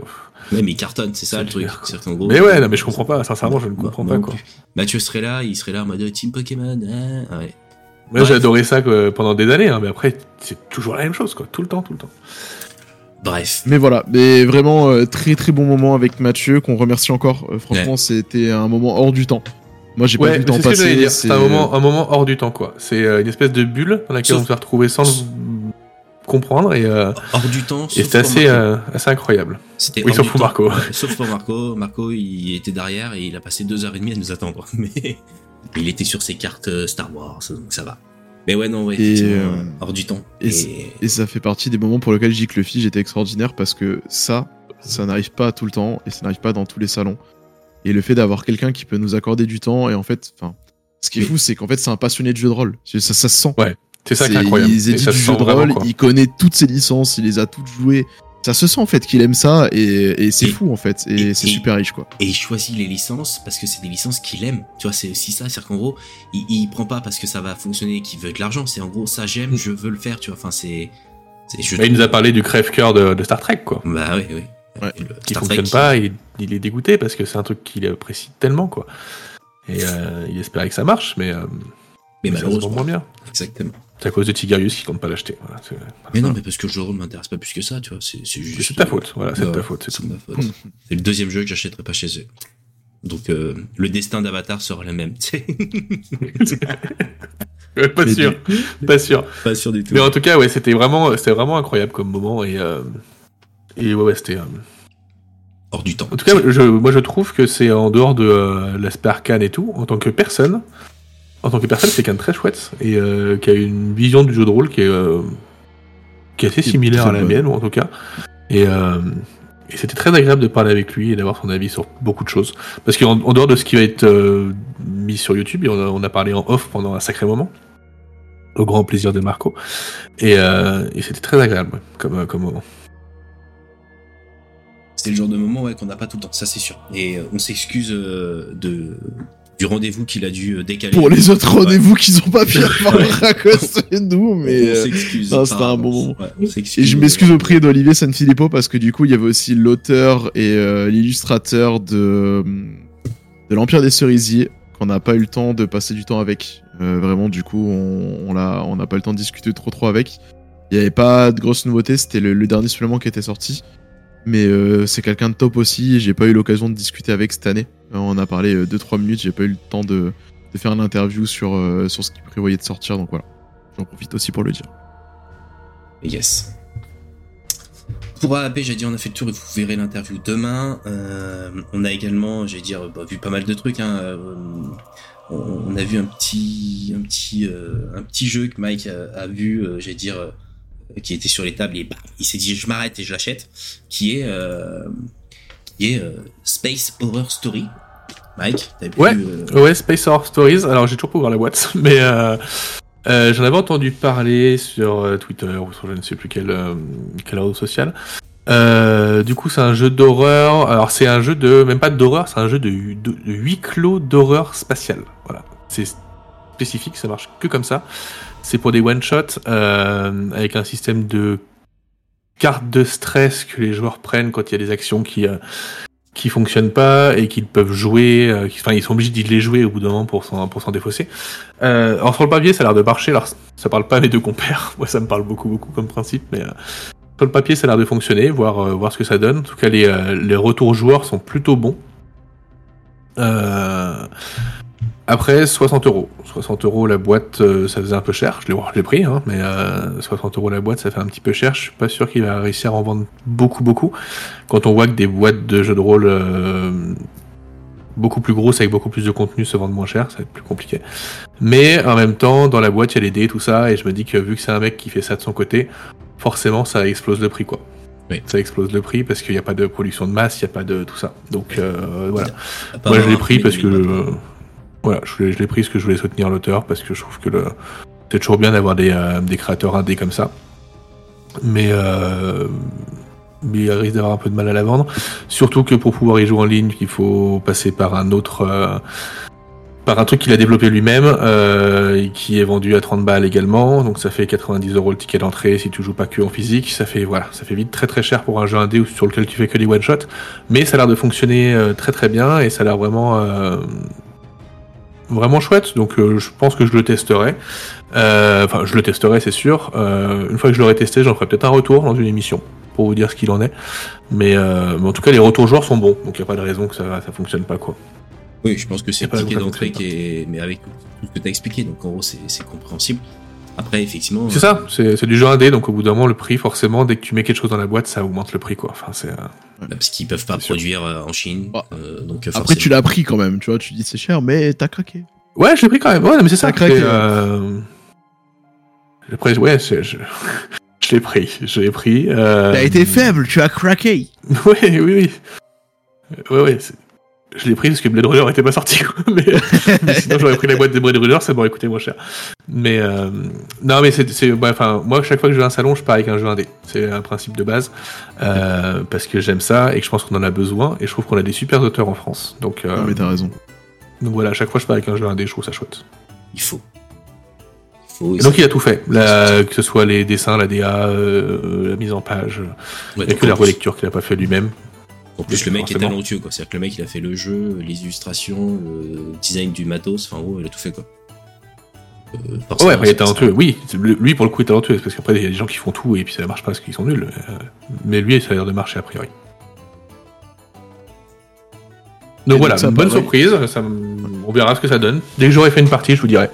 Ouais, mais il cartonne, c'est ça le truc. gros, Mais ouais, non, mais je comprends pas. Sincèrement, je ne Bah, comprends pas quoi. Mathieu serait là, il serait là en mode Team Pokémon. hein, ouais. Moi, j'ai adoré ça quoi, pendant des années, hein, mais après, c'est toujours la même chose, quoi. Tout le temps, tout le temps. Bref. Mais voilà, mais vraiment euh, très très bon moment avec Mathieu, qu'on remercie encore. Euh, franchement, c'était un moment hors du temps. Moi, j'ai pas vu le temps c'est passer. C'est un moment, un moment hors du temps, quoi. C'est euh, une espèce de bulle dans laquelle Sauf- on s'est retrouvé sans le comprendre et, euh, Hors du temps. et pour assez, euh, assez incroyable. C'était Oui, sauf pour temps. Marco. Sauf pour Marco. Marco, il était derrière et il a passé deux heures et demie à nous attendre. Mais il était sur ses cartes euh, Star Wars, donc ça va. Mais ouais, non, ouais, Et, effectivement, euh, hors du temps. et Et, Et ça fait partie des moments pour lesquels je dis que le Fige était extraordinaire parce que ça, ça n'arrive pas tout le temps et ça n'arrive pas dans tous les salons. Et le fait d'avoir quelqu'un qui peut nous accorder du temps et en fait, enfin, ce qui est fou, c'est qu'en fait, c'est un passionné de jeu de rôle. Ça, ça se sent. C'est ça qui est incroyable. Il ça du jeu de rôle, il connaît toutes ses licences, il les a toutes jouées. Ça se sent en fait qu'il aime ça et, et c'est fou en fait. Et, et- c'est super riche quoi. et il choisit les licences parce que c'est des licences qu'il aime. Tu vois, c'est aussi ça. C'est-à-dire qu'en gros, il, il prend pas parce que ça va fonctionner et qu'il veut de l'argent. C'est en gros, ça j'aime, je veux le faire. Tu vois, enfin, c'est. Mais il nous a parlé du crève-cœur de, de Star Trek, quoi. Bah oui, oui. Ouais. Le Qui fonctionne Trek, pas, il, il est dégoûté parce que c'est un truc qu'il apprécie tellement, quoi. Et euh, il espérait que ça marche, mais, euh, Mais vend malheureusement. moins bien. Exactement. C'est à cause de Tigarius qui compte pas l'acheter. Voilà, Mais non, mais parce que le jeu rôle m'intéresse pas plus que ça, tu vois. C'est juste. c'est de ta faute. Voilà, c'est ta faute. C'est ma faute. C'est le deuxième jeu que j'achèterai pas chez eux. Donc euh, le destin d'Avatar sera le même. Ouais, pas Mais sûr. Pas sûr. pas sûr du tout. Mais en tout cas, ouais, c'était vraiment, c'était vraiment incroyable comme moment et euh, et ouais, ouais, c'était. euh, Hors du temps. En tout cas, je, moi je trouve que c'est en dehors de euh, l'aspect arcane et tout, en tant que personne, en tant que personne, c'est quelqu'un de très chouette et euh, qui a une vision du jeu de rôle qui est, euh, qui est assez similaire à la mienne, en tout cas. Et, euh, et c'était très agréable de parler avec lui et d'avoir son avis sur beaucoup de choses. Parce qu'en en dehors de ce qui va être mis sur YouTube, on a, on a parlé en off pendant un sacré moment, au grand plaisir de Marco. Et, et c'était très agréable ouais, comme, comme moment. C'est le genre de moment ouais, qu'on n'a pas tout le temps, ça c'est sûr. Et euh, on s'excuse euh, de du rendez-vous qu'il a dû euh, décaler. Pour les autres rendez-vous qu'ils ont pas pu avoir à cause de nous, mais. on s'excuse. c'était un bon moment. Ouais. Et je m'excuse auprès d'Olivier Sanfilippo parce que du coup, il y avait aussi l'auteur et euh, l'illustrateur de, de l'Empire des Cerisiers qu'on n'a pas eu le temps de passer du temps avec. Euh, vraiment, du coup, on, on l'a- on n'a pas eu le temps de discuter trop trop avec. Il n'y avait pas de grosses nouveautés, c'était le, le dernier supplément qui était sorti. Mais euh, c'est quelqu'un de top aussi, j'ai pas eu l'occasion de discuter avec cette année. Euh, on a parlé 2-3 minutes, j'ai pas eu le temps de, faire l'interview sur, euh, sur ce qu'il prévoyait de sortir, donc voilà. J'en profite aussi pour le dire. Yes. Pour AAP, j'ai dit on a fait le tour et vous verrez l'interview demain. Euh, on a également, j'ai dire, bah, vu pas mal de trucs. Hein, euh, on, a vu un petit, un petit, euh, un petit jeu que Mike a, vu, euh, j'ai dire, euh, qui était sur les tables et bah, il s'est dit je m'arrête et je l'achète, qui est, euh, qui est euh, Space Horror Story. Mike, t'as pu, Ouais. euh, Ouais, Space Horror Stories. Alors, j'ai toujours pas ouvert la boîte, mais euh, j'en avais entendu parler sur Twitter ou sur je ne sais plus quel, euh, quel réseau social. Euh, du coup, c'est un jeu d'horreur. Alors, c'est un jeu de, même pas d'horreur, c'est un jeu de, de, de huis clos d'horreur spatiale. Voilà. C'est spécifique, ça marche que comme ça. C'est pour des one-shots, euh, avec un système de cartes de stress que les joueurs prennent quand il y a des actions qui, euh, qui fonctionnent pas et qu'ils peuvent jouer, euh, enfin ils sont obligés d'y les jouer au bout d'un moment pour s'en pour s'en défausser. Euh, alors sur le papier ça a l'air de marcher, alors ça parle pas à mes deux compères, moi ça me parle beaucoup beaucoup comme principe, mais euh, sur le papier ça a l'air de fonctionner, voir euh, voir ce que ça donne. En tout cas les les retours joueurs sont plutôt bons. Euh, après 60 euros, 60 euros la boîte, euh, ça faisait un peu cher. Je l'ai pris, hein, mais euh, 60 euros la boîte, ça fait un petit peu cher. Je suis pas sûr qu'il va réussir à en vendre beaucoup beaucoup quand on voit que des boîtes de jeux de rôle euh, beaucoup plus grosses avec beaucoup plus de contenu se vendent moins cher, ça va être plus compliqué. Mais en même temps, dans la boîte, il y a les dés, tout ça, et je me dis que vu que c'est un mec qui fait ça de son côté, forcément, ça explose le prix, quoi. Oui. Ça explose le prix parce qu'il n'y a pas de production de masse, il n'y a pas de tout ça. Donc euh, voilà. Moi, je l'ai pris parce que euh, voilà, je l'ai je l'ai pris parce que je voulais soutenir l'auteur parce que je trouve que le c'est toujours bien d'avoir des, euh, des créateurs indés comme ça. Mais euh, mais il risque d'avoir un peu de mal à la vendre. Surtout que pour pouvoir y jouer en ligne, il faut passer par un autre euh, par un truc qu'il a développé lui-même, euh, qui est vendu à 30 balles également, donc ça fait 90 euros le ticket d'entrée si tu joues pas que en physique, ça fait voilà, ça fait vite très très cher pour un jeu indé sur lequel tu fais que des one shot, mais ça a l'air de fonctionner très très bien et ça a l'air vraiment vraiment chouette, donc euh, je pense que je le testerai. Euh, Enfin, je le testerai, c'est sûr. Euh, une fois que je l'aurai testé, j'en ferai peut-être un retour dans une émission pour vous dire ce qu'il en est. Mais, mais en tout cas, les retours joueurs sont bons, donc il n'y a pas de raison que ça ça fonctionne pas quoi. Oui, je pense que c'est pas ticket d'entrée que qui est. Mais avec tout ce que tu as expliqué, donc en gros, c'est c'est compréhensible. Après, effectivement. C'est ça, c'est c'est du jeu indé, donc au bout d'un moment, le prix, forcément, dès que tu mets quelque chose dans la boîte, ça augmente le prix, quoi. Enfin, c'est. euh, euh, Parce qu'ils peuvent pas sûr. produire euh, en Chine. Ah. euh, donc, euh, Après, forcément. tu l'as pris quand même, tu vois. Tu dis c'est cher, mais t'as craqué. Ouais, je l'ai pris quand même. Ouais, mais c'est ça. T'as craqué, euh... Après, ouais, c'est- je, je l'ai pris, je l'ai pris. Euh... T'as été faible, tu as craqué. Oui, oui, oui. Ouais, ouais. Je l'ai pris parce que Blade Runner était pas sorti, quoi. Mais, mais sinon, j'aurais pris la boîte de Blade Runner, ça m'aurait coûté moins cher. Mais euh... non, mais c'est, c'est, ouais, enfin, moi, chaque fois que je vais à un salon, je pars avec un jeu indé. C'est un principe de base euh, parce que j'aime ça et que je pense qu'on en a besoin. Et je trouve qu'on a des super auteurs en France. Donc, euh, Non, mais t'as raison. donc voilà, à chaque fois, je pars avec un jeu indé. Je trouve ça chouette. Il faut. Il faut. Et donc il a tout fait, La- que ce soit les dessins, la DA, euh, la mise en page. Ouais, donc, que la relecture qu'il a pas fait lui-même. En plus, le mec est talentueux, quoi. C'est-à-dire que le mec, il a fait le jeu, les illustrations, le design du matos. Enfin, en gros, il a tout fait, quoi. Euh, Oh ouais, après il est talentueux. Oui, lui pour le coup il est talentueux, parce qu'après il y a des gens qui font tout et puis ça marche pas parce qu'ils sont nuls. euh, Mais lui, ça a l'air de marcher a priori. Donc Et voilà, donc bonne pareil. surprise. Ça, m- on verra ce que ça donne. Dès que j'aurai fait une partie, je vous dirai.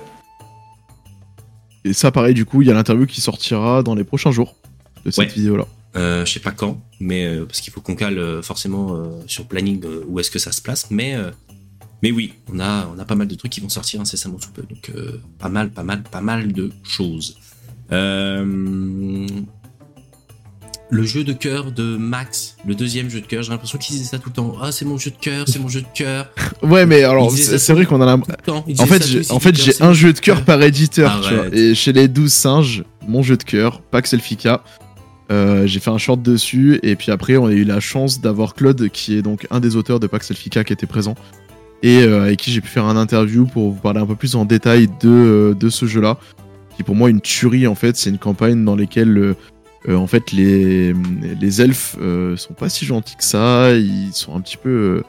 Et ça, pareil, du coup, il y a l'interview qui sortira dans les prochains jours de cette Ouais. vidéo-là. Euh, je sais pas quand, mais euh, parce qu'il faut qu'on cale euh, forcément sur planning où est-ce que ça se place. Mais, mais oui, on a, on a pas mal de trucs qui vont sortir incessamment sous peu. Donc pas mal, pas mal, pas mal de choses. Le jeu de cœur de Max, le deuxième jeu de cœur, j'ai l'impression qu'il disait ça tout le temps. Ah, c'est mon jeu de cœur, c'est mon jeu de cœur. Ouais, mais alors, c'est vrai qu'on a l'im- Tout le temps. Il En fait, en fait, j'ai un jeu de cœur par éditeur, tu vois. Et chez les 12 singes, mon jeu de cœur, Pax Elfica, euh, j'ai fait un short dessus. Et puis après, on a eu la chance d'avoir Claude, qui est donc un des auteurs de Pax Elfica, qui était présent. Et euh, avec qui j'ai pu faire un interview pour vous parler un peu plus en détail de, euh, de ce jeu-là. Qui est pour moi une tuerie, en fait. C'est une campagne dans laquelle. euh, euh, en fait, les, les elfes sont pas si gentils que ça. Ils sont un petit peu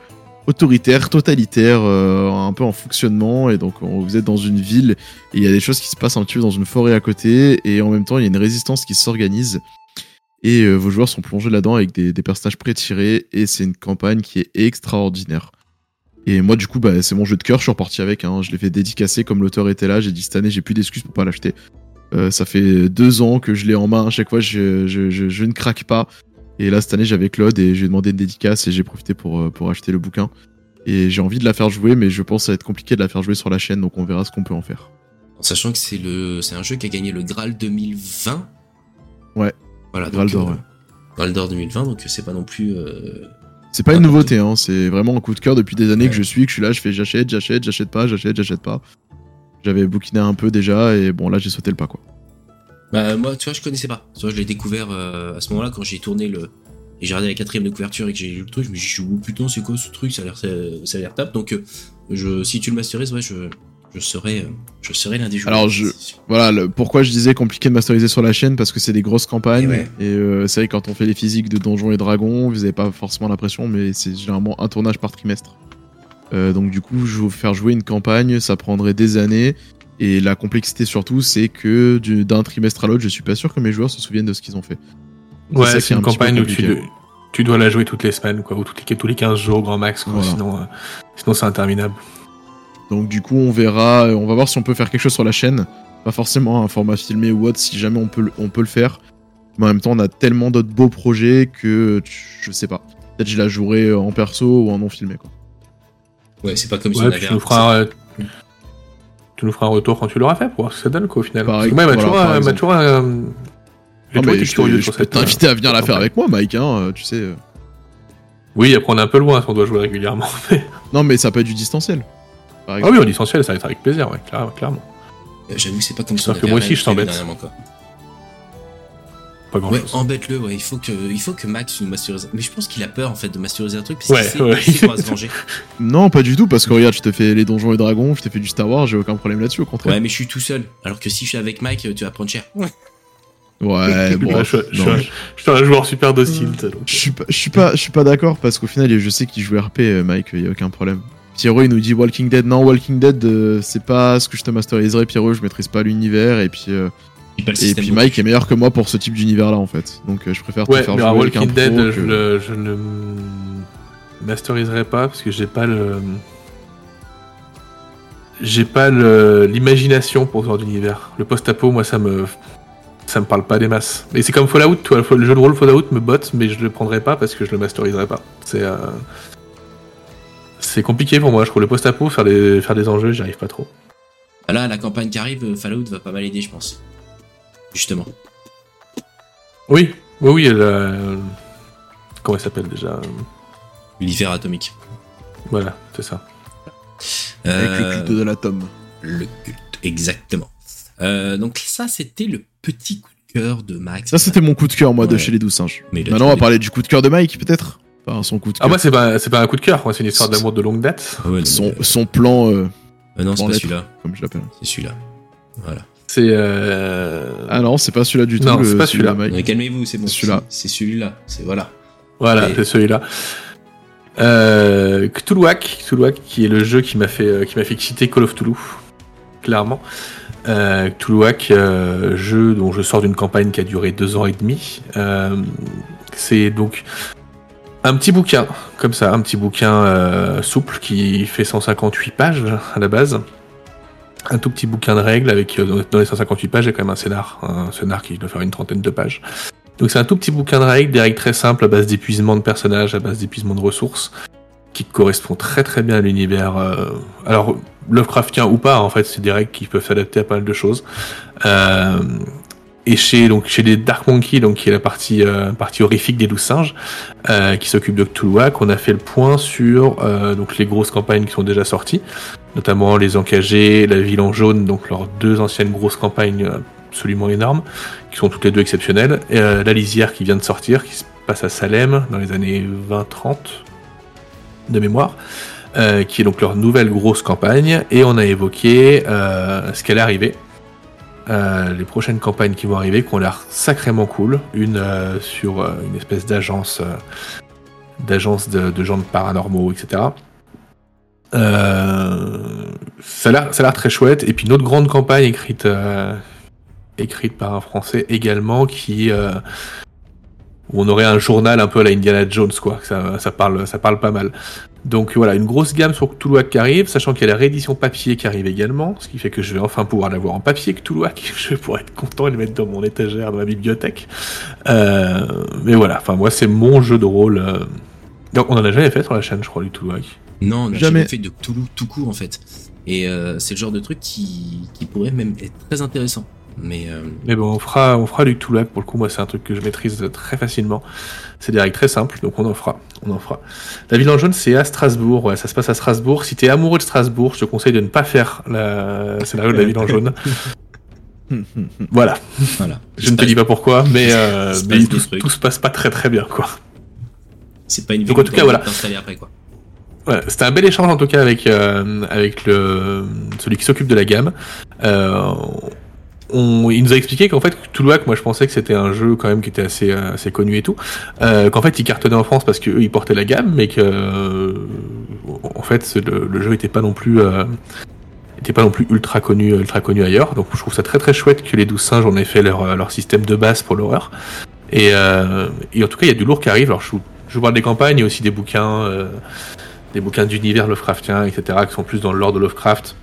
autoritaires, totalitaires, un peu en fonctionnement. Et donc, on- vous êtes dans une ville et il y a des choses qui se passent un petit peu dans une forêt à côté. Et en même temps, il y a une résistance qui s'organise. Et euh, vos joueurs sont plongés là-dedans avec des, des personnages pré-tirés. Et c'est une campagne qui est extraordinaire. Et moi, du coup, bah, c'est mon jeu de cœur. Je suis reparti avec. hein. Je l'ai fait dédicacer comme l'auteur était là. J'ai dit cette année, j'ai plus d'excuses pour pas l'acheter. Euh, ça fait deux ans que je l'ai en main. À chaque fois, je, je, je, je ne craque pas. Et là, cette année, j'avais Claude et j'ai demandé une dédicace et j'ai profité pour, euh, pour acheter le bouquin. Et j'ai envie de la faire jouer, mais je pense que ça va être compliqué de la faire jouer sur la chaîne, donc on verra ce qu'on peut en faire. En sachant que c'est le, c'est un jeu qui a gagné le Graal 2020. Ouais. Voilà. Donc, d'or, euh, ouais. Graal d'or 2020, donc c'est pas non plus. euh, C'est pas une nouveauté, hein, c'est vraiment un coup de cœur depuis des années Ouais. que je suis, que je suis là, je fais j'achète, j'achète, j'achète pas, j'achète, j'achète pas. J'avais bouquiné un peu déjà et bon là j'ai sauté le pas quoi. Bah moi, tu vois, je connaissais pas. Tu vois, je l'ai découvert euh, à ce moment-là quand j'ai tourné le et j'ai regardé la quatrième de couverture et que j'ai lu le truc. Je me suis dit, oh, putain, c'est quoi ce truc? Ça a l'air, ça, ça a l'air top. Donc, euh, je, si tu le masterises, ouais, je, je serai, euh, je serai l'un des joueurs. Alors, je- Voilà, le- pourquoi je disais compliqué de masteriser sur la chaîne parce que c'est des grosses campagnes Et ouais. et euh, c'est vrai quand on fait les physiques de Donjons et Dragons, vous avez pas forcément l'impression mais c'est généralement un tournage par trimestre. Euh, donc du coup, je vais vous faire jouer une campagne, ça prendrait des années et la complexité surtout, c'est que du- d'un trimestre à l'autre, je suis pas sûr que mes joueurs se souviennent de ce qu'ils ont fait. Ouais, c'est est une un campagne où tu, compliqué. de- tu dois la jouer toutes les semaines, quoi, ou toutes les, tous les 15 jours, grand max, quoi, Voilà. sinon, euh, sinon c'est interminable. Donc du coup, on verra, euh, on va voir si on peut faire quelque chose sur la chaîne. Pas forcément un format filmé ou autre, si jamais on peut, le- on peut le faire. Mais en même temps, on a tellement d'autres beaux projets que je sais pas. Peut-être je la jouerai en perso ou en non filmé. Quoi. ouais, c'est pas comme si on avait tu un- nous feras, euh, tu nous feras un retour quand tu l'auras fait pour voir ce que ça donne, quoi, au final. Pareil, Parce que moi, il m'a voilà, toujours, par euh, euh, mais été je, curieux je peux t'inviter à venir euh, la faire campagne. avec moi, Mike. Hein, euh, tu sais. euh. Oui, après on est un peu loin si on doit jouer régulièrement. mais- Non, mais ça peut être du distanciel. Par ah oui, en distanciel, ça va être avec plaisir, ouais, clair- clairement. Euh, J'avoue que c'est pas comme on que moi aussi, je t'embête. grand Ouais, chose. embête-le, ouais. Il faut que, il faut que Max nous masterise. Mais je pense qu'il a peur, en fait, de masteriser un truc, parce qu'il Ouais, sait, ouais. il va se venger. Non, pas du tout, parce que regarde, je te fais les donjons et dragons, je t'ai fait du Star Wars, j'ai aucun problème là-dessus, au contraire. Ouais, mais je suis tout seul. Alors que si je suis avec Mike, tu vas prendre cher. Ouais, bon. Ouais, je, je- non, je- je suis un joueur super docile. Je suis pas, je suis pas, je suis pas d'accord parce qu'au final, je sais qu'il joue RP, euh, Mike, y a aucun problème. Pierrot, il nous dit Walking Dead. Non, Walking Dead, euh, c'est pas ce que je te masteriserai, Pierrot. Je maîtrise pas l'univers et puis, euh, pas et puis Mike est meilleur que moi pour ce type d'univers-là en fait. Donc euh, je préfère te faire mais jouer alors, avec un Walking pro Dead, que- je, le- je ne masteriserai pas parce que j'ai pas le. J'ai pas le- l'imagination pour ce genre d'univers. Le post-apo, moi, ça me. Ça me parle pas des masses. Et c'est comme Fallout, tu vois, le jeu de rôle Fallout me botte, mais je le prendrai pas parce que je le masteriserai pas. C'est. euh, C'est compliqué pour moi, je trouve le post-apo, faire des, faire des enjeux, j'y arrive pas trop. Là, la campagne qui arrive, euh, Fallout va pas mal aider, je pense. Justement. Oui, oui, oui, elle, euh, Comment elle s'appelle déjà? L'hiver atomique. Voilà, c'est ça. Avec Euh, le culte de l'atome. Le culte, exactement. Euh, donc ça, c'était le petit coup de cœur de Max. Ça, c'était mon coup de cœur, moi, de chez les douze singes. Mais Maintenant, on va parler du coup de cœur de Mike, peut-être? Enfin, son coup de Ah, cœur. moi, c'est pas, c'est pas un coup de cœur, moi, c'est une histoire d'amour de longue date. Ah ouais, non, son, mais- son plan, euh, Ah non, c'est pas celui-là. comme je l'appelle. C'est celui-là. Voilà. C'est. Euh... Ah non, c'est pas celui-là du tout. Non, c'est pas celui celui-là. Mike. Mais calmez-vous, c'est bon. C'est celui-là. C'est c'est celui-là. C'est voilà. Voilà, Et- c'est celui-là. Euh, Cthulhuac, Cthulhuac, qui est le jeu qui m'a fait, euh, qui m'a fait exciter Call of Cthulhu, clairement. Euh, Cthulhuac, euh, jeu dont je sors d'une campagne qui a duré deux ans et demi. Euh, c'est donc un petit bouquin, comme ça, un petit bouquin euh, souple qui fait 158 pages à la base. Un tout petit bouquin de règles avec euh, dans les 158 pages, il y a quand même un scénar, un scénar qui doit faire une trentaine de pages. Donc c'est un tout petit bouquin de règles, des règles très simples à base d'épuisement de personnages, à base d'épuisement de ressources, qui correspond très très bien à l'univers. euh, alors Lovecraftien ou pas, en fait, c'est des règles qui peuvent s'adapter à pas mal de choses. Euh, et chez donc chez les Dark Monkey, donc qui est la partie euh, partie horrifique des douze singes, euh, qui s'occupe de Cthulhuac, on a fait le point sur euh, donc les grosses campagnes qui sont déjà sorties, notamment les Encagés, la Ville en jaune, donc leurs deux anciennes grosses campagnes absolument énormes qui sont toutes les deux exceptionnelles. Et, la lisière qui vient de sortir, qui se passe à Salem dans les années 20-30 de mémoire, qui est donc leur nouvelle grosse campagne. Et on a évoqué ce qu'elle est arrivée. Euh, les prochaines campagnes qui vont arriver, qui ont l'air sacrément cool. Une euh, sur euh, une espèce d'agence, d'agence de, gens de paranormaux, etc. Ça a l'air, très chouette. Et puis une autre grande campagne écrite, par un Français également, qui où on aurait un journal un peu à la Indiana Jones, quoi. Ça parle pas mal. Donc voilà, une grosse gamme sur Cthulhuac qui arrive, sachant qu'il y a la réédition papier qui arrive également, ce qui fait que je vais enfin pouvoir l'avoir en papier Cthulhuac. Je vais pouvoir être content et le mettre dans mon étagère, dans ma bibliothèque. Euh, mais voilà, enfin moi c'est mon jeu de rôle. euh. Donc on en a jamais fait sur la chaîne, je crois, du Cthulhuac. Non, on n'a Jamais. jamais fait de Cthulhu tout court en fait. Et euh, c'est le genre de truc qui, qui pourrait même être très intéressant. Mais euh, Mais bon, on fera, on fera du Cthulhuac pour le coup. Moi, c'est un truc que je maîtrise très facilement. C'est des règles très simples, donc on en fera. On en fera. La ville en jaune, c'est à Strasbourg. Ouais, ça se passe à Strasbourg. Si t'es amoureux de Strasbourg, je te conseille de ne pas faire la scénario de la ville en jaune. Voilà. voilà. Je ne te dis pas pourquoi, mais, euh, mais tout, se passe pas très très bien, quoi. C'est pas une Donc, ville en tout cas, voilà. après quoi. Ouais, c'était un bel échange en tout cas avec euh, avec le celui qui s'occupe de la gamme. Euh, on, il nous a expliqué qu'en fait Toulouac, moi je pensais que c'était un jeu quand même qui était assez euh, assez connu et tout, euh, qu'en fait il cartonnait en France parce qu'eux ils portaient la gamme, mais que euh, en fait le, jeu était pas non plus euh, pas non plus ultra connu ultra connu ailleurs. Donc je trouve ça très très chouette que les 12 singes en aient fait leur euh, leur système de base pour l'horreur. Et, et en tout cas il y a du lourd qui arrive. Alors je, vous- je parle des campagnes, il y a aussi des bouquins. des bouquins d'univers Lovecraftien, etc., qui sont plus dans le lore de Lovecraft,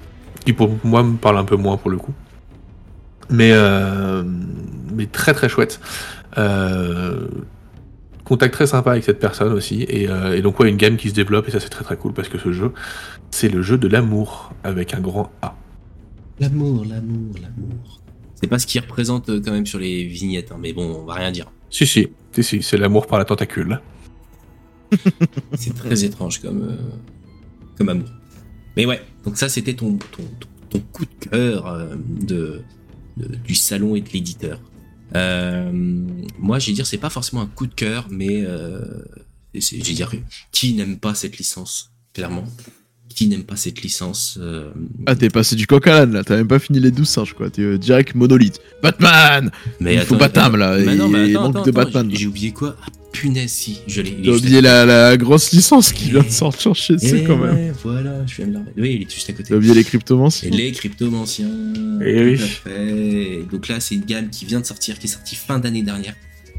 qui pour moi me parlent un peu moins pour le coup. Mais, euh, mais très très chouette. Euh, contact très sympa avec cette personne aussi, et, euh, et donc ouais, une gamme qui se développe, et ça c'est très très cool, parce que ce jeu, c'est le jeu de l'amour, avec un grand A. L'amour, l'amour, l'amour. C'est pas ce qu'il représente quand même sur les vignettes, hein, mais bon, on va rien dire. Si si, si si, c'est l'amour par la tentacule. C'est très étrange comme, euh, comme amour. Mais ouais, donc ça c'était ton, ton, ton, ton coup de cœur euh, de, du salon et de l'éditeur. Euh, moi, j'ai dire, c'est pas forcément un coup de cœur, mais euh, j'ai dire, qui n'aime pas cette licence, clairement qui n'aime pas cette licence. Euh... Ah, t'es passé du coq à l'âne là, t'as même pas fini les 12 singes quoi, t'es euh, direct monolithe. Batman Mais Il faut Batam là, mais non, mais il manque attends, de attends, Batman. J'ai j'ai oublié quoi? Ah, Punaise, si, je l'ai. à oublié la, la grosse licence qui vient de sortir chez Eh eux quand même. ouais, voilà, je viens de la remettre. Oui, il est juste à côté. T'as oublié les cryptomanciens. Et les cryptomanciens. Eh oui. tout à fait. Donc là, c'est une gamme qui vient de sortir, qui est sortie fin d'année dernière,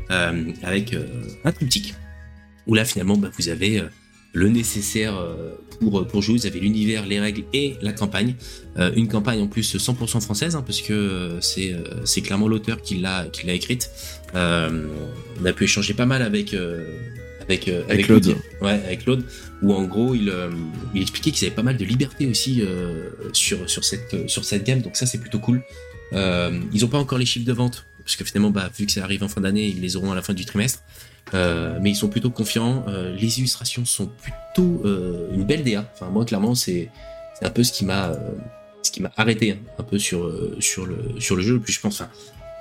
euh, avec euh, un triptyque. Où là, finalement, bah, vous avez euh, le nécessaire euh, pour, pour jouer. Vous avez l'univers, les règles et la campagne. Euh, une campagne en plus 100% française, hein, parce que euh, c'est c'est clairement l'auteur qui l'a qui l'a écrite. Euh, on a pu échanger pas mal avec euh, avec Avec Claude. Ouais, avec Claude, où en gros il, il expliquait qu'ils avaient pas mal de liberté aussi euh, sur sur cette sur cette gamme, donc ça c'est plutôt cool. Euh, ils ont pas encore les chiffres de vente parce que finalement bah vu que ça arrive en fin d'année, ils les auront à la fin du trimestre. Euh, mais ils sont plutôt confiants. Euh, les illustrations sont plutôt euh, une belle DA. Moi clairement c'est un peu ce qui m'a arrêté hein, un peu sur le jeu. Puis je pense,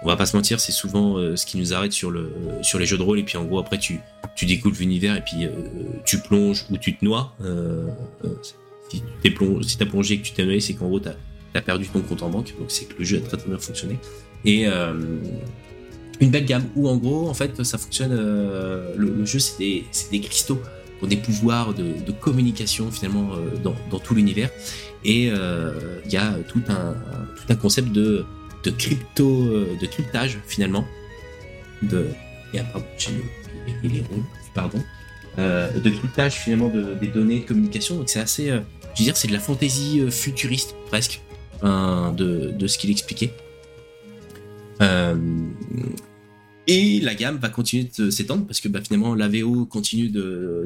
va pas se mentir, c'est souvent ce qui nous arrête sur le sur les jeux de rôle. Et puis en gros après tu tu découvres l'univers et puis tu plonges ou tu te noies. Si tu t'es plongé, et que tu t'es noyé, c'est qu'en gros t'as as perdu ton compte en banque. Donc c'est que le jeu a très très bien fonctionné. Et euh, une belle gamme où en gros en fait ça fonctionne. euh, le, jeu c'est des cristaux qui ont des pouvoirs de, communication finalement euh, dans, tout l'univers et il y a tout un concept de de crypto de cryptage finalement de et, ah, j'ai oublié les ronds, pardon euh, de cryptage finalement de, des données de communication donc c'est assez je veux dire c'est de la fantaisie futuriste presque hein, de, ce qu'il expliquait et la gamme va continuer de s'étendre parce que bah, finalement la VO continue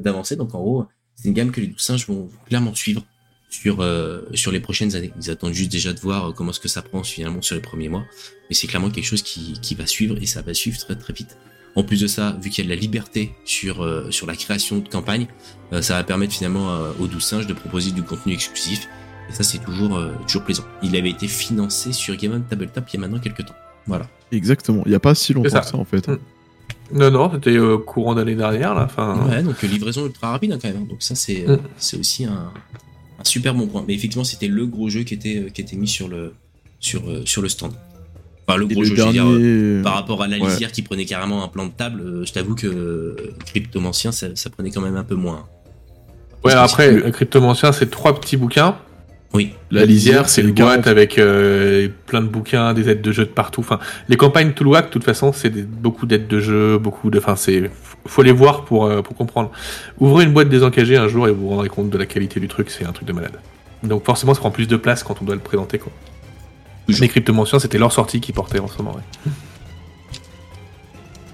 d'avancer. Donc en gros, c'est une gamme que les douze singes vont clairement suivre sur euh, sur les prochaines années. Ils attendent juste déjà de voir euh, comment est-ce que ça prend finalement sur les premiers mois. Mais c'est clairement quelque chose qui, qui va suivre et ça va suivre très très vite. En plus de ça, vu qu'il y a de la liberté sur euh, sur la création de campagne, euh, ça va permettre finalement euh, aux douze singes de proposer du contenu exclusif. Et ça, c'est toujours euh, toujours plaisant. Il avait été financé sur Game on Tabletop il y a maintenant quelques temps. Voilà. Exactement, il y a pas si longtemps ça. que ça en fait. Mm. Non, non, c'était euh, courant d'année dernière, là. Enfin, Ouais, donc euh, livraison ultra rapide hein, quand même. hein. Donc ça c'est Mm. c'est aussi un, un super bon point. Mais effectivement, c'était le gros jeu qui était euh, qui était mis sur le sur euh, sur le stand. Enfin le Et gros le jeu, je veux dire, euh, par rapport à la Ouais. lisière qui prenait carrément un plan de table, euh, je t'avoue que euh, Cryptomancien ça, ça prenait quand même un peu moins. ouais, Parce après, Cryptomancien, c'est trois petits bouquins. Oui, La lisière, c'est le une boîte avec euh, plein de bouquins, des aides de jeu de partout. Enfin, les campagnes Toulouac, de toute façon, c'est beaucoup d'aides de jeu, beaucoup de. Enfin, c'est. Faut les voir pour, euh, pour comprendre. Ouvrez une boîte désencagée un jour et vous vous rendrez compte de la qualité du truc, c'est un truc de malade. Donc, forcément, ça prend plus de place quand on doit le présenter, quoi. Les Cryptomanciens, c'était leur sortie qui portait en ce moment, ouais.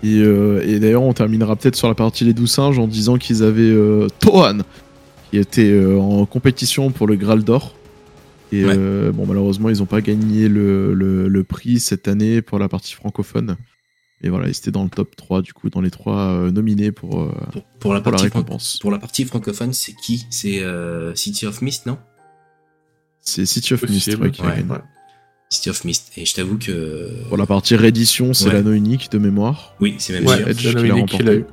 Et, euh, et d'ailleurs, on terminera peut-être sur la partie les douze singes en disant qu'ils avaient euh, Tohan qui était euh, en compétition pour le Graal d'or. Et Ouais. euh, bon, malheureusement, ils n'ont pas gagné le, le- le prix cette année pour la partie francophone. Et voilà, ils étaient dans le top 3, du coup, dans les trois euh, nominés pour, euh, pour, pour la pour la partie récompense. pour la partie francophone, c'est qui? C'est euh, City of Mist, non? C'est City of Mist ouais, qui ouais. City of Mist. Et je t'avoue que Pour la partie réédition, c'est Ouais. l'anneau unique de mémoire. oui, c'est même Ouais, sûr. Edge qui l'a remporté.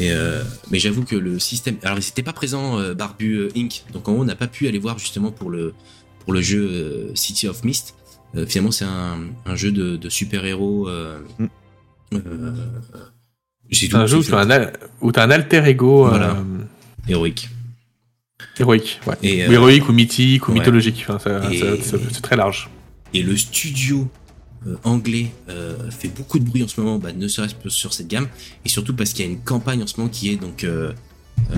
Mais, euh, mais j'avoue que le système. Alors, n'étaient pas présents, euh, Barbu euh, Inc. Donc, en haut, on n'a pas pu aller voir justement pour le, pour le jeu City of Mist. Finalement, c'est un, un jeu de, de super-héros. Euh, Mm. C'est un jeu où t'as fait un, alter ego Voilà. héroïque. héroïque, ouais. Et, Ou héroïque ou mythique ou ouais. mythologique. Enfin, c'est très large. Et le studio euh, anglais euh, fait beaucoup de bruit en ce moment, bah, ne serait-ce que sur cette gamme, et surtout parce qu'il y a une campagne en ce moment qui est donc euh, euh,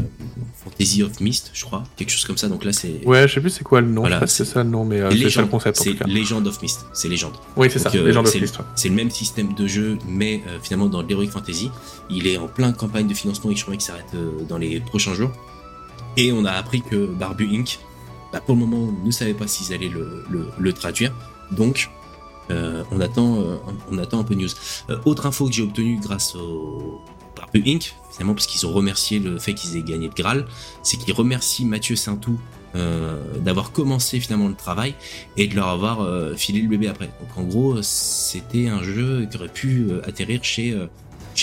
Fantasy of Mist, je crois, quelque chose comme ça. Donc là, c'est Ouais, je sais plus c'est quoi le nom. Voilà, c'est ça le nom, mais euh, c'est ça le Legend. concept c'est. Legend of Mist, c'est Legend. Oui, c'est ça. Euh, Les gens de c'est- le même système de jeu, mais euh, finalement dans l'Heroic Fantasy. Il est en plein campagne de financement et je crois qu'il s'arrête euh, dans les prochains jours. Et on a appris que Barbu Inc., bah, pour le moment, ne savait pas s'ils allaient le, le, le traduire. Donc, euh, on, attend, euh, on attend un peu de news. Euh, autre info que j'ai obtenue grâce au Barbu Inc., finalement, parce qu'ils ont remercié le fait qu'ils aient gagné le Graal, c'est qu'ils remercient Mathieu Saintou euh, d'avoir commencé finalement le travail et de leur avoir euh, filé le bébé après. Donc en gros, c'était un jeu qui aurait pu euh, atterrir chez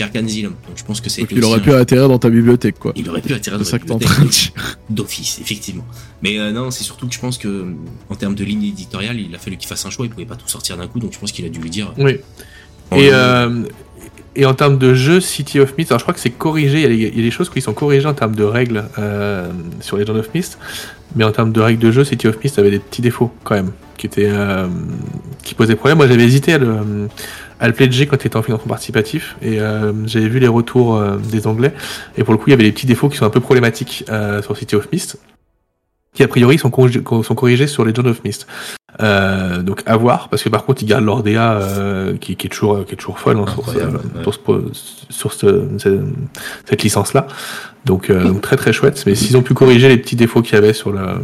Arcane Asylum. Donc je pense que c'est il aurait pu atterrir dans ta bibliothèque, quoi. il aurait pu atterrir dans ça la que t'es en train de bibliothèque dire. d'office, effectivement. Mais euh, non, c'est surtout que je pense que en termes de ligne éditoriale, il a fallu qu'il fasse un choix. Il pouvait pas tout sortir d'un coup, donc je pense qu'il a dû lui dire. Oui. en Et, euh, et en termes de jeu, City of Mist, alors je crois que c'est corrigé, il y, a des, il y a des choses qui sont corrigées en termes de règles euh, sur Legend of Mist, mais en termes de règles de jeu, City of Mist avait des petits défauts quand même, qui étaient euh, qui posaient problème. Moi j'avais hésité à le, à le pledger quand il était en financement participatif, et euh, j'avais vu les retours euh, des Anglais, et pour le coup il y avait des petits défauts qui sont un peu problématiques euh, sur City of Mist, qui a priori sont, sont corrigés sur Legend of Mist. Euh, donc à voir, parce que par contre ils gardent leur DA euh, qui, qui est toujours qui est toujours folle hein, sur, ce- Incroyable, ouais. sur, ce- sur ce- ce- cette licence là. Donc, euh, donc très très chouette. Mais s'ils ont pu corriger les petits défauts qu'il y avait sur la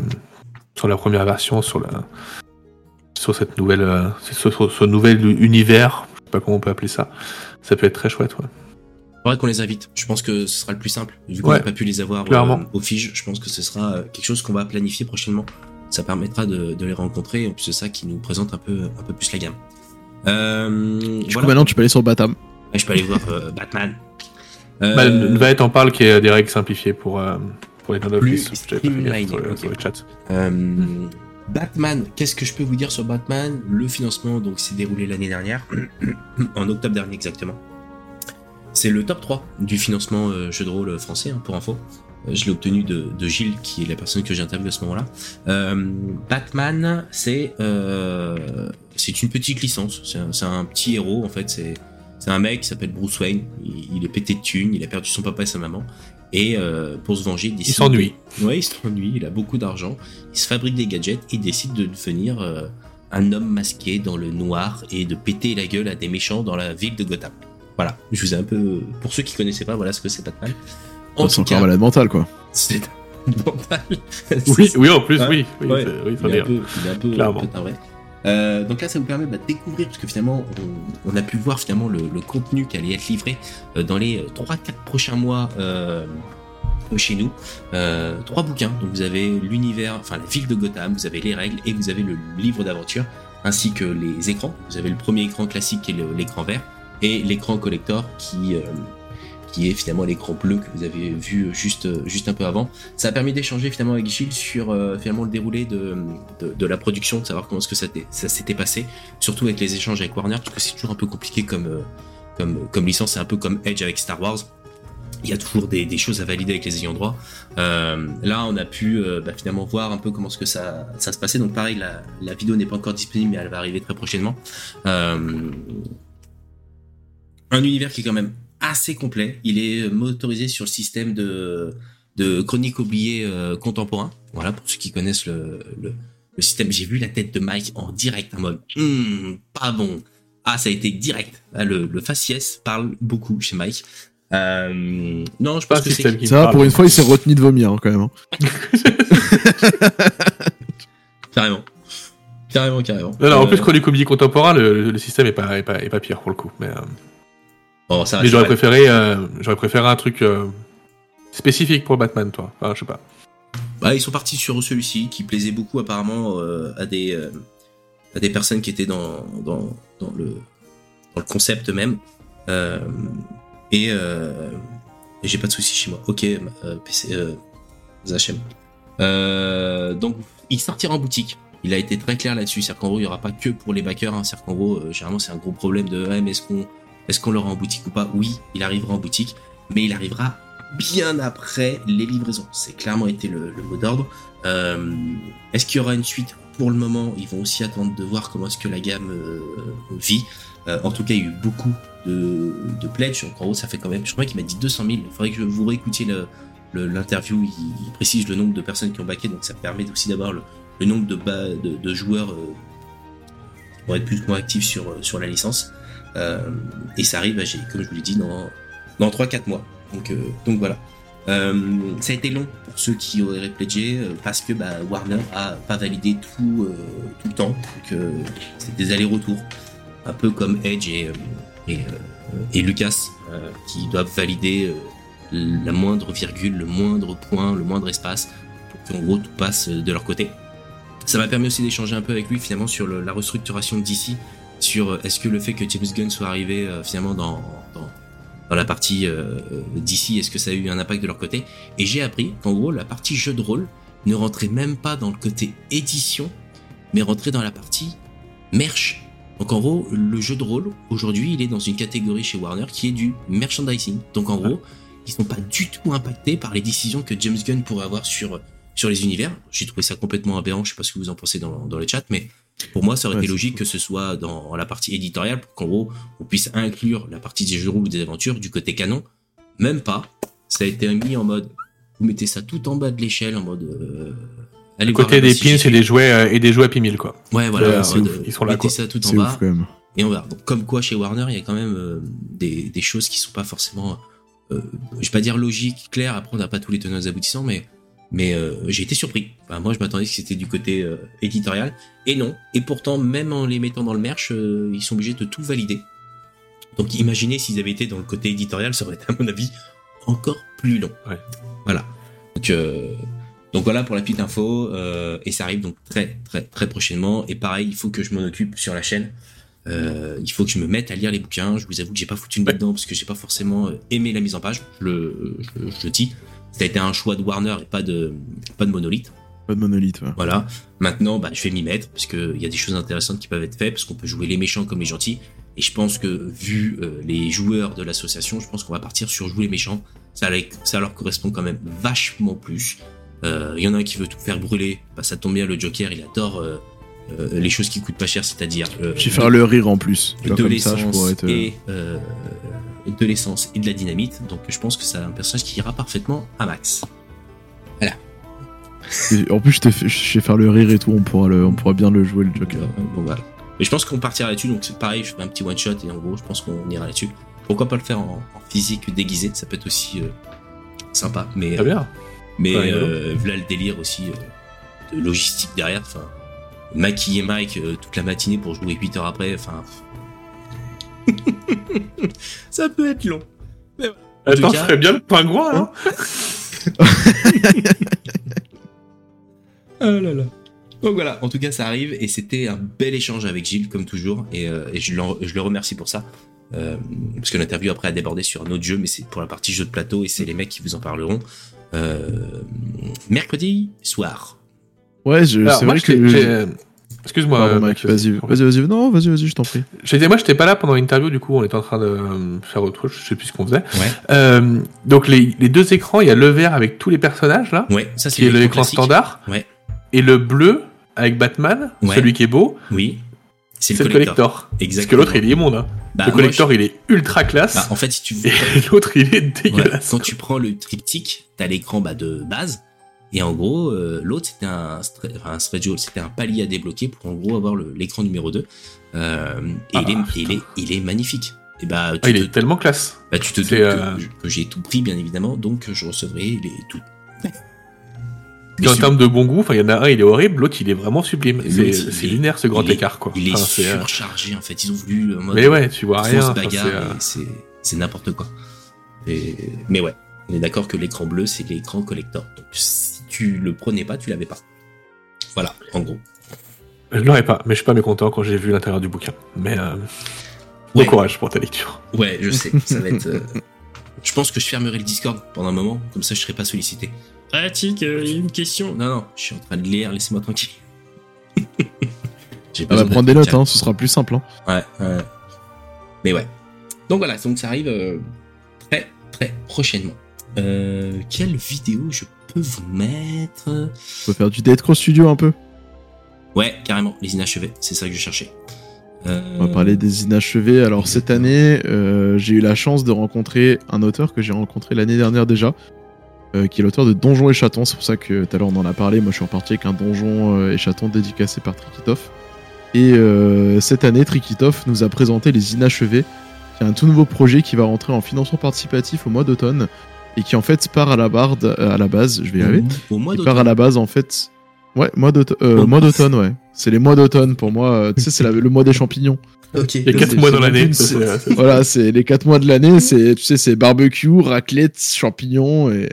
sur la première version, sur la sur cette nouvelle euh, sur ce nouvel univers, sais pas comment on peut appeler ça, ça peut être très chouette. Ouais. faudrait qu'on les invite. Je pense que ce sera le plus simple. Vu qu'on Ouais, n'a pas pu les avoir clairement. euh, au Fige, je pense que ce sera euh, quelque chose qu'on va planifier prochainement. Ça permettra de, de les rencontrer. Et en plus, c'est ça qui nous présente un peu, un peu plus la gamme. Euh, Du coup, maintenant, tu peux aller sur Batam. Ouais, je peux aller voir euh, Batman. Euh, Bah, Nvaet en parle qu'il y a des règles simplifiées pour euh, pour les of Plus gaffe sur, le- sur le chat. Euh, Batman, qu'est-ce que je peux vous dire sur Batman? Le financement donc s'est déroulé l'année dernière, en octobre dernier exactement. C'est le top 3 du financement euh, jeu de rôle français, hein, pour info. Euh, je l'ai obtenu de, Gilles, qui est la personne que j'ai interviewé à ce moment-là. Euh, Batman, c'est euh, une petite licence. C'est un, petit héros en fait. C'est c'est un mec qui s'appelle Bruce Wayne. Il, il est pété de thunes. Il a perdu son papa et sa maman. Et euh, pour se venger, Il décide s'ennuie. Ouais, il s'ennuie. Il a beaucoup d'argent. Il se fabrique des gadgets et décide de devenir euh, un homme masqué dans le noir et de péter la gueule à des méchants dans la ville de Gotham. Voilà. Je vous ai un peu. Pour ceux qui connaissaient pas, voilà ce que c'est Batman. En C'est encore malade mental, quoi. c'est mental. Oui, oui, en plus, Ouais. oui. oui, Ouais. c'est- oui, Il est peu, il est un peu, un. Euh, donc là, ça vous permet bah, de découvrir, parce que finalement, on, a pu voir finalement le, contenu qui allait être livré euh, dans les 3-4 prochains mois euh, chez nous. Euh, trois bouquins, donc vous avez l'univers, enfin la ville de Gotham, vous avez les règles et vous avez le livre d'aventure, ainsi que les écrans. Vous avez le premier écran classique qui est l'écran vert, et l'écran collector qui... euh, qui est finalement l'écran bleu que vous avez vu juste, juste un peu avant. Ça a permis d'échanger finalement avec Gilles sur euh, finalement le déroulé de, de, la production, de savoir comment est-ce que ça, s'était passé, surtout avec les échanges avec Warner, parce que c'est toujours un peu compliqué comme, euh, comme, comme licence, c'est un peu comme Edge avec Star Wars. Il y a toujours des, choses à valider avec les ayants droit. Euh, là, on a pu bah, finalement voir un peu comment est-ce que ça, ça se passait. Donc pareil, la, la vidéo n'est pas encore disponible, mais elle va arriver très prochainement. Un univers qui est quand même assez complet. Il est motorisé sur le système de, de chronique oubliée euh, contemporain. Voilà, pour ceux qui connaissent le, le, le système. J'ai vu la tête de Mike en direct, en mode Hmm, pas bon. Ah, ça a été direct. Ah, le, le faciès parle beaucoup chez Mike. Euh, non, je pense un que c'est Ça pour une fois, il s'est retenu de vomir, hein, quand même. hein. carrément, carrément, carrément. Non, non, en Euh, plus, Chronique oubliée contemporain, le, le système est pas, est, pas, est pas pire pour le coup. Mais, euh, bon, ça mais j'aurais préféré, euh, j'aurais préféré un truc euh, spécifique pour Batman, toi. Enfin, je sais pas. Bah, ils sont partis sur celui-ci qui plaisait beaucoup apparemment euh, à des à des personnes qui étaient dans dans, dans le dans le concept même et, et j'ai pas de soucis chez moi. Ok, PC, Zachem. Donc il sortira en boutique. Il a été très clair là-dessus. C'est-à-dire qu'en gros, il y aura pas que pour les backers. Hein. C'est-à-dire qu'en gros, euh, généralement, c'est un gros problème de ouais, mais est-ce qu'on est-ce qu'on l'aura en boutique ou pas? Oui, il arrivera en boutique, mais il arrivera bien après les livraisons. C'est clairement été le, le mot d'ordre. Euh, est-ce qu'il y aura une suite? Pour le moment, ils vont aussi attendre de voir comment est-ce que la gamme euh, vit. Euh, en tout cas, il y a eu beaucoup de, de pledges. Donc, en gros, ça fait quand même. Je crois qu'il m'a dit 200 000. Il faudrait que vous réécoutiez l'interview. Il, précise le nombre de personnes qui ont baqué. Donc, ça permet aussi d'avoir le, le nombre de, de, de joueurs euh, qui vont être plus ou moins actifs sur, euh, sur la licence. Euh, et ça arrive, bah, comme je vous l'ai dit, dans, dans 3-4 mois. Donc, euh, voilà. Euh, ça a été long pour ceux qui auraient pledgé parce que bah, Warner a pas validé tout, tout le temps. C'est des allers-retours. Un peu comme Edge et, Lucas qui doivent valider la moindre virgule, le moindre point, le moindre espace pour qu'en gros tout passe de leur côté. Ça m'a permis aussi d'échanger un peu avec lui finalement sur la restructuration d'ici, sur euh, est-ce que le fait que James Gunn soit arrivé euh, finalement dans, dans, dans la partie euh, d'ici, est-ce que ça a eu un impact de leur côté? Et j'ai appris qu'en gros la partie jeu de rôle ne rentrait même pas dans le côté édition, mais rentrait dans la partie merch. Donc en gros, le jeu de rôle, aujourd'hui, il est dans une catégorie chez Warner qui est du merchandising. Donc en gros, ils sont pas du tout impactés par les décisions que James Gunn pourrait avoir sur sur les univers. J'ai trouvé ça complètement aberrant, je sais pas ce que vous en pensez dans, dans le chat, mais pour moi, ça aurait Ouais, été logique que ce soit dans la partie éditoriale pour qu'en gros, on puisse inclure la partie des jeux de rôle ou des aventures du côté canon. Même pas. Ça a été mis en mode, vous mettez ça tout en bas de l'échelle, en mode, euh, allez Côté des pins et des jouets euh, et des jouets Happy Meal quoi. Ouais, voilà. Ouais, en c'est mode, ouf. Ils sont là, mettez quoi. ça tout en C'est bas ouf quand même. et on verra. Donc, comme quoi, chez Warner, il y a quand même euh, des, des choses qui sont pas forcément, euh, je vais pas dire logiques, claires. Après, on n'a pas tous les tenants et aboutissants, mais mais euh, j'ai été surpris. Enfin, moi, je m'attendais que c'était du côté euh, éditorial, et non. Et pourtant, même en les mettant dans le merch, euh, ils sont obligés de tout valider. Donc, imaginez s'ils avaient été dans le côté éditorial, ça aurait été, à mon avis, encore plus long. Ouais. Voilà. Donc, donc voilà pour la petite info, et ça arrive donc très très très prochainement. Et pareil, il faut que je m'en occupe sur la chaîne. Euh, il faut que je me mette à lire les bouquins. Je vous avoue que j'ai pas foutu une Ouais. dedans parce que j'ai pas forcément aimé la mise en page. Je le, je, le- je le dis. Ça a été un choix de Warner et pas de pas de monolithe. Pas de monolithe, ouais. Voilà. Maintenant, bah, je vais m'y mettre parce que il y a des choses intéressantes qui peuvent être faites parce qu'on peut jouer les méchants comme les gentils. Et je pense que vu euh, les joueurs de l'association, je pense qu'on va partir sur jouer les méchants. Ça, leur- ça leur correspond quand même vachement plus. Euh, Il y en a un qui veut tout faire brûler. Bah, ça tombe bien, le Joker, il adore euh, euh, les choses qui coûtent pas cher, c'est-à-dire euh, J'ai faire le rire en plus. De je l'essence et euh, de l'essence et de la dynamite. Donc je pense que c'est un personnage qui ira parfaitement à Max. Et En plus, je, te fais, je sais faire le rire et tout, on pourra, le, on pourra bien le jouer, le Joker. Euh, bon, voilà. Mais je pense qu'on partira là-dessus, donc c'est pareil, je fais un petit one shot et en gros, je pense qu'on ira là-dessus. Pourquoi pas le faire en, en physique déguisé, ça peut être aussi euh, sympa. Mais, Très bien. mais Ouais, euh, voilà le délire aussi euh, de logistique derrière. Enfin, maquiller Mike euh, toute la matinée pour jouer 8 heures après, enfin. ça peut être long. Attends, cas- je ferais bien le pingouin hein Oh là là. Donc voilà, en tout cas ça arrive et c'était un bel échange avec Gilles comme toujours et, euh, et je, le remercie pour ça. Euh, parce que l'interview après a débordé sur un autre jeu mais c'est pour la partie jeu de plateau et c'est les mecs qui vous en parleront. Euh, mercredi soir. Ouais, c'est vrai que. Excuse-moi, euh, vas-y, vas-y, vas-y, non, vas-y, vas-y, je t'en prie. J'étais, moi, j'étais pas là pendant l'interview, du coup, on était en train de euh, faire autre chose, je sais plus ce qu'on faisait. Ouais. Euh, donc, les, les deux écrans, il y a le vert avec tous les personnages, là, Ouais, ça c'est qui est l'écran standard. Ouais. Et le bleu, avec Batman, Ouais. celui qui est beau, Oui. C'est c'est le le collector. collector. Parce que Exactement. l'autre, il est immonde. Hein. Bah, le moi, collector, il est ultra classe. bah, en fait, si tu Et l'autre, il est Ouais, dégueulasse. quand tu prends le triptyque, t'as l'écran bah, de base. Et en gros, euh, l'autre, c'était un, un c'était un palier à débloquer pour en gros avoir l'écran numéro 2. Euh, et Ah, il, est, il, est, il est magnifique. Et bah, tu Ah, il te, est tellement classe. bah, tu te que, euh, que j'ai tout pris, bien évidemment, donc je recevrai les tout. Et en termes de bon goût, il y en a un, il est horrible, l'autre, il est vraiment sublime. C'est, lunaire, ce grand écart, quoi. Il est Enfin, surchargé, en fait. Ils ont voulu, en mode, Mais ouais, tu vois rien. enfin, c'est, n'importe quoi. Et, mais ouais, on est d'accord que l'écran bleu, c'est l'écran collector. Donc, tu le prenais pas, tu l'avais pas. Voilà, en gros. Je l'aurais pas, mais je suis pas mécontent quand j'ai vu l'intérieur du bouquin. Mais euh, bon Ouais. courage pour ta lecture. Ouais, je sais, ça va être. euh, Je pense que je fermerai le Discord pendant un moment, comme ça je serai pas sollicité. Ah, Tic, euh, une question. Non, non, je suis en train de lire, laissez-moi tranquille. J'ai On besoin va de- prendre des notes, hein, ce sera plus simple. Hein. Ouais, ouais. Mais ouais. Donc voilà, donc ça arrive euh, très, très prochainement. Euh, quelle vidéo je peux vous mettre On peut faire du Dead Cross Studio un peu. Ouais, carrément, les inachevés, c'est ça que je cherchais. Euh, On va parler des inachevés. Alors cette année, euh, j'ai eu la chance de rencontrer un auteur que j'ai rencontré l'année dernière déjà, euh, qui est l'auteur de Donjon et Chaton. C'est pour ça que tout à l'heure on en a parlé. Moi je suis reparti avec un Donjon et Chaton dédicacé par Trikitov. Et cette année, Trikitov nous a présenté les inachevés, qui est un tout nouveau projet qui va rentrer en financement participatif au mois d'automne et qui en fait part à la, barde, à la base, je vais y arriver, Au mois qui part à la base en fait. Ouais, mois d'automne, euh, mois d'automne, ouais. C'est les mois d'automne pour moi. euh, tu sais, c'est le mois des champignons. Ok. Il y a C'est- 4 mois dans l'année. euh, Voilà, c'est les quatre mois de l'année, c'est tu sais, c'est barbecue, raclette, champignons et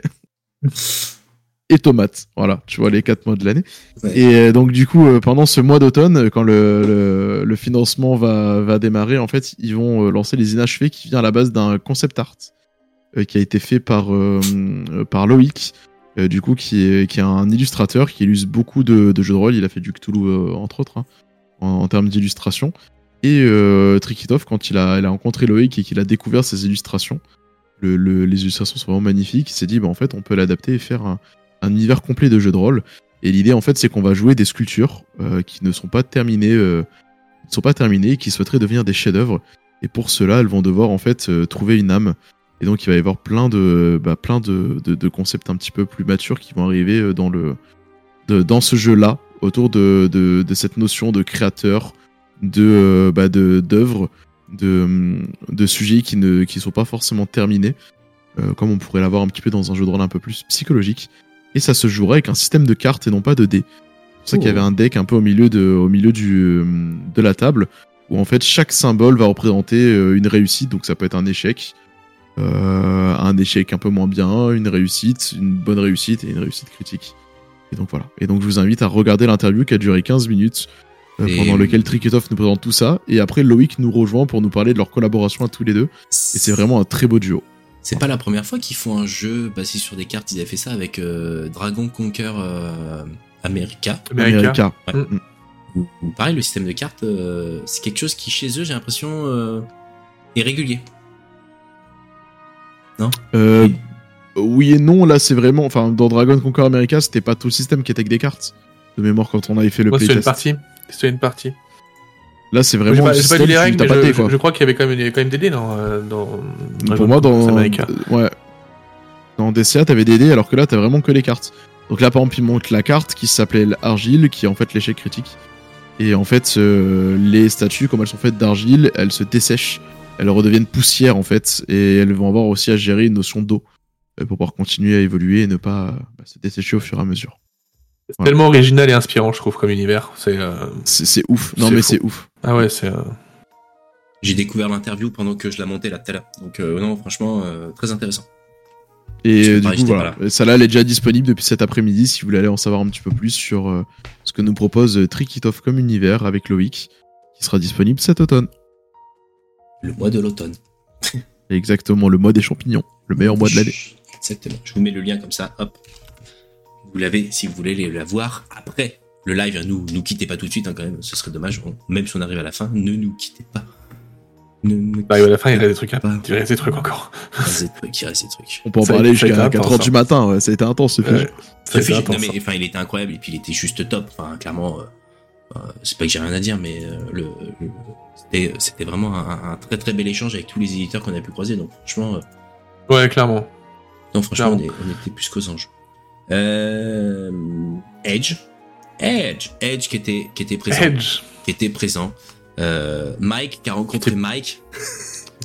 et tomates. Voilà, tu vois les quatre mois de l'année. Ouais. Et euh, donc du coup, euh, pendant ce mois d'automne, quand le, le, le financement va, va démarrer, en fait, ils vont euh, lancer les inachevés qui vient à la base d'un concept art euh, qui a été fait par euh, euh, par Loïc. euh, du coup, qui est, qui est un illustrateur qui illustre beaucoup de, jeux de rôle. Il a fait du Cthulhu, euh, entre autres, hein, en, termes d'illustration. Et euh, Trikitov, quand il a, rencontré Loïc et qu'il a découvert ses illustrations, le, le- les illustrations sont vraiment magnifiques. Il s'est dit, bah, en fait, on peut l'adapter et faire un, un univers complet de jeux de rôle. Et l'idée, en fait, c'est qu'on va jouer des sculptures euh, qui ne sont pas terminées, euh, ne sont pas terminées, qui souhaiteraient devenir des chefs-d'œuvre. Et pour cela, elles vont devoir en fait euh, trouver une âme. Et donc, il va y avoir plein de, bah, plein de, de, de concepts un petit peu plus matures qui vont arriver euh, dans le, de- dans ce jeu-là, autour de, de, de cette notion de créateur, de, euh, bah, de d'œuvres, de, hum, de sujets qui ne qui sont pas forcément terminés, euh, comme on pourrait l'avoir un petit peu dans un jeu de rôle un peu plus psychologique. Et ça se jouera avec un système de cartes et non pas de dés. C'est pour ça qu'il y Oh. avait un deck un peu au milieu de, au milieu du, hum, de la table, où en fait chaque symbole va représenter une réussite, donc ça peut être un échec, euh, un échec un peu moins bien, une réussite, une bonne réussite et une réussite critique. Et donc voilà. Et donc je vous invite à regarder l'interview qui a duré 15 minutes, euh, Et- pendant lequel Triketov nous présente tout ça, et après Loïc nous rejoint pour nous parler de leur collaboration à tous les deux. Et c'est vraiment un très beau duo. C'est pas la première fois qu'ils font un jeu basé sur des cartes. Ils avaient fait ça avec euh, Dragon Conquer euh, America. America. America. Ouais. Mm. Où pareil, le système de cartes, euh, c'est quelque chose qui chez eux, j'ai l'impression, euh, est régulier. Euh, Oui. oui et non, là c'est vraiment. Enfin, dans Dragon Conquer America, c'était pas tout le système qui était avec des cartes. De mémoire, quand on avait fait le Moi, c'était une partie. C'était une partie. Là, c'est J'ai vraiment. pas, le j'ai pas lu système les règles, mais je, je- quoi. je crois qu'il y avait quand même, il y avait quand même des dés dans. euh, Pour moi, dans. America. Ouais. Dans DCA, t'avais des dés, alors que là, t'as vraiment que les cartes. Donc là, par exemple, il montre la carte qui s'appelait l'argile, qui est en fait l'échec critique. Et en fait, euh, les statues, comme elles sont faites d'argile, elles se dessèchent. Elles redeviennent poussière, en fait. Et elles vont avoir aussi à gérer une notion d'eau. euh, Pour pouvoir continuer à évoluer et ne pas euh, bah, se dessécher au fur et à mesure. C'est tellement original et inspirant, je trouve, comme univers. C'est. euh, C'est ouf. Non, mais c'est ouf. Ah ouais, c'est. euh, J'ai découvert l'interview pendant que je la montais là tout à l'heure. Donc euh, non, franchement, euh, très intéressant. Et du coup, voilà. Ça là, elle est déjà disponible depuis cet après-midi si vous voulez aller en savoir un petit peu plus sur euh, ce que nous propose euh, Trikitov comme univers avec Loïc, qui sera disponible cet automne. Le mois de l'automne. Exactement, le mois des champignons, le meilleur mois de l'année. Exactement. Je vous mets le lien comme ça, hop. Vous l'avez si vous voulez la voir après le live. hein, Nous, nous quittez pas tout de suite, hein, quand même. Ce serait dommage. On- même si on arrive à la fin, ne nous quittez pas. Ne nous Bah, à la fin, il y a des trucs à Pas. il reste des trucs encore. Il reste des trucs, il reste des trucs. On peut en Ça parler jusqu'à été 4h intense, du hein. matin, ouais, ça a été intense ce Ouais. film. Mais, enfin, il était incroyable et puis il était juste top. Enfin, clairement, euh, c'est pas que j'ai rien à dire, mais euh, le, le- c'était, c'était vraiment un, un très très bel échange avec tous les éditeurs qu'on a pu croiser. Donc franchement, euh, Ouais, clairement. non, franchement, on, est- on était plus qu'aux anges. Euh, Edge, Edge, Edge qui était qui était présent, Edge. qui était présent. Euh, Mike qui a rencontré Mike.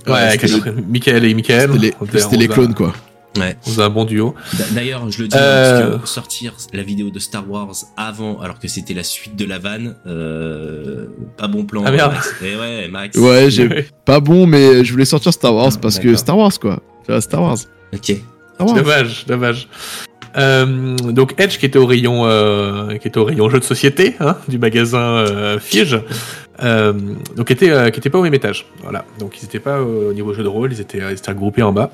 Ouais, quelqu'un- Michael et Michael. C'était les, clones, quoi. Ouais. On faisait un bon duo. D'ailleurs, je le dis, hein, Euh. parce que sortir la vidéo de Star Wars avant, alors que c'était la suite de la vanne, euh, pas bon plan. Ah, merde. Max. Et ouais, Max. Ouais, j'ai pas bon, mais je voulais sortir Star Wars Ah, parce que. Star Wars, quoi. Star Wars. Ok. Star Wars. Dommage, dommage. Euh, donc Edge qui était au rayon, euh, qui était au rayon jeux de société hein, du magasin euh, Fige, euh, donc qui était, euh, qui était pas au même étage. Voilà, donc ils étaient pas euh, au niveau jeu de rôle, ils étaient, ils étaient regroupés en bas.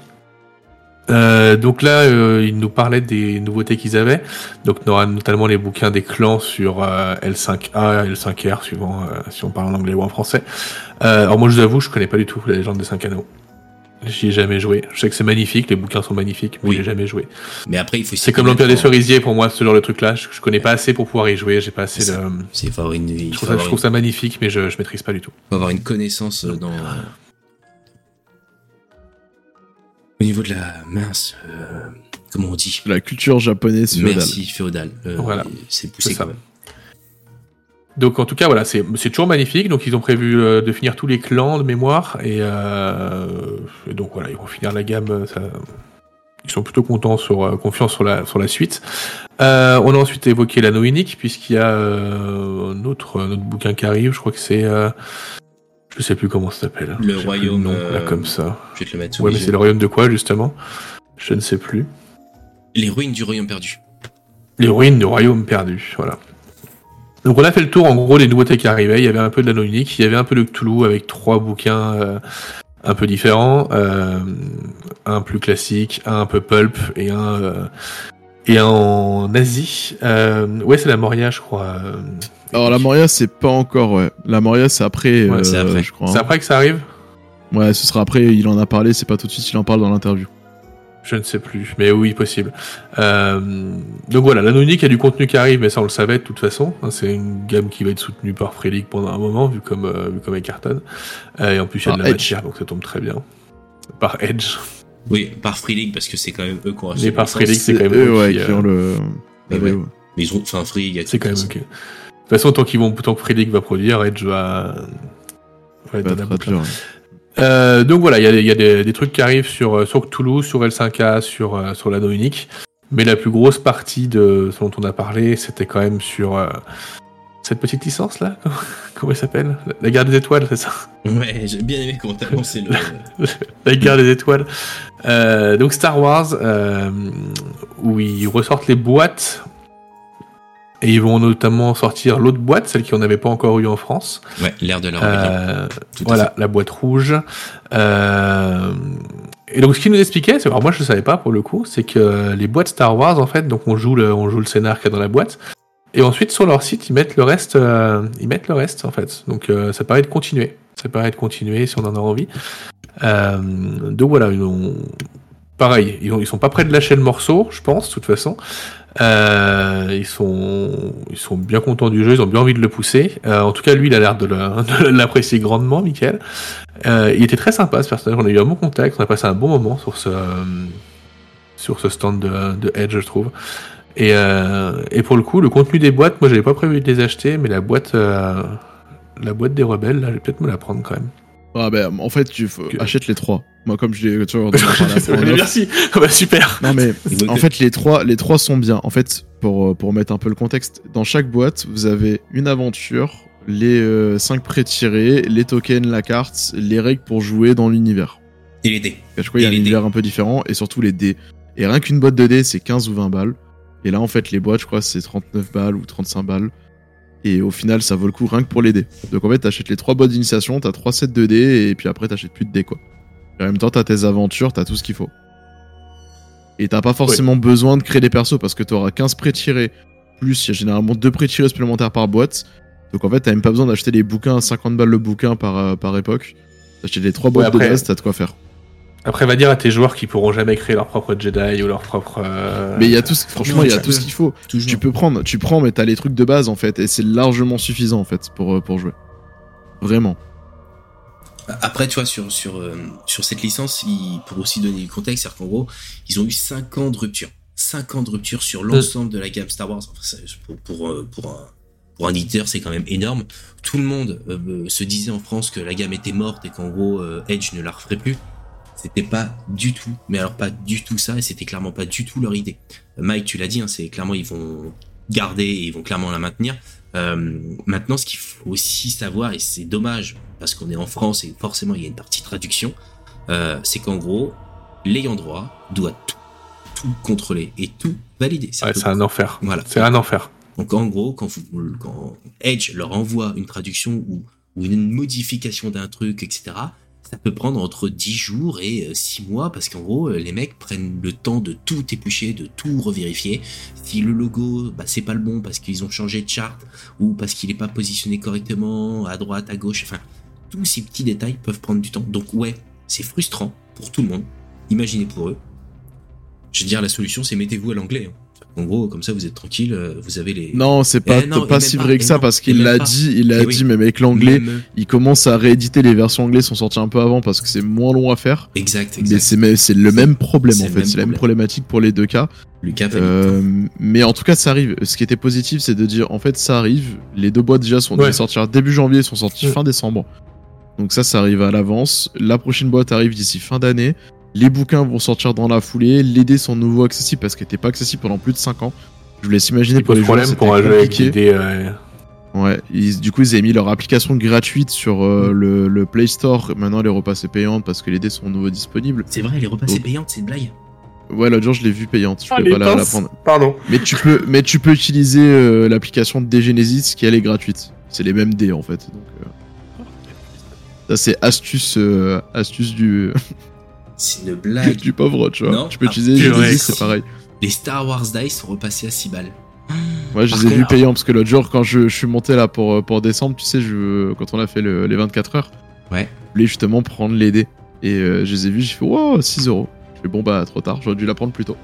Euh, donc là, euh, ils nous parlaient des nouveautés qu'ils avaient. Donc notamment les bouquins des clans sur euh, L5A, L5R, suivant euh, si on parle en anglais ou en français. Euh, alors moi, je vous avoue, je connais pas du tout la légende des 5 anneaux. J'y ai jamais joué. Je sais que c'est magnifique, les bouquins sont magnifiques, mais Oui. j'ai jamais joué. Mais après, il faut. C'est comme l'Empire des Cerisiers pour moi, ce genre de truc-là. Je, je connais pas assez pour pouvoir y jouer. J'ai pas assez de. C'est une, Je trouve, ça, je trouve ça magnifique, mais je, je maîtrise pas du tout. faut avoir une connaissance dans. Au niveau de la mince, euh, comment on dit? La culture japonaise féodale. Merci féodal. Euh, Voilà. C'est poussé quand même. Donc en tout cas, voilà, c'est c'est toujours magnifique. Donc ils ont prévu euh, de finir tous les clans de mémoire et, euh, et donc voilà, ils vont finir la gamme. Ça, ils sont plutôt contents sur euh, confiants sur la sur la suite. Euh, on a ensuite évoqué l'anneau unique puisqu'il y a euh, un autre un autre bouquin qui arrive. Je crois que c'est euh, je sais plus comment ça s'appelle. Le J'ai plus royaume, nom, là euh, comme ça. Je vais te le mettre sous Ouais, les mais c'est le royaume de quoi justement? Je ne sais plus. Les ruines du royaume perdu. Les ruines du royaume perdu, voilà. Donc on a fait le tour en gros des nouveautés qui arrivaient. Il y avait un peu de l'anneau unique, il y avait un peu de Cthulhu avec trois bouquins euh, un peu différents, euh, un plus classique, un un peu pulp et un euh, et en Asie. Euh, ouais, c'est la Moria, je crois. Alors la Moria, c'est pas encore, ouais. La Moria, c'est après, Ouais, c'est euh, après. je crois. C'est hein. après que ça arrive Ouais, ce sera après, il en a parlé, c'est pas tout de suite, il en parle dans l'interview. Je ne sais plus, mais oui, possible. Euh, donc voilà, l'anneau unique, il y a du contenu qui arrive, mais ça on le savait de toute façon. Hein, C'est une gamme qui va être soutenue par Frelick pendant un moment, vu comme, euh, vu comme elle cartonne. Et en plus, il y a de la Edge. matière, donc ça tombe très bien. Par Edge. Oui, par Free League, parce que c'est quand même eux qui ont acheté Mais par Free. League, c'est quand même eux, eux ouais, qui, qui euh, ont le. Mais ouais. Mais ils ont, enfin, Free League a C'est quand même ok. De toute façon, tant qu'ils vont, tant que Frelick va produire, Edge va. va être Pas dans la très boucle. dur. Euh, donc voilà, il y a, il y a des, des trucs qui arrivent sur, euh, sur Cthulhu, sur L5A, sur, euh, sur l'anneau unique. Mais la plus grosse partie de ce dont on a parlé, c'était quand même sur euh, cette petite licence là. Comment elle s'appelle? La guerre des étoiles, c'est ça? Ouais, j'ai bien aimé comment t'as lancé le. La guerre des étoiles. Euh, donc Star Wars, euh, où ils ressortent les boîtes. Et ils vont notamment sortir l'autre boîte, celle qui en avait pas encore eu en France. Ouais, l'air de la. Euh, voilà, la boîte rouge. Et donc, ce qu'il nous expliquait, c'est, alors moi je ne savais pas pour le coup, c'est que les boîtes Star Wars, en fait, donc on joue le, on joue le scénar qu'il y a dans la boîte, et ensuite sur leur site ils mettent le reste, euh, ils mettent le reste en fait. Donc euh, ça paraît de continuer, ça paraît de continuer si on en a envie. Euh, donc voilà, ils ont, pareil, ils, ont, ils sont pas prêts de lâcher le morceau, je pense, de toute façon. Ils sont, ils sont bien contents du jeu, ils ont bien envie de le pousser. En tout cas, lui, il a l'air de l'apprécier grandement, Michael. Il était très sympa ce personnage. On a eu un bon contact, on a passé un bon moment sur ce, sur ce stand de, de Edge, je trouve. Et, euh, et pour le coup, le contenu des boîtes, moi, j'avais pas prévu de les acheter, mais la boîte, euh, la boîte des rebelles, là, je vais peut-être me la prendre quand même. Ah bah, en fait, tu Que- achètes les trois. Moi, comme je l'ai, tu vois. Merci. Ah bah, super. Non mais en fait les trois les trois sont bien. En fait pour euh, pour mettre un peu le contexte, dans chaque boîte vous avez une aventure, les euh, cinq pré-tirés, les tokens, la carte, les règles pour jouer dans l'univers. Et les dés. À chaque fois il y a un univers un peu différent et surtout les dés. Et rien qu'une boîte de dés c'est 15 ou 20 balles. Et là en fait les boîtes je crois c'est 39 balles ou 35 balles. Et au final ça vaut le coup rien que pour les dés. Donc en fait t'achètes les trois boîtes d'initiation, t'as trois sets de dés et puis après t'achètes plus de dés quoi. Et en même temps t'as tes aventures, t'as tout ce qu'il faut. Et t'as pas forcément besoin de créer des persos parce que t'auras 15 pré-tirés, plus il y a généralement deux pré-tirés supplémentaires par boîte. Donc en fait, t'as même pas besoin d'acheter les bouquins à 50 balles le bouquin par, euh, par époque. T'achètes les trois boîtes après- de base, t'as de quoi faire. Après, va dire à tes joueurs qu'ils pourront jamais créer leur propre Jedi ou leur propre. euh, Mais il y a tout, ce- franchement, il y a tu tout ce peux. qu'il faut. Toujours. Tu peux prendre, tu prends, mais t'as les trucs de base en fait, et c'est largement suffisant en fait pour, euh, pour jouer. Vraiment. Après, tu vois, sur, sur, euh, sur cette licence, il, pour aussi donner du contexte, c'est-à-dire qu'en gros, ils ont eu 5 ans de rupture. 5 ans de rupture sur l'ensemble de la gamme Star Wars. Enfin, pour, pour, pour, un, pour un éditeur, c'est quand même énorme. Tout le monde euh, se disait en France que la gamme était morte et qu'en gros, euh, Edge ne la referait plus. C'était pas du tout, mais alors pas du tout ça, et c'était clairement pas du tout leur idée. Mike, tu l'as dit, hein, c'est clairement ils vont garder et ils vont clairement la maintenir. Euh, maintenant, ce qu'il faut aussi savoir, et c'est dommage parce qu'on est en France et forcément il y a une partie traduction, euh, c'est qu'en gros, l'ayant droit doit tout, tout contrôler et tout valider. Ouais, c'est un enfer. Voilà. C'est un enfer. Donc en gros, quand, vous, quand Edge leur envoie une traduction ou, ou une modification d'un truc, etc., ça peut prendre entre 10 jours et 6 mois parce qu'en gros, euh, les mecs prennent le temps de tout éplucher, de tout revérifier. Si le logo, bah, c'est pas le bon parce qu'ils ont changé de charte ou parce qu'il est pas positionné correctement à droite, à gauche, enfin, tous ces petits détails peuvent prendre du temps. Donc ouais, c'est frustrant pour tout le monde. Imaginez pour eux. Je veux dire, la solution, c'est mettez-vous à l'anglais. hein. En gros, comme ça, vous êtes tranquille, euh, vous avez les. Non, c'est pas, Eh non, pas si même vrai pas, que ça non, parce qu'il même l'a dit, il Eh oui. dit, mais avec l'anglais, Même- il commence à rééditer les versions anglaises sont sorties un peu avant parce que c'est moins long à faire. Exact, Mais exact. c'est mais c'est le même problème en fait, même c'est la même problème. problématique pour les deux cas. Lucas. Euh, mais en tout cas, ça arrive. Ce qui était positif, c'est de dire en fait, ça arrive. Les deux boîtes déjà sont Ouais. sortir début janvier, sont sorties Mm. fin décembre. Donc ça, ça arrive à l'avance. La prochaine boîte arrive d'ici fin d'année. Les bouquins vont sortir dans la foulée. Les dés sont nouveau accessibles parce qu'ils n'étaient pas accessibles pendant plus de 5 ans. Je vous laisse imaginer Il pour les joueurs, problème c'était pour un jeu avec des dés. euh, Ouais, ils- du coup, ils avaient mis leur application gratuite sur euh, Mm. le, le Play Store. Maintenant, les repas c'est payantes parce que les dés sont nouveau disponibles. C'est vrai, les repas, c'est Donc- payant, c'est une blague. Ouais, l'autre jour, je l'ai vu payante. Je Ah, peux pas la, la prendre. Pardon. Mais tu peux, mais tu peux utiliser euh, l'application de Genesis qui elle est gratuite. C'est les mêmes dés en fait. Donc, euh, Ça c'est astuce, euh, astuce du, C'est une blague. du pauvre, tu vois. Non. tu peux Ah, utiliser. Genesis, c'est pareil. Les Star Wars Dice sont repassés à 6 balles. Moi, je les ai vus payants parce que l'autre jour, quand je, je suis monté là pour, pour descendre, tu sais, je, quand on a fait le- les 24 heures, Ouais. je voulais justement prendre les dés. Et euh, je les ai vus, j'ai fait, wow, 6 euros. Je fais, bon, bah, trop tard, j'aurais dû la prendre plus tôt.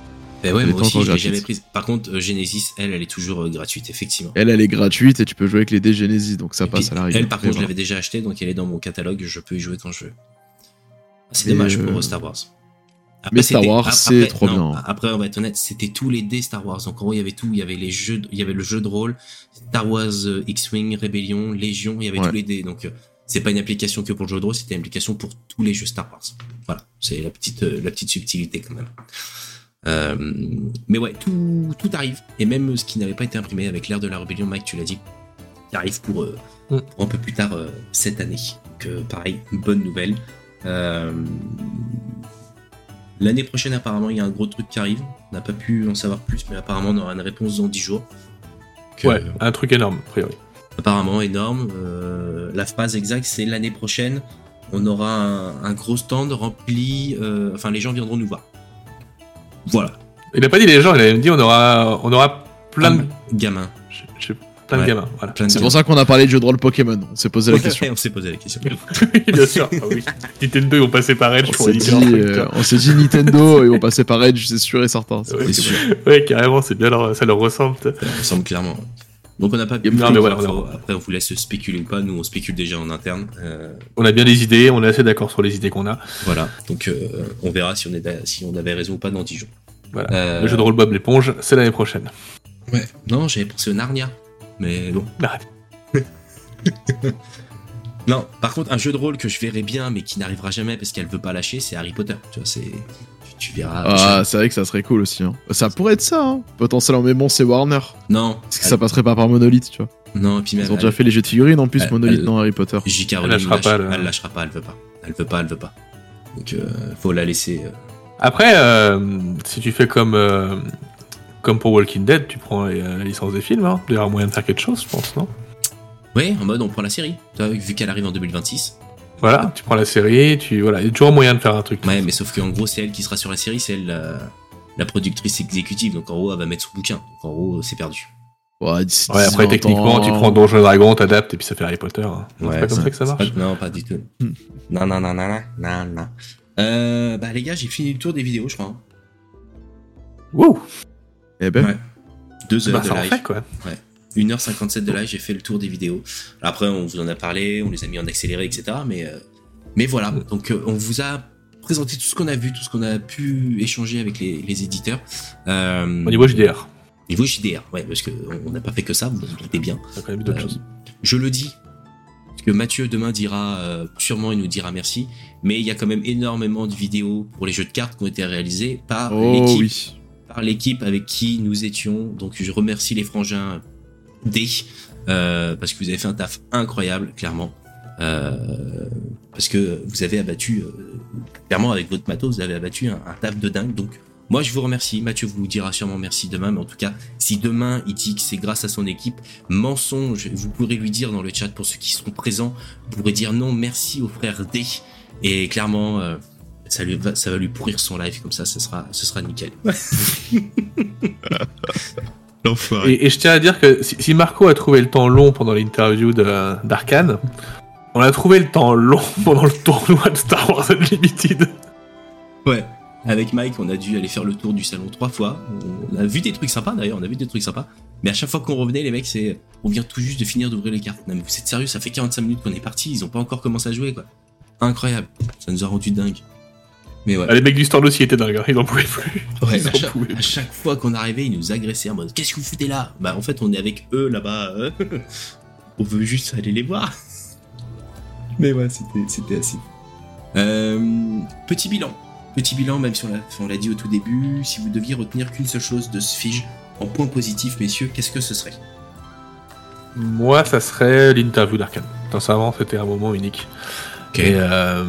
Ben ouais, moi aussi, je l'ai jamais prise. Par contre, euh, Genesis, elle, elle est toujours euh, gratuite, effectivement. Elle, elle est gratuite et tu peux jouer avec les dés Genesis, donc ça Et passe à la rigueur. Elle, par Mais contre, je l'avais déjà acheté, donc elle est dans mon catalogue, je peux y jouer quand je veux. Ah, C'est dommage euh, pour euh, Star Wars. Après, mais Star Wars, c'est après- trop non, bien. Après, on va être honnête, c'était tous les dés Star Wars. Donc, en gros, il y avait tout. Il y avait les jeux, il y avait le jeu de rôle, Star Wars euh, X-Wing, Rébellion, Légion, il y avait Ouais. tous les dés. Donc, euh, c'est pas une application que pour le jeu de rôle, c'était une application pour tous les jeux Star Wars. Voilà. C'est la petite, euh, la petite subtilité quand même. Euh, mais ouais, tout, tout arrive. Et même ce qui n'avait pas été imprimé avec l'ère de la rébellion, Mike, tu l'as dit, qui arrive pour, euh, Mm. pour un peu plus tard euh, cette année. Donc, euh, pareil, une bonne nouvelle. Euh, L'année prochaine, apparemment, il y a un gros truc qui arrive. On n'a pas pu en savoir plus, mais apparemment, on aura une réponse dans 10 jours. Ouais, un truc énorme, a priori. apparemment énorme. Euh, la phrase exacte, c'est l'année prochaine, on aura un, un gros stand rempli. euh, enfin, les gens viendront nous voir. Voilà. Il a pas dit les gens, il a même dit on aura, on aura plein de, gamins. Je- je- plein de Ouais. gamins. Voilà. Plein de C'est gamins. pour ça qu'on a parlé de jeu de rôle Pokémon. On s'est posé la question. on s'est posé la question. Oui, bien sûr. Ah oui. Nintendo, ils vont passer par Edge On pour dit, leur euh, on s'est dit Nintendo et on passait par Edge, c'est sûr et certain. C'est Ouais, C'est sûr. Ouais, carrément, c'est bien, leur- ça leur ressemble. Ça ressemble clairement. Donc on n'a pas. Non, mais voilà, on a- Après, après, on vous laisse spéculer ou pas. Nous, on spécule déjà en interne. Euh, On a bien des idées, on est assez d'accord sur les idées qu'on a. voilà. Donc euh, on verra si on, est d'a- si on avait raison ou pas dans 10 jours. Voilà. Euh, Le jeu de rôle Bob l'éponge, c'est l'année prochaine. Ouais. Non, j'avais pensé au Narnia. Mais bon. Arrête. Non, par contre, un jeu de rôle que je verrais bien, mais qui n'arrivera jamais parce qu'elle veut pas lâcher, c'est Harry Potter. Tu vois, c'est. Tu, tu verras. Ah, c'est vrai que ça serait cool aussi. hein. Ça pourrait être ça, hein. potentiellement. Mais bon, c'est Warner. non. Parce que ça passerait pas par Monolith, tu vois. Non, et puis même. Ils ont déjà fait les jeux de figurines en plus, elle- Monolith elle- dans Harry Potter. J.K. Elle Rowling lâchera lâche- pas, le- elle lâchera pas, elle veut pas. Elle veut pas, elle veut pas. Donc, euh, faut la laisser. euh, Après, euh, si tu fais comme, euh, comme pour Walking Dead, tu prends la licence des films, hein. il y aura moyen de faire quelque chose, je pense, non? Ouais, en mode on prend la série. Vu qu'elle arrive en 2026. Voilà, tu prends la série, tu voilà, il y a toujours moyen de faire un truc. Ouais, mais sauf qu'en gros, c'est elle qui sera sur la série, c'est elle la, la productrice exécutive. Donc en gros, elle va mettre son bouquin. Donc en gros, c'est perdu. Ouais, Ouais, 10, après 20 techniquement, ans. tu prends Donjons et Dragons, t'adaptes et puis ça fait Harry Potter. hein. Non, c'est pas comme ça que ça marche. pas- non, pas du tout. Hmm. Non, non, non, non, non, non, non. Euh, bah les gars, j'ai fini le tour des vidéos, je crois. hein. Eh ben, Ouais. Deux heures Bah de live. fait quoi. 1h57 de live, j'ai fait le tour des vidéos. Après, on vous en a parlé, on les a mis en accéléré, etc. Mais, euh, mais voilà, donc euh, on vous a présenté tout ce qu'on a vu, tout ce qu'on a pu échanger avec les, les éditeurs. Euh, Au niveau JDR, niveau JDR, ouais, parce qu'on on n'a pas fait que ça, vous vous doutez bien. t'as quand même d'autres Euh, choses. Je le dis, parce que Mathieu demain dira, euh, sûrement il nous dira merci, mais il y a quand même énormément de vidéos pour les jeux de cartes qui ont été réalisées par oh l'équipe oui. L'équipe avec qui nous étions. Donc je remercie les frangins D euh, parce que vous avez fait un taf incroyable, clairement. Euh, parce que vous avez abattu, euh, clairement avec votre matos, vous avez abattu un, un taf de dingue. Donc moi je vous remercie. Mathieu vous dira sûrement merci demain, mais en tout cas, si demain il dit que c'est grâce à son équipe, mensonge, vous pourrez lui dire dans le chat pour ceux qui seront présents, vous pourrez dire non merci au frère D. Et clairement, ça, lui va, ça va lui pourrir son live comme ça, ce sera, ce sera nickel. L'enfoiré. Et, et je tiens à dire que si, si Marco a trouvé le temps long pendant l'interview de- d'Arkane, on a trouvé le temps long pendant le tournoi de Star Wars Unlimited. Ouais. Avec Mike, on a dû aller faire le tour du salon trois fois. On a vu des trucs sympas d'ailleurs, on a vu des trucs sympas. Mais à chaque fois qu'on revenait, les mecs, c'est. On vient tout juste de finir d'ouvrir les cartes. Non, mais vous êtes sérieux, ça fait 45 minutes qu'on est parti, ils ont pas encore commencé à jouer, quoi. Incroyable. Ça nous a rendu dingue. Mais ouais. Ah, les mecs du stand aussi étaient dingues, hein, ils en pouvaient plus. Ouais, Ils à, en chaque, pouvaient à plus. chaque fois qu'on arrivait, ils nous agressaient en mode Qu'est-ce que vous foutez là? Bah, en fait, on est avec eux là-bas. euh. on veut juste aller les voir. Mais ouais, c'était, c'était assez. Euh, petit bilan. Petit bilan, même si on l'a, dit au tout début, si vous deviez retenir qu'une seule chose de ce fige en point positif, messieurs, qu'est-ce que ce serait? Moi, ça serait l'interview d'Arkane. Sincèrement, c'était un moment unique. Ok. Et euh,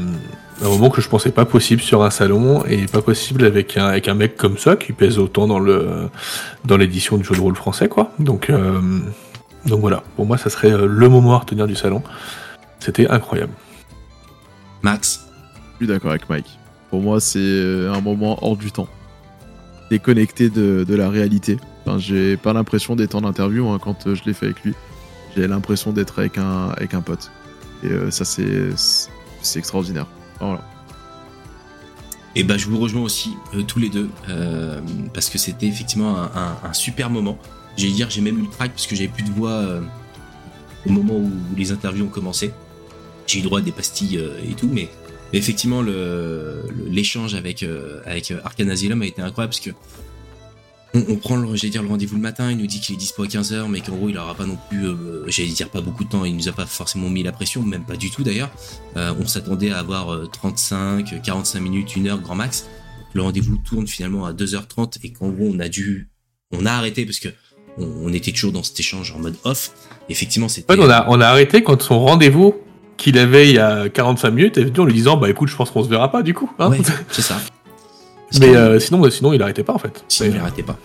un moment que je pensais pas possible sur un salon et pas possible avec un, avec un mec comme ça qui pèse autant dans le dans l'édition du jeu de rôle français quoi. Donc euh, donc voilà, pour moi ça serait euh, le moment à retenir du salon. C'était incroyable. Max? Je suis d'accord avec Mike. Pour moi, c'est euh, un moment hors du temps. Déconnecté de, de la réalité. Enfin, j'ai pas l'impression d'être en interview hein, quand je l'ai fait avec lui. J'ai l'impression d'être avec un, avec un pote. Et euh, ça, c'est c'est extraordinaire. Et bah je vous rejoins aussi euh, tous les deux euh, parce que c'était effectivement un, super moment. J'allais dire j'ai même eu le track parce que j'avais plus de voix euh, au moment où, les interviews ont commencé. J'ai eu droit à des pastilles et tout, mais, effectivement le le- l'échange avec avec Arcane Asylum a été incroyable parce que on, on prend le, j'allais dire le rendez-vous le matin, il nous dit qu'il est dispo à 15h, mais qu'en gros il aura pas non plus, euh, j'allais dire pas beaucoup de temps, il nous a pas forcément mis la pression, même pas du tout d'ailleurs. Euh, on s'attendait à avoir euh, 35, 45 minutes, une heure grand max. Le rendez-vous tourne finalement à 2h30 et qu'en gros on a dû, on a arrêté parce que on, on était toujours dans cet échange en mode off. Effectivement, c'était. Fait, on a, on a arrêté quand son rendez-vous qu'il avait il y a 45 minutes est venu en lui disant bah écoute je pense qu'on se verra pas du coup. hein. Ouais, c'est ça. Mais euh, sinon sinon il arrêtait pas en fait. Sinon, il arrêtait pas.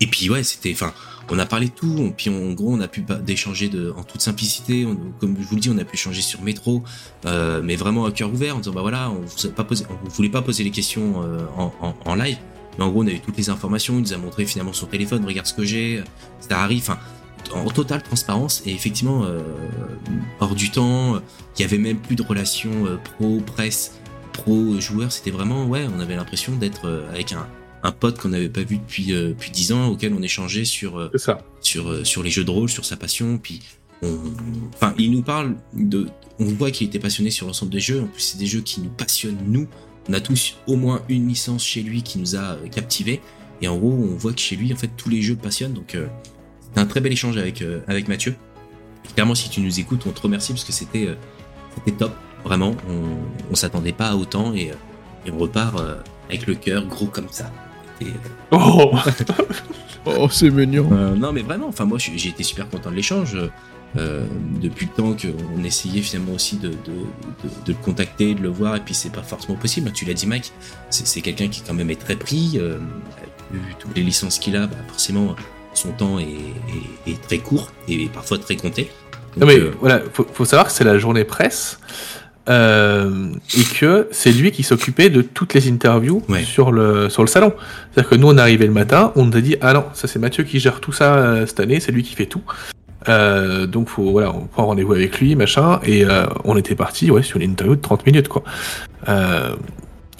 Et puis ouais, c'était, enfin, on a parlé de tout. on- Puis en gros, on a pu d'échanger de, en toute simplicité. on- comme je vous le dis, on a pu échanger sur métro, euh, mais vraiment à cœur ouvert, en disant bah voilà, on vous a pas posé, on voulait pas poser les questions euh, en, en, en live. Mais en gros, on a eu toutes les informations. Il nous a montré finalement son téléphone, regarde ce que j'ai, ça arrive. Enfin, en totale transparence et effectivement euh, hors du temps. Il y avait même plus de relations pro presse, pro joueur. C'était vraiment ouais, on avait l'impression d'être euh, avec un un pote qu'on n'avait pas vu depuis euh, depuis dix ans, auquel on échangeait sur euh, ça. sur sur les jeux de rôle, sur sa passion. Puis, on... enfin, il nous parle de, on voit qu'il était passionné sur l'ensemble des jeux. En plus, c'est des jeux qui nous passionnent nous. On a tous au moins une licence chez lui qui nous a captivés. Et en gros, on voit que chez lui, en fait, tous les jeux passionnent. Donc, euh, c'était un très bel échange avec euh, avec Mathieu. Et clairement, si tu nous écoutes, on te remercie parce que c'était euh, c'était top. Vraiment, on, on s'attendait pas à autant et, euh, et on repart euh, avec le cœur gros comme ça. Et, euh, Oh Oh, c'est mignon. euh, non, mais vraiment, enfin, moi, j'ai été super content de l'échange. Euh, depuis le temps qu'on essayait finalement aussi de, de, de, de le contacter, de le voir, et puis c'est pas forcément possible. Tu l'as dit, Mike, c'est quelqu'un qui quand même est très pris. Euh, vu toutes les licences qu'il a, bah, forcément, son temps est, est, est très court et parfois très compté. Non mais euh, voilà, faut, faut savoir que c'est la journée presse euh, et que c'est lui qui s'occupait de toutes les interviews Ouais. sur le sur le salon. C'est-à-dire que nous on est arrivé le matin, on nous a dit ah non ça c'est Mathieu qui gère tout ça euh, cette année, c'est lui qui fait tout. Euh, donc faut voilà, on prend rendez-vous avec lui machin et on était parti ouais sur une interview de 30 minutes quoi.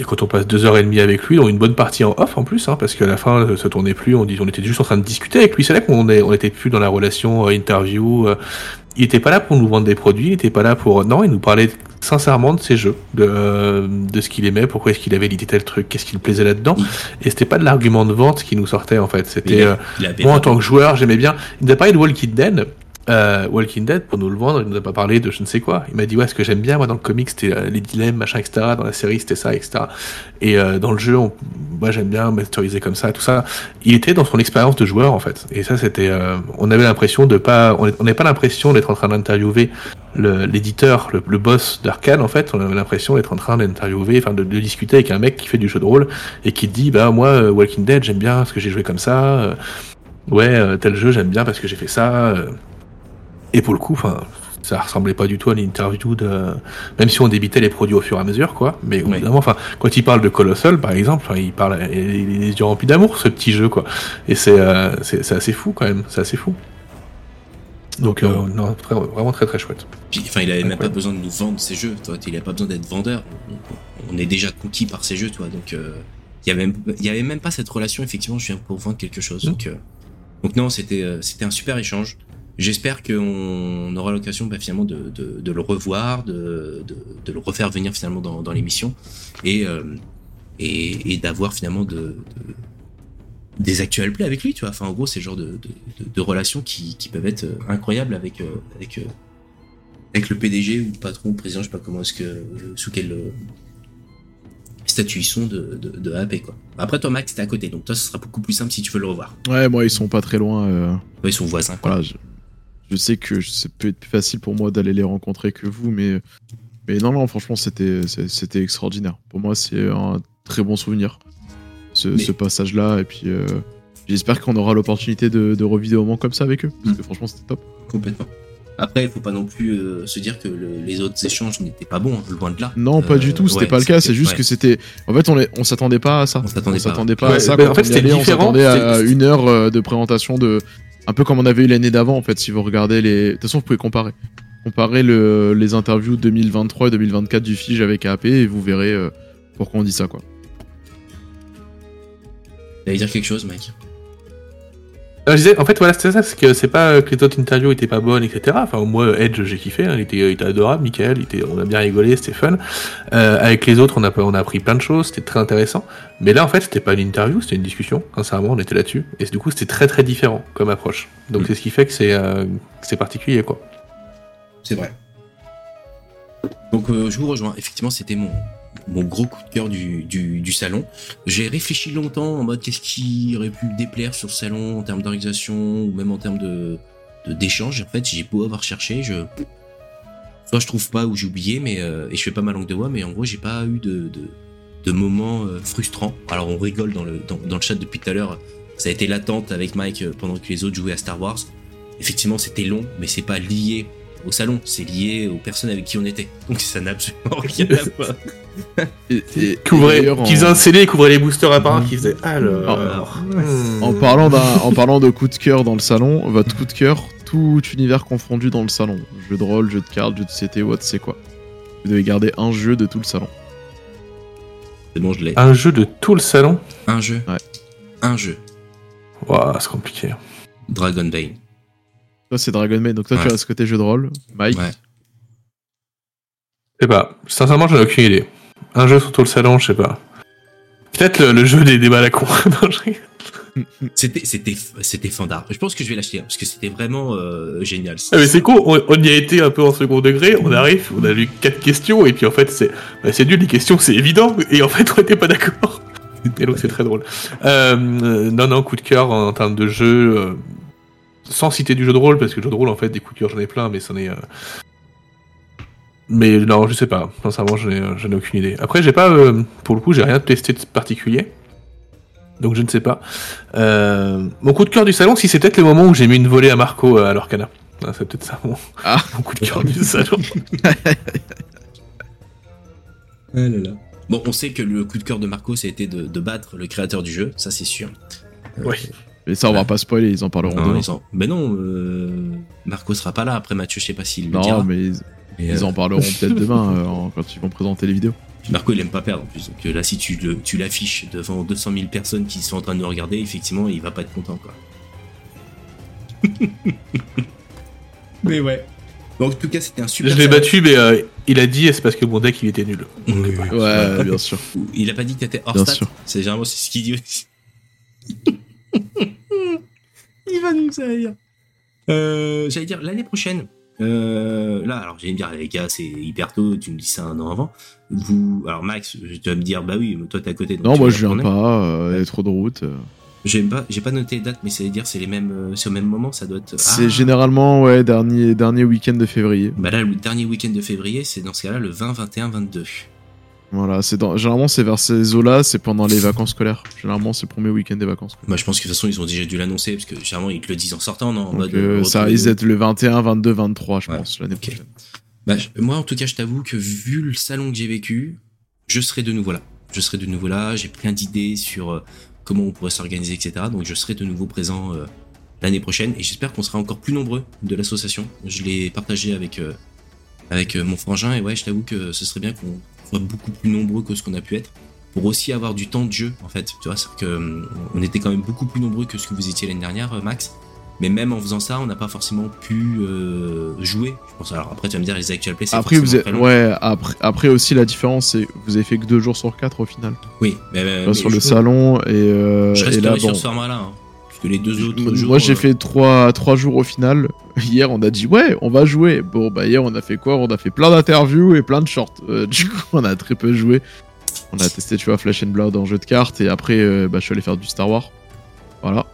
Et quand on passe deux heures et demie avec lui, on a une bonne partie en off en plus, hein, parce qu'à la fin, ça tournait plus. On, dit, on était juste en train de discuter avec lui. C'est là qu'on est, on était plus dans la relation euh, interview. euh, il était pas là pour nous vendre des produits, il était pas là pour. Non, il nous parlait sincèrement de ses jeux, de, euh, de ce qu'il aimait, pourquoi est-ce qu'il avait l'idée tel truc, qu'est-ce qui le plaisait là-dedans. Et c'était pas de l'argument de vente qui nous sortait en fait. C'était euh, moi en tant que joueur, j'aimais bien. Il nous a parlé de Walking Dead. Euh, Walking Dead, pour nous le vendre, il nous a pas parlé de je ne sais quoi. Il m'a dit ouais, ce que j'aime bien moi dans le comic, c'était euh, les dilemmes, machin, etc. Dans la série, c'était ça, etc. Et euh, dans le jeu, moi j'aime bien masteriser comme ça, tout ça. Il était dans son expérience de joueur en fait. Et ça, c'était, euh, on avait l'impression de pas, on n'avait pas l'impression d'être en train d'interviewer l'éditeur, le, boss d'Arkane en fait. On avait l'impression d'être en train d'interviewer, enfin de, de discuter avec un mec qui fait du jeu de rôle et qui dit bah moi Walking Dead, j'aime bien parce que j'ai joué comme ça. ouais, tel jeu, j'aime bien parce que j'ai fait ça. Et pour le coup, enfin, ça ressemblait pas du tout à l'interview de, même si on débitait les produits au fur et à mesure, quoi. Mais Oui. évidemment, enfin, quand il parle de Colossal, par exemple, il parle, il a les yeux remplis d'amour, ce petit jeu, quoi. Et c'est, euh, c'est, assez fou, quand même. C'est assez fou. Donc, euh, non, très- vraiment très très chouette. Puis, enfin, il avait même pas besoin de nous vendre ses jeux. Toi, il a pas besoin d'être vendeur. On, est déjà conquis par ses jeux, toi. Donc, euh, il y avait, même, il y avait même pas cette relation. Effectivement, je viens pour vendre quelque chose. Mm. Donc, euh, donc non, c'était, euh, c'était un super échange. J'espère qu'on aura l'occasion, bah, finalement, de, de, de le revoir, de, le refaire venir finalement dans, dans l'émission et, euh, et, et d'avoir finalement de, de- des actuels plays avec lui, tu vois. Enfin, en gros, c'est le genre de, relations qui, qui peuvent être euh, incroyables avec, euh, avec, euh, avec le PDG ou patron ou président, je sais pas comment est-ce que, sous quel statut ils sont de, de, AP, quoi. Après, toi, Max, t'es à côté, donc toi, ce sera beaucoup plus simple si tu veux le revoir. Ouais, moi, ils sont pas très loin. Ouais, ils sont voisins, quoi. voilà, je, je sais que ça peut être plus facile pour moi d'aller les rencontrer que vous, mais, Mais non, non, franchement, c'était c'était extraordinaire. Pour moi, c'est un très bon souvenir, ce, Mais- ce passage-là. Et puis, euh, j'espère qu'on aura l'opportunité de, de revivre des moments comme ça avec eux. Parce Mm. que franchement, c'était top. Complètement. Après, il faut pas non plus euh, se dire que le- les autres échanges n'étaient pas bons, hein, loin de là. Non, pas Euh, du tout, c'était ouais, pas le cas. c'était- C'est juste ouais. que c'était. En fait, on est- on s'attendait pas à ça. On s'attendait pas. s'attendait pas Ouais, à ça. bah, en fait, c'était allait, on différent. s'attendait à C'était- une heure euh, de présentation de. Un peu comme on avait eu l'année d'avant, en fait, si vous regardez les. De toute façon, vous pouvez comparer. Comparer le, les interviews 2023 et 2024 du Fige avec AP et vous verrez euh, pourquoi on dit ça, quoi. T'allais dire quelque chose, Mike? Je disais, en fait, voilà, c'est ça, c'est que c'est pas euh, que les autres interviews étaient pas bonnes, etc. Enfin, moi, Edge, j'ai kiffé, hein, il, était, il était adorable, Michael, il était, on a bien rigolé, c'était fun. Euh, avec les autres, on a, on a appris plein de choses, c'était très intéressant. Mais là, en fait, c'était pas une interview, c'était une discussion, sincèrement, on était là-dessus. Et du coup, c'était très très différent comme approche. Donc, Mm. c'est ce qui fait que c'est euh, particulier, quoi. C'est vrai. Donc euh, je vous rejoins. Effectivement, c'était mon, mon gros coup de cœur du, du, salon. J'ai réfléchi longtemps en mode qu'est-ce qui aurait pu déplaire sur ce salon en termes d'organisation ou même en termes de de- d'échange. En fait, j'ai beau avoir cherché, je soit je trouve pas ou j'ai oublié, mais euh, et je fais pas ma langue de bois, mais en gros j'ai pas eu de de, de moments euh, frustrants. Alors on rigole dans le dans, dans le chat depuis tout à l'heure. Ça a été l'attente avec Mike euh, pendant que les autres jouaient à Star Wars. Effectivement, c'était long, mais c'est pas lié au salon, c'est lié aux personnes avec qui on était. Donc ça n'a absolument rien à voir. Et, et- et un scellé, qui ouvrait les boosters à part qui faisait alors. hmm. En parlant, d'un- en parlant de coup de cœur dans le salon, votre coup de cœur, tout univers confondu dans le salon. Jeu de rôle, jeu de cartes, jeu de CT, what, c'est quoi Vous devez garder un jeu de tout le salon. C'est bon, je l'ai. Un jeu de tout le salon? Un jeu. Ouais. Un jeu. Waouh, c'est compliqué. Dragon Bane. Toi, c'est Dragon Maid, donc toi, Ouais. tu as ce côté jeu de rôle. Mike, Ouais. Je sais pas. Sincèrement, j'en ai aucune idée. Un jeu sur tout le salon, je sais pas. Peut-être le, le jeu des débats à la con. Non, je rigole. C'était, c'était, c'était fandard. Je pense que je vais l'acheter hein, parce que c'était vraiment euh, génial. Ah, mais c'est con, on, on y a été un peu en second degré, on arrive, on a lu quatre questions, et puis en fait, c'est bah, c'est nul, les questions, c'est évident, et en fait, on était pas d'accord. Et donc, c'est très drôle. Euh, euh, non, non, coup de cœur en, termes de jeu, euh, sans citer du jeu de rôle, parce que le jeu de rôle, en fait, des coups de cœur, j'en ai plein, mais c'en est. euh, Mais non, je sais pas. Sincèrement, j'en ai, j'en ai aucune idée. Après, j'ai pas, euh, pour le coup, j'ai rien testé de particulier. Donc je ne sais pas. Euh, mon coup de cœur du salon, si c'est peut-être le moment où j'ai mis une volée à Marco euh, à l'Orcana. Ah, c'est peut-être ça mon, Ah. mon coup de cœur du salon. Bon, on sait que le coup de cœur de Marco, ça a été de, de battre le créateur du jeu, ça c'est sûr. Euh, Ouais. Mais ça, on va pas spoiler, ils en parleront non, demain. ils en- Mais non, euh, Marco sera pas là. Après Mathieu, je sais pas s'il le dira. Non, mais ils, Mais, ils euh, en parleront peut-être demain euh, en- quand ils vont présenter les vidéos. Marco, il aime pas perdre en plus. Donc là, si tu, le, tu l'affiches devant 200 000 personnes qui sont en train de nous regarder, effectivement, il va pas être content, quoi. mais ouais. Bon, en tout cas, c'était un super. Je l'ai battu, mais euh, il a dit c'est parce que mon deck il était nul. Oui, oui. Ouais, bien sûr. Il a pas dit que t'étais hors Bien stat. sûr. C'est généralement c'est ce qu'il dit aussi. il va nous haïr. Euh, J'allais dire l'année prochaine. Euh, là, alors j'allais me dire les gars, c'est hyper tôt. Tu me dis ça un an avant. Vous, alors Max, tu vas me dire bah oui, mais toi t'es à côté. donc Non, moi je viens pas, euh, il y a trop de route. J'ai pas, j'ai pas noté les dates, mais ça veut dire c'est les mêmes, euh, c'est au même moment, ça doit être. C'est Ah. généralement, ouais, dernier, dernier week-end de février. Bah là, le dernier week-end de février, c'est dans ce cas-là le 20, 21, 22. Voilà, c'est dans, généralement c'est vers ces eaux-là, c'est pendant les vacances scolaires. Généralement c'est le premier week-end des vacances. Moi, je pense que de toute façon, ils ont déjà dû l'annoncer parce que généralement ils te le disent en sortant, non En Donc mode, euh, euh, ça risque d'être le 21, 22, 23, je Ouais, pense, l'année prochaine. Bah, moi, en tout cas, je t'avoue que vu le salon que j'ai vécu, je serai de nouveau là. Je serai de nouveau là. J'ai plein d'idées sur euh, comment on pourrait s'organiser, etc. Donc, je serai de nouveau présent euh, l'année prochaine et j'espère qu'on sera encore plus nombreux de l'association. Je l'ai partagé avec euh, avec mon frangin et ouais, je t'avoue que ce serait bien qu'on beaucoup plus nombreux que ce qu'on a pu être pour aussi avoir du temps de jeu en fait. Tu vois, c'est que euh, on était quand même beaucoup plus nombreux que ce que vous étiez l'année dernière, euh, Max. Mais même en faisant ça, on n'a pas forcément pu euh, jouer. Je pense. Alors après, tu vas me dire les actual play. c'est Après, vous ouais, après, après aussi la différence, c'est vous avez fait que deux jours sur quatre au final. Oui, mais, mais- Là, mais sur le salon et, euh, je et resterai là, sur bon. ce format-là. hein. Que les deux autres Moi, jours. j'ai euh, fait trois, trois jours au final. Hier, on a dit ouais, on va jouer. Bon, bah hier, on a fait quoi? On a fait plein d'interviews et plein de shorts. Euh, du coup, on a très peu joué. On a testé, tu vois, Flash and Blood en jeu de cartes et après, euh, bah, je suis allé faire du Star Wars. Voilà.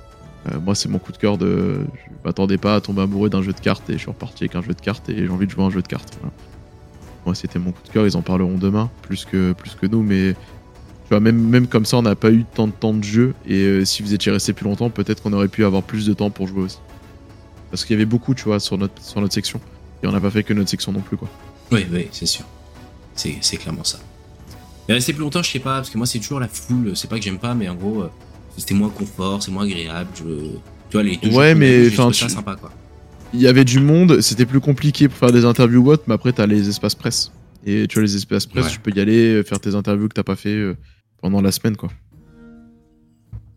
Moi, c'est mon coup de cœur de. Je m'attendais pas à tomber amoureux d'un jeu de cartes et je suis reparti avec un jeu de cartes et j'ai envie de jouer à un jeu de cartes. Voilà. moi c'était mon coup de cœur, ils en parleront demain, plus que, plus que nous, mais tu vois, même, même comme ça, on n'a pas eu tant de temps de jeu, et euh, si vous étiez resté plus longtemps, peut-être qu'on aurait pu avoir plus de temps pour jouer aussi. Parce qu'il y avait beaucoup, tu vois, sur notre, sur notre section, et on n'a pas fait que notre section non plus, quoi. Oui, oui, c'est sûr. C'est c'est clairement ça. Mais rester plus longtemps, je sais pas, parce que moi c'est toujours la foule, c'est pas que j'aime pas, mais en gros, euh, c'était moins confort, c'est moins agréable. Je... Tu vois, les deux Ouais, mais, enfin, tu- sympa quoi. Il y avait du monde, c'était plus compliqué pour faire des interviews ou autre, mais après, t'as les espaces presse. Et tu as les espaces presse, Ouais. tu peux y aller, euh, faire tes interviews que t'as pas fait euh, pendant la semaine, quoi.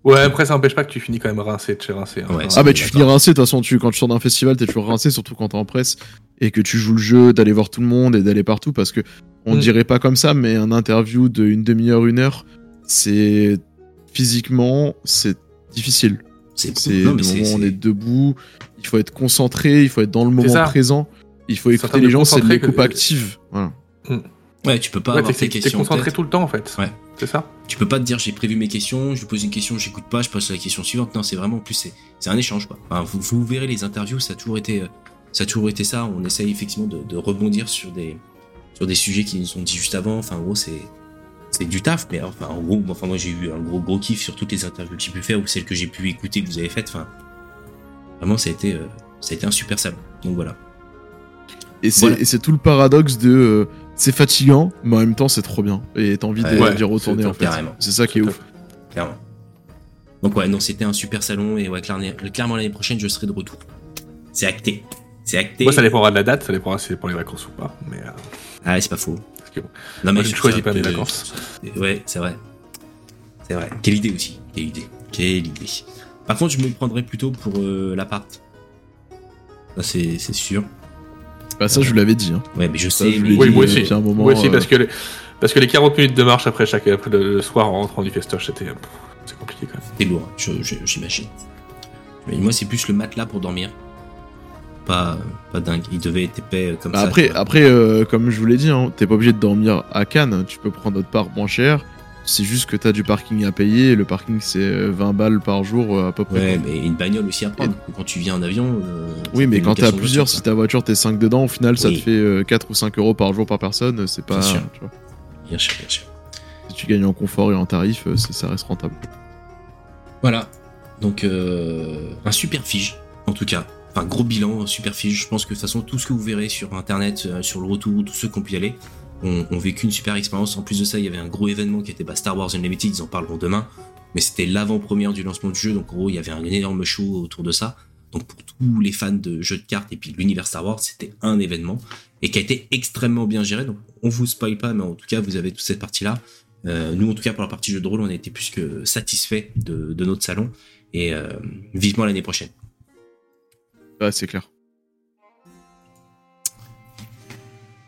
Ouais, après, ça n'empêche pas que tu finis quand même rincé de chez rincé. hein. Ouais, Ah bah tu finis rincé, de toute façon, tu, quand tu sors d'un festival, t'es toujours rincé, surtout quand t'es en presse, et que tu joues le jeu, d'aller voir tout le monde et d'aller partout, parce que on Mm. dirait pas comme ça, mais un interview d'une demi-heure, une heure, c'est physiquement, c'est difficile. C'est le moment où on est debout, il faut être concentré, il faut être dans le moment présent, il faut écouter de les gens, c'est de l'écoute que- active. Voilà. Ouais, tu peux pas Ouais, avoir t'es tes t'es questions. en concentré tout le temps en fait. Ouais. C'est ça Tu peux pas te dire j'ai prévu mes questions, je lui pose une question, j'écoute pas, je passe à la question suivante. Non, c'est vraiment en plus c'est c'est un échange quoi. Enfin, vous, vous verrez les interviews, ça a toujours été euh, ça a toujours été ça. On essaye effectivement de, de rebondir sur des sur des sujets qui nous sont dit juste avant. Enfin, en gros, c'est c'est du taf, mais enfin en gros, moi, enfin moi j'ai eu un gros gros kiff sur toutes les interviews que j'ai pu faire ou celles que j'ai pu écouter que vous avez faites. Enfin, vraiment ça a été euh, ça a été un super salon. Donc voilà. Et c'est Voilà. et c'est tout le paradoxe de euh, c'est fatigant, mais en même temps c'est trop bien. Et t'as envie de- Ouais, d'y retourner c'est en fait. carrément. C'est ça qui est ouf. clairement. Donc ouais, non, c'était un super salon et ouais, clairement, l'année prochaine je serai de retour. C'est acté. C'est acté. Moi, ça dépendra de la date, ça dépendra si c'est pour les vacances ou pas. Mais euh, Ah ouais, c'est pas faux. parce que bon. Non, Moi, je choisis pas mes vacances. Ouais, c'est vrai. C'est vrai. Quelle idée aussi. Quelle idée. Quelle idée. Par contre, je me prendrais plutôt pour euh, l'appart. Ça, c'est c'est sûr. Bah ça je vous l'avais dit. Hein. Ouais, mais je Ça, sais. je mais- l'ai Oui, dit, moi euh, aussi. un moment, moi aussi, euh, parce que, les, parce que les 40 minutes de marche après chaque après le, le soir en rentrant du festoche, c'était. pff, C'est compliqué quand même. C'est lourd, hein, j'imagine. Mais moi, c'est plus le matelas pour dormir. Pas, pas dingue. Il devait être épais euh, comme Bah ça. après, après euh, comme je vous l'ai dit, hein, t'es pas obligé de dormir à Cannes. Tu peux prendre notre part moins cher. C'est juste que t'as du parking à payer. Et le parking c'est euh, 20 balles par jour euh, à peu près. Ouais, mais une bagnole aussi à prendre. Quand tu viens en avion. euh, Oui, mais quand une t'es à location de plusieurs, voiture, si ta voiture t'es 5 dedans, au final ça te fait euh, 4 ou 5 euros par jour par personne. C'est pas. Bien sûr. tu vois. Bien sûr, bien sûr. si tu gagnes en confort et en tarif, euh, ça reste rentable. Voilà. Donc, euh, un super fige, en tout cas. Enfin, gros bilan, super fige. Je pense que de toute façon, tout ce que vous verrez sur Internet, euh, sur le retour, tous ceux qui ont pu y aller, ont, ont vécu une super expérience. En plus de ça, il y avait un gros événement qui était bah, Star Wars Unlimited, ils en parleront demain. Mais c'était l'avant-première du lancement du jeu, donc en gros, il y avait un énorme show autour de ça. Donc pour tous les fans de jeux de cartes et puis l'univers Star Wars, c'était un événement et qui a été extrêmement bien géré. Donc on vous spoil pas, mais en tout cas, vous avez toute cette partie-là. Euh, nous, en tout cas, pour la partie jeu de rôle, on a été plus que satisfait de, de notre salon et euh, vivement l'année prochaine. Ouais, c'est clair.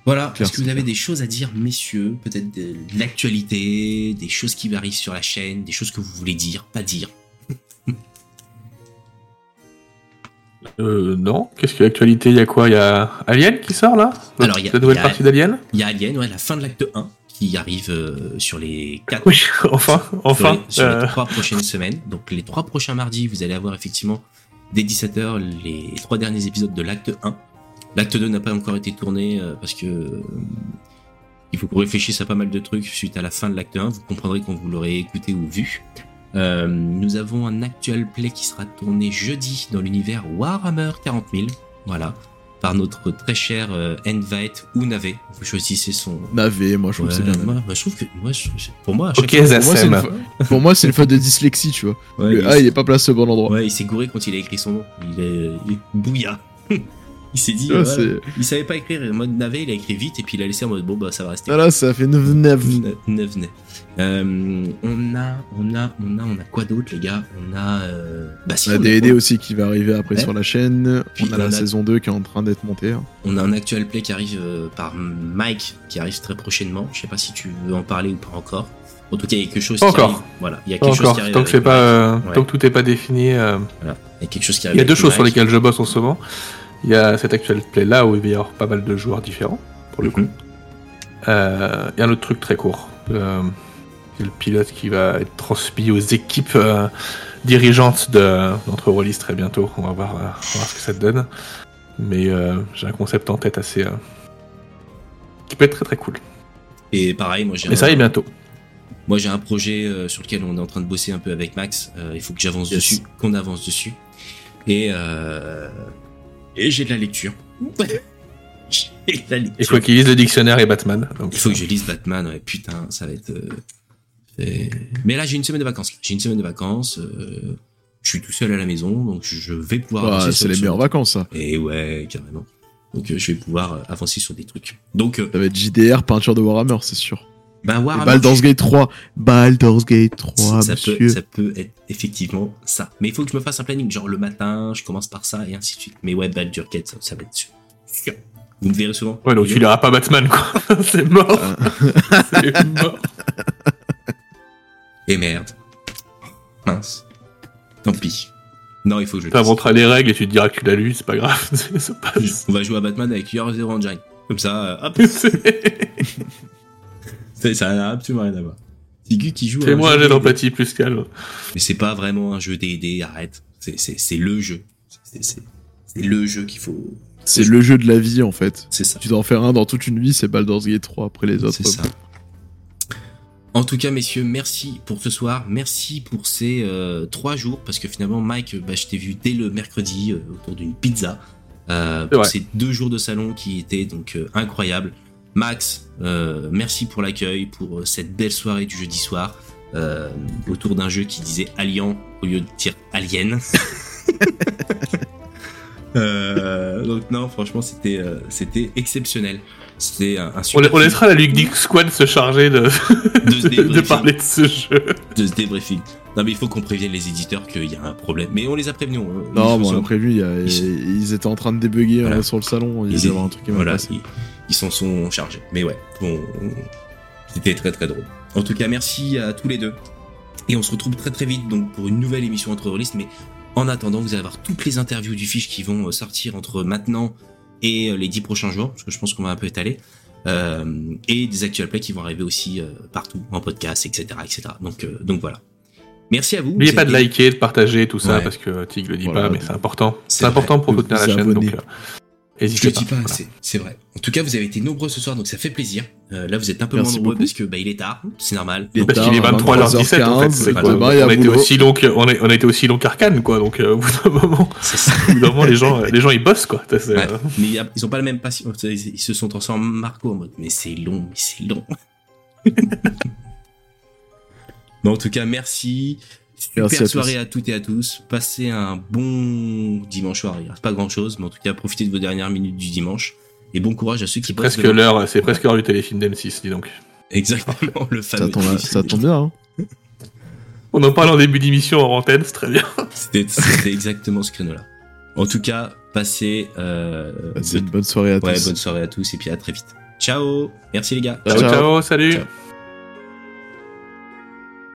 Voilà. Est-ce que vous avez des choses à dire, messieurs Peut-être de l'actualité, des choses qui arrivent sur la chaîne, des choses que vous voulez dire, pas dire? Euh, non. Qu'est-ce que l'actualité? Il y a quoi? Il y a Alien qui sort là? Alors, il y a- La nouvelle il y a- partie d'Alien? Il y a Alien, ouais, la fin de l'acte 1 qui arrive euh, sur les 4 Oui, enfin, sur, enfin. les, sur les euh, trois prochaines semaines. Donc les trois prochains mardis, vous allez avoir effectivement dès 17h les trois derniers épisodes de l'acte 1. L'acte 2 n'a pas encore été tourné euh, parce que euh, il faut qu'on réfléchisse à pas mal de trucs suite à la fin de l'acte 1. Vous comprendrez quand vous l'aurez écouté ou vu. Euh, nous avons un actual play qui sera tourné jeudi dans l'univers Warhammer 40 000. Voilà. Par notre très cher euh, Envite ou Navé. Vous choisissez son. Navé, moi je trouve que c'est bien. moi, moi, je trouve que moi, je- pour moi, à Ok, chaque fois- Pour moi, c'est une, pour moi, c'est une faute de dyslexie, tu vois. Ouais, le il A, il est pas placé au bon endroit. Ouais, il s'est gouré quand il a écrit son nom. Il est, il est bouilla. Il s'est dit, Tu vois, voilà. c'est- il savait pas écrire en mode navet, il a écrit vite et puis il a laissé en mode bon bah ça va rester. Voilà, ça fait 9 9 Ne- neuf nez. Euh, on a, on a, on a, on a quoi d'autre les gars? On a, euh, bah si, On a quoi? aussi qui va arriver après Ouais. sur la chaîne. Puis on a on la a- saison 2 qui est en train d'être montée. hein. On a un actual play qui arrive euh, par Mike, qui arrive très prochainement. Je sais pas si tu veux en parler ou pas encore. En tout cas, il y a quelque chose qui encore. arrive. Voilà, il y a quelque chose encore. qui arrive. Tant que pas, euh. Ouais. tant que tout est pas défini. euh, Voilà. Il y a quelque chose qui Il arrive. y a deux choses sur lesquelles je bosse en ce moment. Il y a cet actuel play là où il va y avoir pas mal de joueurs différents pour le coup. Euh, Il y a un autre truc très court. Euh, c'est le pilote qui va être transmis aux équipes euh, dirigeantes de notre release très bientôt. On va voir, euh, on va voir ce que ça donne. Mais j'ai un concept en tête assez, qui peut être très très cool. Et pareil, moi j'ai Et ça arrive bientôt. Moi, j'ai un projet sur lequel on est en train de bosser un peu avec Max. Il faut que j'avance Yes. dessus, qu'on avance dessus. Et, euh, et j'ai de la lecture. j'ai de la lecture. Il faut qu'il lise le dictionnaire et Batman. Donc, Il faut que je lise Batman. Ouais, putain, ça va être. euh, Mais là, j'ai une semaine de vacances. J'ai une semaine de vacances. euh, je suis tout seul à la maison, donc je vais pouvoir. Ah, avancer c'est les meilleures vacances, ça. Et ouais, carrément. Donc euh, je vais pouvoir avancer sur des trucs. Donc, euh, Ça va être JDR, peinture de Warhammer, c'est sûr. Ben Et Warhammer, Baldur's Gate 3. Baldur's Gate 3, ça, monsieur. peut, ça peut être effectivement ça. Mais il faut que je me fasse un planning. Genre le matin, je commence par ça et ainsi de suite. Mais ouais, Baldur Gate, ça, ça va être sûr. Sûr. Vous me verrez souvent. Ouais, donc tu liras pas Batman, quoi. c'est mort. c'est mort. Et merde. Mince. Tant pis. Non, il faut que je Tu le fasse. inventeras les règles et tu te diras que tu l'as lu, c'est pas grave. ça passe. On va jouer à Batman avec Your Zero Engine. Comme ça, euh, hop, ça n'a absolument rien à voir. C'est Guy qui joue. Fais-moi un jeu d'empathie plus calme. Mais c'est pas vraiment un jeu D&D, arrête. C'est- C'est c'est le jeu. C'est- le jeu qu'il faut. C'est le jeu de la vie, en fait. C'est ça. Tu dois en faire un dans toute une vie, c'est Baldur's Gate 3 après les autres. C'est ça. En tout cas, messieurs, merci pour ce soir. Merci pour ces euh, trois jours. Parce que finalement, Mike, bah, je t'ai vu dès le mercredi euh, autour d'une pizza. Euh, pour ces deux jours de salon qui étaient donc euh, incroyables. Max, euh, merci pour l'accueil, pour euh, cette belle soirée du jeudi soir. euh, autour d'un jeu qui disait Alliant au lieu de dire Alien. Euh, donc non, franchement, c'était euh, c'était exceptionnel. C'était un, super on laissera la Ligue Geek Squad se charger de, de se de, débriefer. parler de ce jeu. de ce débriefing. Non mais il faut qu'on prévienne les éditeurs qu'il y a un problème. Mais on les a prévenus. hein. Non, bon, on a y a- ils- ils étaient en train de débugger Voilà. euh, sur le salon, il Ils- avoir un truc qui voilà, passé. ils, ils s'en sont chargés. Mais ouais, bon, on- c'était très très drôle. En tout cas, merci à tous les deux. Et on se retrouve très très vite donc pour une nouvelle émission entre Rollistes. Mais en attendant, vous allez avoir toutes les interviews du fiche qui vont euh, sortir entre maintenant et euh, les dix prochains jours, parce que je pense qu'on va un peu étaler. Euh, et des actual plays qui vont arriver aussi euh, partout en podcast, etc., etc. Donc euh, donc voilà. Merci à vous. N'oubliez pas de liker, de partager, tout ça, Ouais. parce que Tig le dit Voilà. pas, mais c'est important. C'est important pour soutenir la chaîne, donc euh, Je pas. dis pas Voilà. assez, c'est vrai. En tout cas, vous avez été nombreux ce soir, donc ça fait plaisir. Euh, là, vous êtes un peu Merci moins nombreux beaucoup. parce que bah, il est tard, c'est normal. Il est Donc, Parce qu'il est tard, 23h17 en fait. 23h15, c'est bah, quoi. bah, on, a été aussi long que, on, a, on a été aussi long qu'Arcane, quoi. Donc euh, au bout d'un moment, c'est ça. au bout d'un moment, les gens, les gens ils bossent, quoi. Ça, c'est, Ouais. euh, Mais ils ont pas la même passion. Ils ils se sont transformés en Marco en mode, mais c'est long, mais c'est long. bon, en tout cas, merci. Super Merci soirée à toutes et à tous. Passez un bon dimanche soir. Il reste pas grand chose, mais en tout cas, profitez de vos dernières minutes du dimanche. Et bon courage à ceux qui bossent presque l'heure, c'est presque l'heure du téléfilm d'M6, dis donc. Exactement, le Ça fameux. tombe, ça tombe bien, hein. On en parle en début d'émission en antenne, c'est très bien. C'était exactement ce créneau-là. En tout cas, passez. Euh, C'est une bonne soirée à ouais, tous. bonne soirée à tous et puis à très vite. Ciao Merci les gars Ciao, ciao, ciao. ciao salut. Ciao.